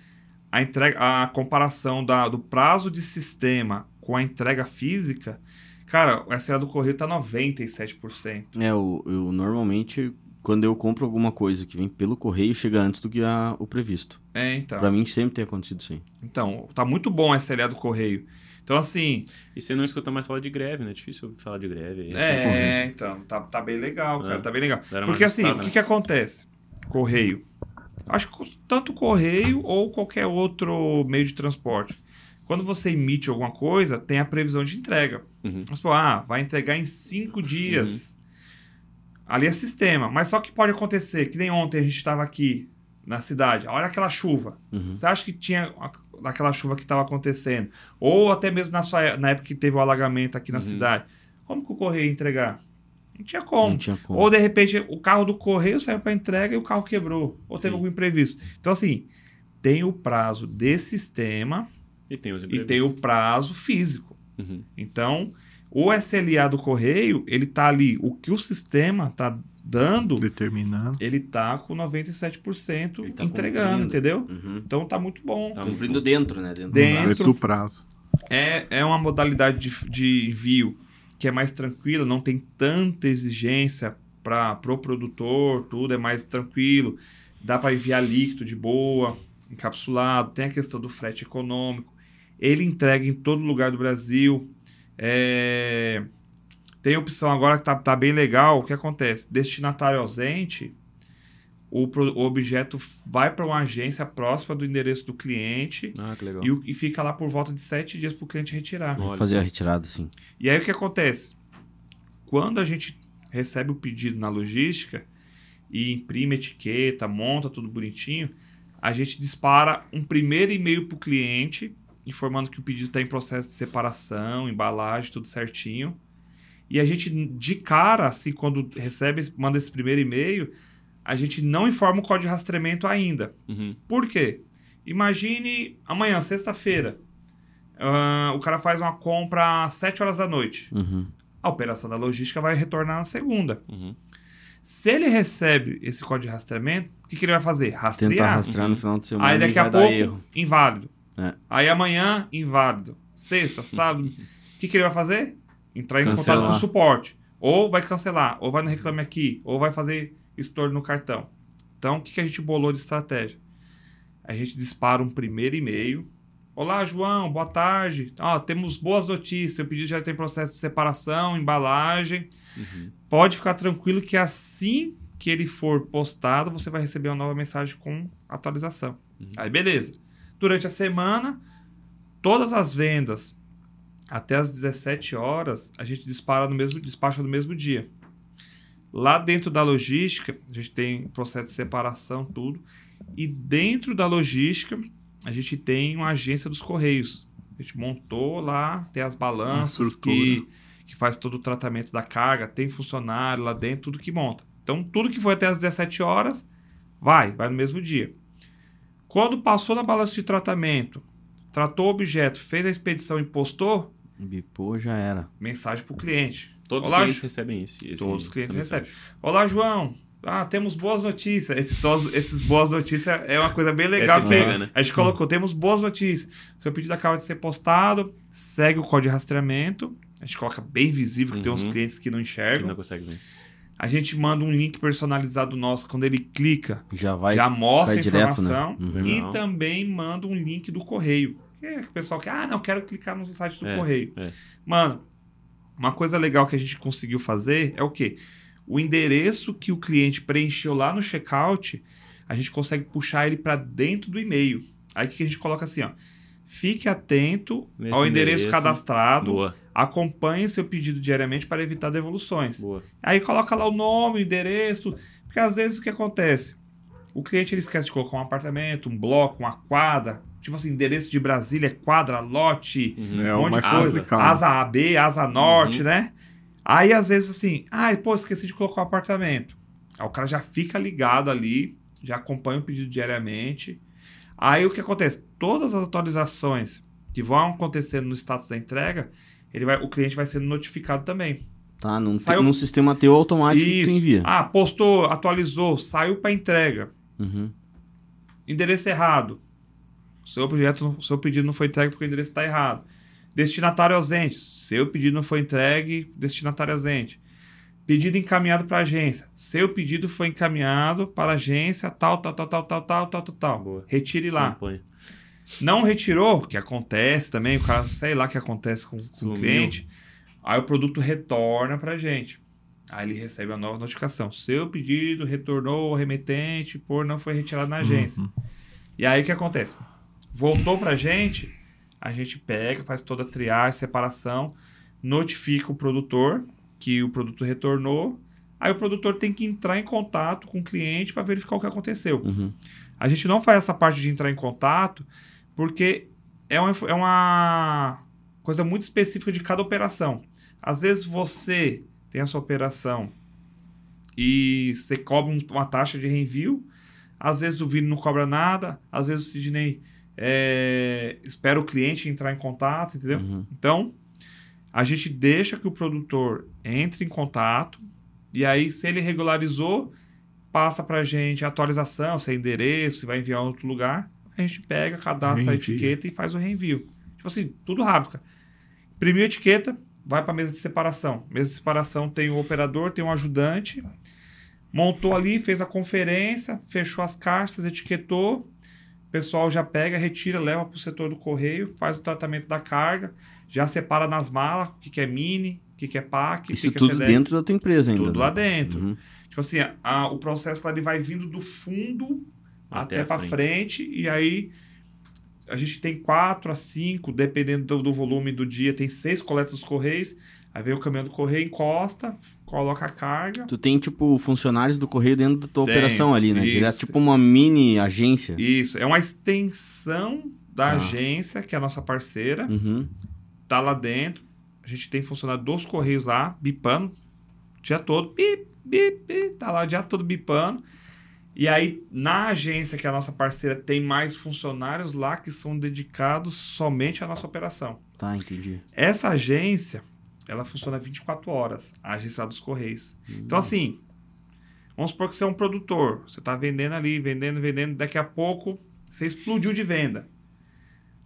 a entrega, a comparação da, do prazo de sistema com a entrega física, cara, o SLA do correio tá 97%. É, eu, eu normalmente, quando eu compro alguma coisa que vem pelo correio, chega antes do que a- o previsto. É, então. Pra mim sempre tem acontecido isso aí. Então, tá muito bom o SLA do correio. Então, assim, E você não escuta mais falar de greve, né? É difícil falar de greve. é, então, tá, tá bem legal, cara, É. tá bem legal. Porque assim, o que né? que acontece? Correio. Acho que tanto correio ou qualquer outro meio de transporte. Quando você emite alguma coisa, tem a previsão de entrega. Uhum. Supor, ah, vai entregar em cinco dias. Ali é sistema. Mas só que pode acontecer, que nem ontem a gente estava aqui na cidade, olha aquela chuva. Uhum. Você acha que tinha aquela chuva que estava acontecendo? Ou até mesmo na, sua, na época que teve o alagamento aqui na Uhum. cidade. Como que o correio ia entregar? Não tinha como. Não tinha como. Ou de repente o carro do correio saiu para entrega e o carro quebrou. Ou teve Sim. algum imprevisto. Então, assim, tem o prazo de sistema E tem os e tem o prazo físico. Uhum. Então, o SLA do correio, ele tá ali, o que o sistema tá dando, Determinando. ele tá com 97% Ele tá entregando, cumprindo. entendeu? Uhum. Então tá muito bom. Tá Cumprindo dentro, né? Dentro. Dentro. Dentro do prazo. É, é uma modalidade de, de envio que é mais tranquila, não tem tanta exigência para pro produtor, tudo é mais tranquilo. Dá para enviar líquido de boa, encapsulado, tem a questão do frete econômico. Ele entrega em todo lugar do Brasil. É, Tem opção agora que tá, tá bem legal. O que acontece? Destinatário ausente, o, pro- o objeto vai para uma agência próxima do endereço do cliente Ah, que legal. e, o- e fica lá por volta de sete dias para o cliente retirar. Olha Fazer a retirada, sim. E aí o que acontece? Quando a gente recebe o pedido na logística e imprime a etiqueta, monta tudo bonitinho, a gente dispara um primeiro e-mail para o cliente, informando que o pedido está em processo de separação, embalagem, tudo certinho. E a gente, de cara, assim, quando recebe, manda esse primeiro e-mail, a gente não informa o código de rastreamento ainda. Uhum. Por quê? Imagine amanhã, sexta-feira, ah, o cara faz uma compra às 7 horas da noite. Uhum. A operação da logística vai retornar na segunda. Uhum. Se ele recebe esse código de rastreamento, o que, que ele vai fazer? Tentar Rastrear. rastrear no final de semana Aí daqui a pouco, inválido. É. Aí amanhã, inválido. Sexta, sábado. (laughs) O que, que ele vai fazer? Entrar em Cancelar. contato com o suporte. Ou vai cancelar, ou vai no Reclame Aqui, ou vai fazer estorno no cartão. Então, o que, que a gente bolou de estratégia? A gente dispara um primeiro e-mail. Olá, João, boa tarde. Ó, temos boas notícias. O pedido já tem processo de separação, embalagem. Uhum. Pode ficar tranquilo que assim que ele for postado, você vai receber uma nova mensagem com atualização. Aí, beleza. Durante a semana, todas as vendas até as 17 horas, a gente dispara no mesmo, despacha no mesmo dia. Lá dentro da logística, a gente tem processo de separação, tudo. E dentro da logística, a gente tem uma agência dos Correios. A gente montou lá, tem as balanças que, que faz todo o tratamento da carga, tem funcionário lá dentro, tudo que monta. Então, tudo que foi até as 17 horas, vai, vai no mesmo dia. Quando passou na balança de tratamento, tratou o objeto, fez a expedição e postou, Bipou já era. mensagem para o cliente. Todos Olá, os clientes recebem esse, esse Todos os clientes recebem. Olá, João. Ah, temos boas notícias. Esse tos- esses boas notícias é uma coisa bem legal. Esse porque pega, né? A gente colocou, temos boas notícias. Seu pedido acaba de ser postado, segue o código de rastreamento. A gente coloca bem visível, que tem uns Uhum. clientes que não Que enxergam. não consegue ver. A gente manda um link personalizado nosso. Quando ele clica, Já vai. já mostra a vai direto, informação. né? Uhum. E também manda um link do correio. Que é o pessoal que, ah, não, quero clicar no site do É, correio. é. Mano, uma coisa legal que a gente conseguiu fazer é o quê? O endereço que o cliente preencheu lá no checkout, a gente consegue puxar ele para dentro do e-mail. Aí que a gente coloca assim, ó? Fique atento Nesse ao endereço, endereço. cadastrado, Boa, acompanhe seu pedido diariamente para evitar devoluções. boa. Aí coloca lá o nome, o endereço, porque às vezes o que acontece? O cliente ele esquece de colocar um apartamento, um bloco, uma quadra, tipo assim, endereço de Brasília, quadra, lote, Uhum. É um o monte de coisa. complicado. Asa AB, asa norte, Uhum. né? Aí às vezes assim, ai, pô, esqueci de colocar o apartamento. Aí o cara já fica ligado ali, já acompanha o pedido diariamente. Aí o que acontece? Todas as atualizações que vão acontecendo no status da entrega, ele vai, o cliente vai sendo notificado também. Tá, num, Saiu- num sistema teu automático que tu Isso. envia. Ah, postou, atualizou, saiu para entrega. Uhum. Endereço errado. Seu, objeto, seu pedido não foi entregue porque o endereço está errado. Destinatário ausente. Seu pedido não foi entregue, destinatário ausente. Pedido encaminhado para a agência. Seu pedido foi encaminhado para a agência tal, tal, tal, tal, tal, tal, tal, tal. Boa. Retire lá. Acompanha. Não retirou, que acontece também, o cara, sei lá o que acontece com, com o cliente. Aí o produto retorna para a gente. Aí ele recebe a nova notificação. Seu pedido retornou ao remetente por não foi retirado na agência. Uhum. E aí o que acontece? Voltou pra gente, a gente pega, faz toda a triagem, separação, notifica o produtor que o produto retornou. Aí o produtor tem que entrar em contato com o cliente para verificar o que aconteceu. Uhum. A gente não faz essa parte de entrar em contato porque é uma, é uma coisa muito específica de cada operação. Às vezes você tem a sua operação e você cobra um- uma taxa de reenvio, às vezes o Vini não cobra nada, às vezes o Sidney é, espera o cliente entrar em contato, entendeu? Uhum. Então, a gente deixa que o produtor entre em contato e aí, se ele regularizou, passa para a gente a atualização, se é endereço, se vai enviar em outro lugar. A gente pega, cadastra a etiqueta e faz o reenvio. Tipo assim, tudo rápido, cara. Imprimiu a etiqueta, vai para a mesa de separação. Mesa de separação tem o operador, tem um ajudante. Montou ali, fez a conferência, fechou as caixas, etiquetou. O pessoal já pega, retira, leva para o setor do correio, faz o tratamento da carga, já separa nas malas o que, que é mini, o que, que é PAC, o Isso que, que é tudo Sedex. dentro da tua empresa ainda. Tudo né? lá dentro. Uhum. Tipo assim, a- o processo lá ele vai vindo do fundo Até até, para frente. e aí a gente tem quatro a cinco, dependendo do, do volume do dia, tem seis coletas dos correios. Aí vem o caminhão do correio, encosta, coloca a carga. Tu tem, tipo, funcionários do correio dentro da tua Tenho, operação ali, né? isso. Direto, tipo uma mini agência. Isso, é uma extensão da Tá. agência, que é a nossa parceira, Uhum. tá lá dentro. A gente tem funcionário dos correios lá, bipando, o dia todo, bip, bip, bip, tá lá o dia todo bipando. E aí, na agência, que é a nossa parceira, tem mais funcionários lá que são dedicados somente à nossa operação. Tá, entendi. Essa agência, ela funciona 24 horas, a agência dos Correios. Então, assim, vamos supor que você é um produtor, você está vendendo ali, vendendo, vendendo, daqui a pouco você explodiu de venda.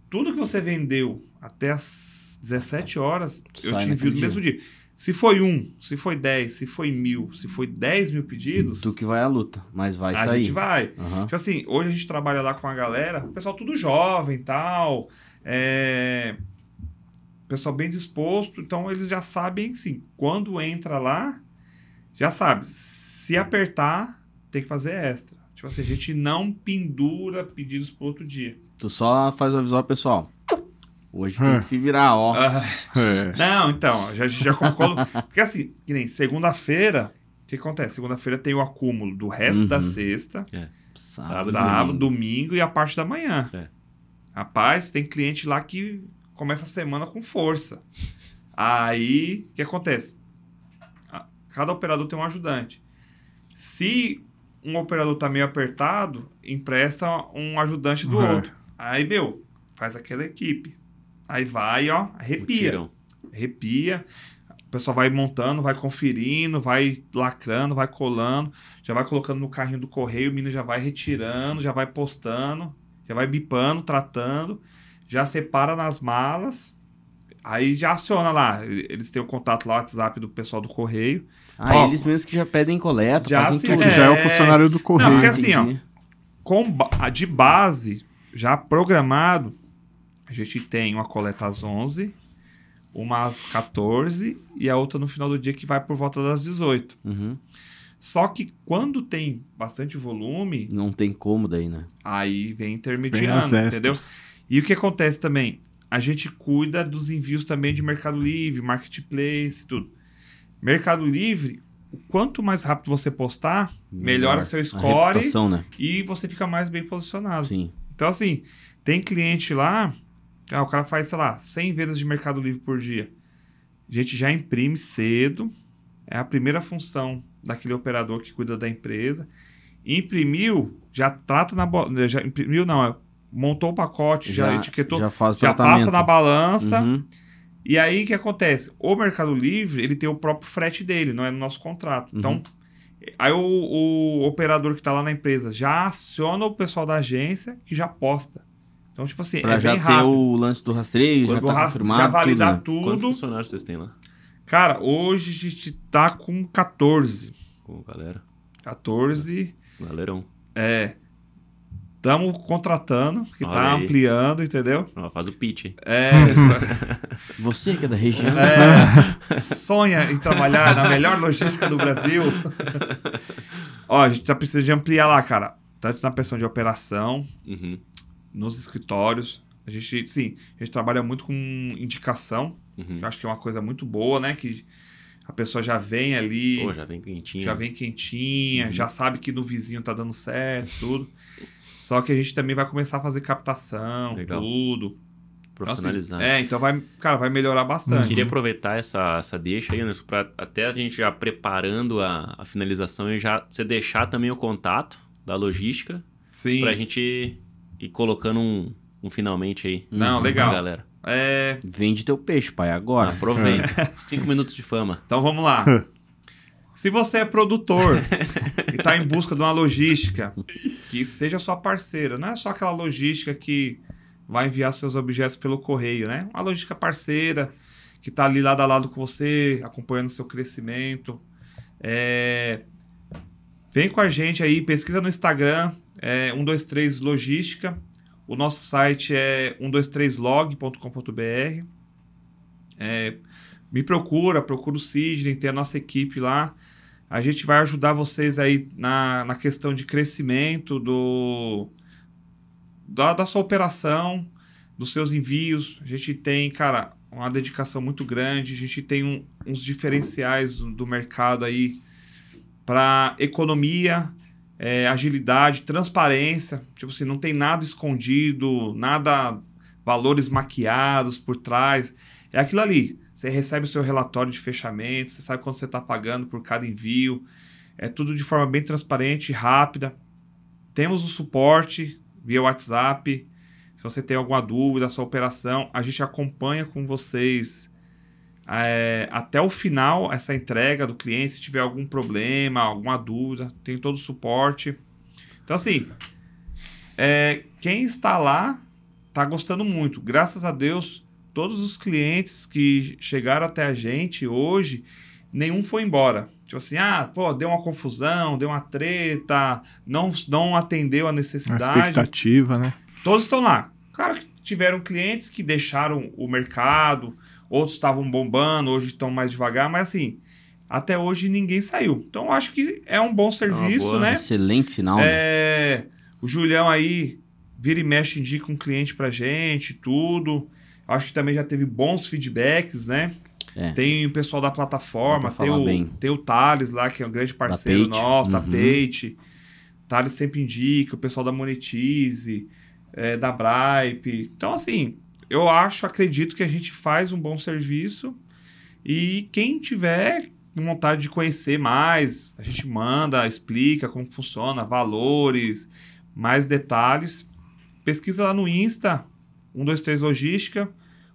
Tudo que você vendeu até as 17 horas, eu Sai te envio no mesmo dia. Se foi um, se foi 10, se foi mil, se foi 10 mil pedidos, Tu que vai à luta, mas vai a sair. gente vai. Aham. Tipo assim, hoje a gente trabalha lá com a galera, o pessoal tudo jovem e tal, é... pessoal bem disposto, então eles já sabem, sim, quando entra lá, já sabe, se apertar, tem que fazer extra. Tipo assim, a gente não pendura pedidos para outro dia. Tu só faz o avisar pessoal. Hoje É. tem que se virar, ó. Ah, (laughs) É. não, então, já, já colocou... Porque assim, que nem segunda-feira, o que acontece? Segunda-feira tem o acúmulo do resto da Uhum. sexta, Sábado, Sábado, sábado, domingo e a parte da manhã. É. Rapaz, tem cliente lá que começa a semana com força. Aí, o que acontece? Cada operador tem um ajudante. Se um operador tá meio apertado, empresta um ajudante do Uhum. outro. Aí, meu, faz aquela equipe. Aí vai, ó, arrepia. Arrepia. O pessoal vai montando, vai conferindo, vai lacrando, vai colando, já vai colocando no carrinho do correio, o menino já vai retirando, já vai postando, já vai bipando, tratando, já separa nas malas. Aí já aciona lá. Eles têm o contato lá, o WhatsApp do pessoal do correio. Ah, Ó, eles mesmos que já pedem coleta, já fazem se- tudo. Que já é o É. funcionário do correio. Não, porque assim, ó, com ba- a de base, já programado, a gente tem uma coleta às 11, uma às 14 e a outra no final do dia que vai por volta das 18. Uhum. Só que quando tem bastante volume, Não tem como daí, né? aí vem intermediando, entendeu? E o que acontece também? A gente cuida dos envios também de Mercado Livre, Marketplace e tudo. Mercado Livre, o quanto mais rápido você postar, melhora seu A score né? e você fica mais bem posicionado. Sim. Então, assim, tem cliente lá, ah, o cara faz, sei lá, 100 vendas de Mercado Livre por dia. A gente já imprime cedo, é a primeira função daquele operador que cuida da empresa. Imprimiu, já trata na... Já imprimiu, não, é, montou o pacote, já, etiquetou, já, já faz o tratamento. passa na balança. Uhum. E aí, o que acontece? O Mercado Livre, ele tem o próprio frete dele, não é no nosso contrato. Uhum. Então, aí o, o operador que está lá na empresa já aciona o pessoal da agência que já posta. Então, tipo assim, Pra é já bem ter rápido. o lance do rastreio, já Do tá rast- confirmado, já validar tudo, né? tudo. Quantos funcionários vocês têm lá? Cara, hoje a gente tá com 14. Com galera? 14. Galerão. É. Estamos contratando, que tá aí. ampliando, entendeu? Ó, faz o pitch. hein? É. (laughs) Você que é da região, É, sonha em trabalhar na melhor logística do Brasil. (laughs) Ó, a gente tá precisando de ampliar lá, cara. Tanto na questão de operação, Uhum. nos escritórios. A gente, sim, a gente trabalha muito com indicação, Uhum. que eu acho que é uma coisa muito boa, né? Que a pessoa já vem ali, Pô, já vem quentinho. já vem quentinha, Uhum. já sabe que no vizinho tá dando certo, tudo. Só que a gente também vai começar a fazer captação, Legal. tudo. Então, assim, Profissionalizar. é, então vai, cara, vai melhorar bastante. Queria aproveitar essa, essa deixa aí, Anderson, pra até a gente já preparando a, a finalização e já você deixar também o contato da logística Sim. pra gente ir colocando um, um finalmente aí. Não, pra legal. galera. É, Vende teu peixe, pai, agora. Aproveita. (laughs) Cinco minutos de fama. Então vamos lá. (laughs) Se você é produtor (laughs) e está em busca de uma logística que seja sua parceira, não é só aquela logística que vai enviar seus objetos pelo correio, né? Uma logística parceira que está ali lado a lado com você, acompanhando seu crescimento. É, Vem com a gente aí, pesquisa no Instagram, é 123 Logística. O nosso site é 123log.com.br. É, me procura, procura o Sidney, tem a nossa equipe lá. A gente vai ajudar vocês aí na, na questão de crescimento do da, da sua operação, dos seus envios. A gente tem, cara, uma dedicação muito grande. A gente tem um- uns diferenciais do mercado aí para economia, é, agilidade, transparência. Tipo assim, não tem nada escondido, nada valores maquiados por trás. É aquilo ali. Você recebe o seu relatório de fechamento, você sabe quanto você está pagando por cada envio. É tudo de forma bem transparente e rápida. Temos o suporte via WhatsApp. Se você tem alguma dúvida, sua operação, a gente acompanha com vocês é, até o final essa entrega do cliente. Se tiver algum problema, alguma dúvida, tem todo o suporte. Então, assim, é, quem está lá está gostando muito. Graças a Deus, todos os clientes que chegaram até a gente hoje, nenhum foi embora. Tipo assim, ah, pô, deu uma confusão, deu uma treta, não, não atendeu a A necessidade. expectativa, né? Todos estão lá. Claro que tiveram clientes que deixaram o mercado, outros estavam bombando, hoje estão mais devagar, mas assim, até hoje ninguém saiu. Então eu acho que é um bom serviço, boa. né? Excelente sinal, né? É, o Julião aí vira e mexe, indica um cliente pra gente, tudo. Acho que também já teve bons feedbacks, né? É. Tem o pessoal da plataforma, tem o, bem. tem o Thales lá, que é um grande parceiro Pate. nosso, da Uhum. Pate. Thales sempre indica, o pessoal da Monetize, é, da Bripe. Então, assim, eu acho, acredito que a gente faz um bom serviço. E quem tiver vontade de conhecer mais, a gente manda, explica como funciona, valores, mais detalhes. Pesquisa lá no Insta, 123 Logística,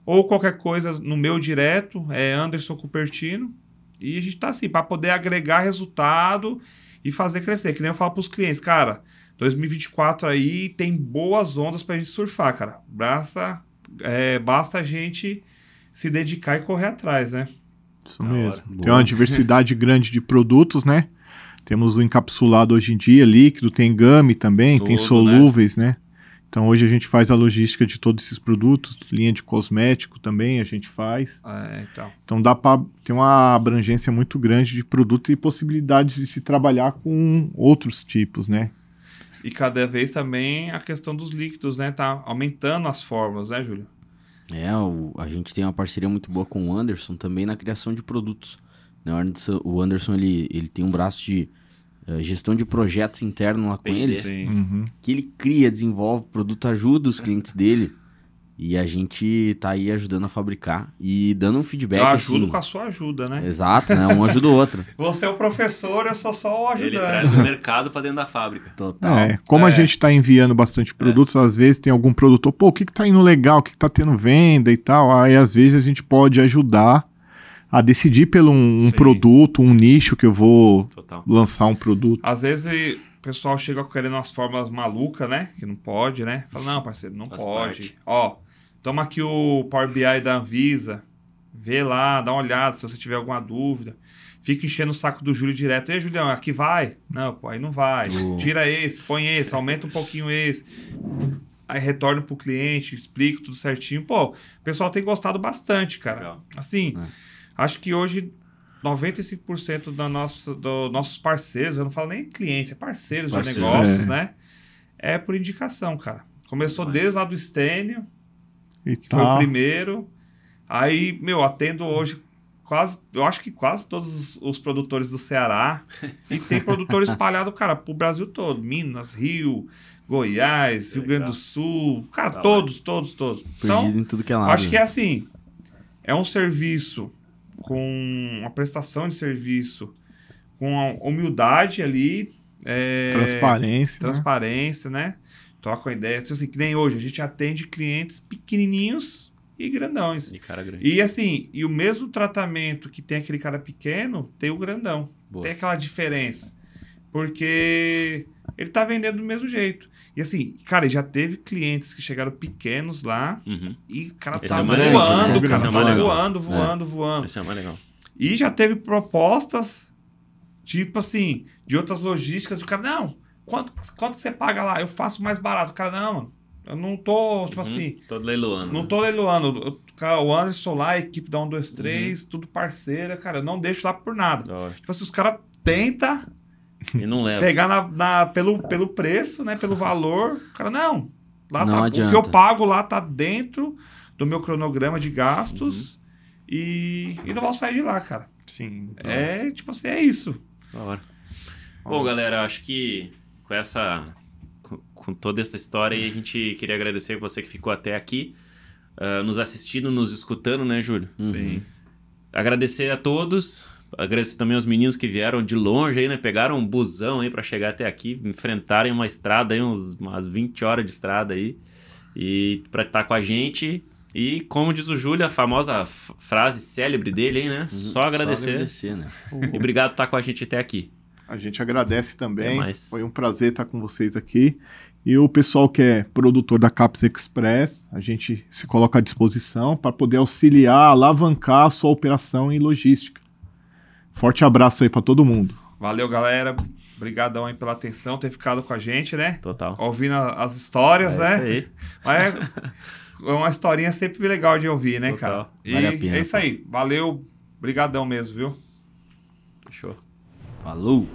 ou qualquer coisa no meu direto, é Anderson Cupertino. E a gente tá assim, para poder agregar resultado e fazer crescer. Que nem eu falo para os clientes, cara, 2024 aí tem boas ondas para a gente surfar, cara. Basta, é, basta a gente se dedicar e correr atrás, né? Isso mesmo. Tem uma diversidade grande de produtos, né? Temos o encapsulado hoje em dia, líquido, tem gummy também, Tudo, tem solúveis, né? Então hoje a gente faz a logística de todos esses produtos, linha de cosmético também a gente faz. É, então. Então dá para ter uma abrangência muito grande de produtos e possibilidades de se trabalhar com outros tipos, né? E cada vez também a questão dos líquidos, né? Tá aumentando as fórmulas, né, Júlio? É, o- a gente tem uma parceria muito boa com o Anderson também na criação de produtos. Né, O Anderson, o Anderson ele, ele tem um braço de gestão de projetos interno lá com Bem ele. Sim. Uhum. que ele cria, desenvolve produto, ajuda os clientes dele. E a gente tá aí ajudando a fabricar e dando um feedback. Eu ajudo assim, com a sua ajuda, né? Exato, né? Um ajuda o outro. (laughs) Você é o professor, eu sou só o Ele ajudante. traz o mercado para dentro da fábrica. Total. É, como a É. gente está enviando bastante produtos, às vezes tem algum produtor, pô, o que, que tá indo legal, o que, que tá tendo venda e tal. Aí às vezes a gente pode ajudar a decidir pelo um, um produto, um nicho que eu vou Total. lançar um produto. Às vezes o pessoal chega querendo umas fórmulas malucas, né? Que não pode, né? Fala, não, parceiro, não Faz pode. parte. Ó, toma aqui o Power BI da Anvisa. Vê lá, dá uma olhada se você tiver alguma dúvida. Fica enchendo o saco do Júlio direto. Ei, Julião, aqui vai? Não, pô, aí não vai. Oh. Tira esse, põe esse, aumenta um pouquinho esse. Aí retorno pro cliente, explico tudo certinho. Pô, o pessoal tem gostado bastante, cara. Legal. Assim, É. acho que hoje 95% da nossa, dos nossos parceiros, eu não falo nem clientes, é parceiros Parceiros, de negócios, é. né? É por indicação, cara. Começou Mas- desde lá do Stênio, E que foi o tá. primeiro. Aí, meu, atendo hoje quase, eu acho que quase todos os, os produtores do Ceará. e tem (laughs) produtor espalhado, cara, pro Brasil todo. Minas, Rio, Goiás, Rio. Grande do Sul. Cara, Da todos, todos, todos. Então, Perdido em tudo que é lado. Acho que é assim. É um serviço com uma prestação de serviço com a humildade ali. é, Transparência. né? transparência, né? Troca uma ideia. Assim, que nem hoje, a gente atende clientes pequenininhos e grandões. De cara grande. E assim, e o mesmo tratamento que tem aquele cara pequeno, tem o grandão. Boa. Tem aquela diferença. Porque ele tá vendendo do mesmo jeito. E assim, cara, já teve clientes que chegaram pequenos lá Uhum. e o cara tá é legal, voando, né? cara, Esse é o tá mais legal. voando, voando, voando. Esse é mais legal. E já teve propostas, tipo assim, de outras logísticas. O cara, não, quanto, quanto você paga lá? Eu faço mais barato. O cara, não, mano, eu não tô, tipo Uhum. assim, Todo leiloando. não né? tô leiloando. Eu- cara, O Anderson lá, a equipe da 1, 2, Uhum. 3, tudo parceira, cara, eu não deixo lá por nada. Tipo assim, os caras tentam E não leva. pegar na, na- pelo, pelo preço, né? Pelo valor. O cara, não. Lá Não tá, o adianta. que eu pago lá tá dentro do meu cronograma de gastos Uhum. e, e não vou sair de lá, cara. Sim. É, tipo assim, é isso. Da hora. Bom, galera, acho que com essa. com- toda essa história aí, a gente queria agradecer você que ficou até aqui, ah, nos assistindo, nos escutando, né, Júlio? Sim. Agradecer a todos. Agradecer também aos meninos que vieram de longe aí, né? Pegaram um busão aí pra chegar até aqui, enfrentarem uma estrada aí, uns, umas 20 horas de estrada aí. E pra estar com a gente. E como diz o Júlio, a famosa frase célebre dele aí, né? Só agradecer. agradecer, né? E (laughs) obrigado por estar com a gente até aqui. A gente agradece também. mais. Foi um prazer estar com vocês aqui. E o pessoal que é produtor da Caps Express, a gente se coloca à disposição para poder auxiliar, alavancar a sua operação em logística. Forte abraço aí para todo mundo. Valeu, galera. Obrigadão aí pela atenção, ter ficado com a gente, né? Total. Ouvindo a- as histórias, É né? isso aí. (laughs) Mas é uma historinha sempre legal de ouvir, né, Total. cara? E Vale a pena, é isso aí. Valeu. Obrigadão mesmo, viu? Fechou. Falou!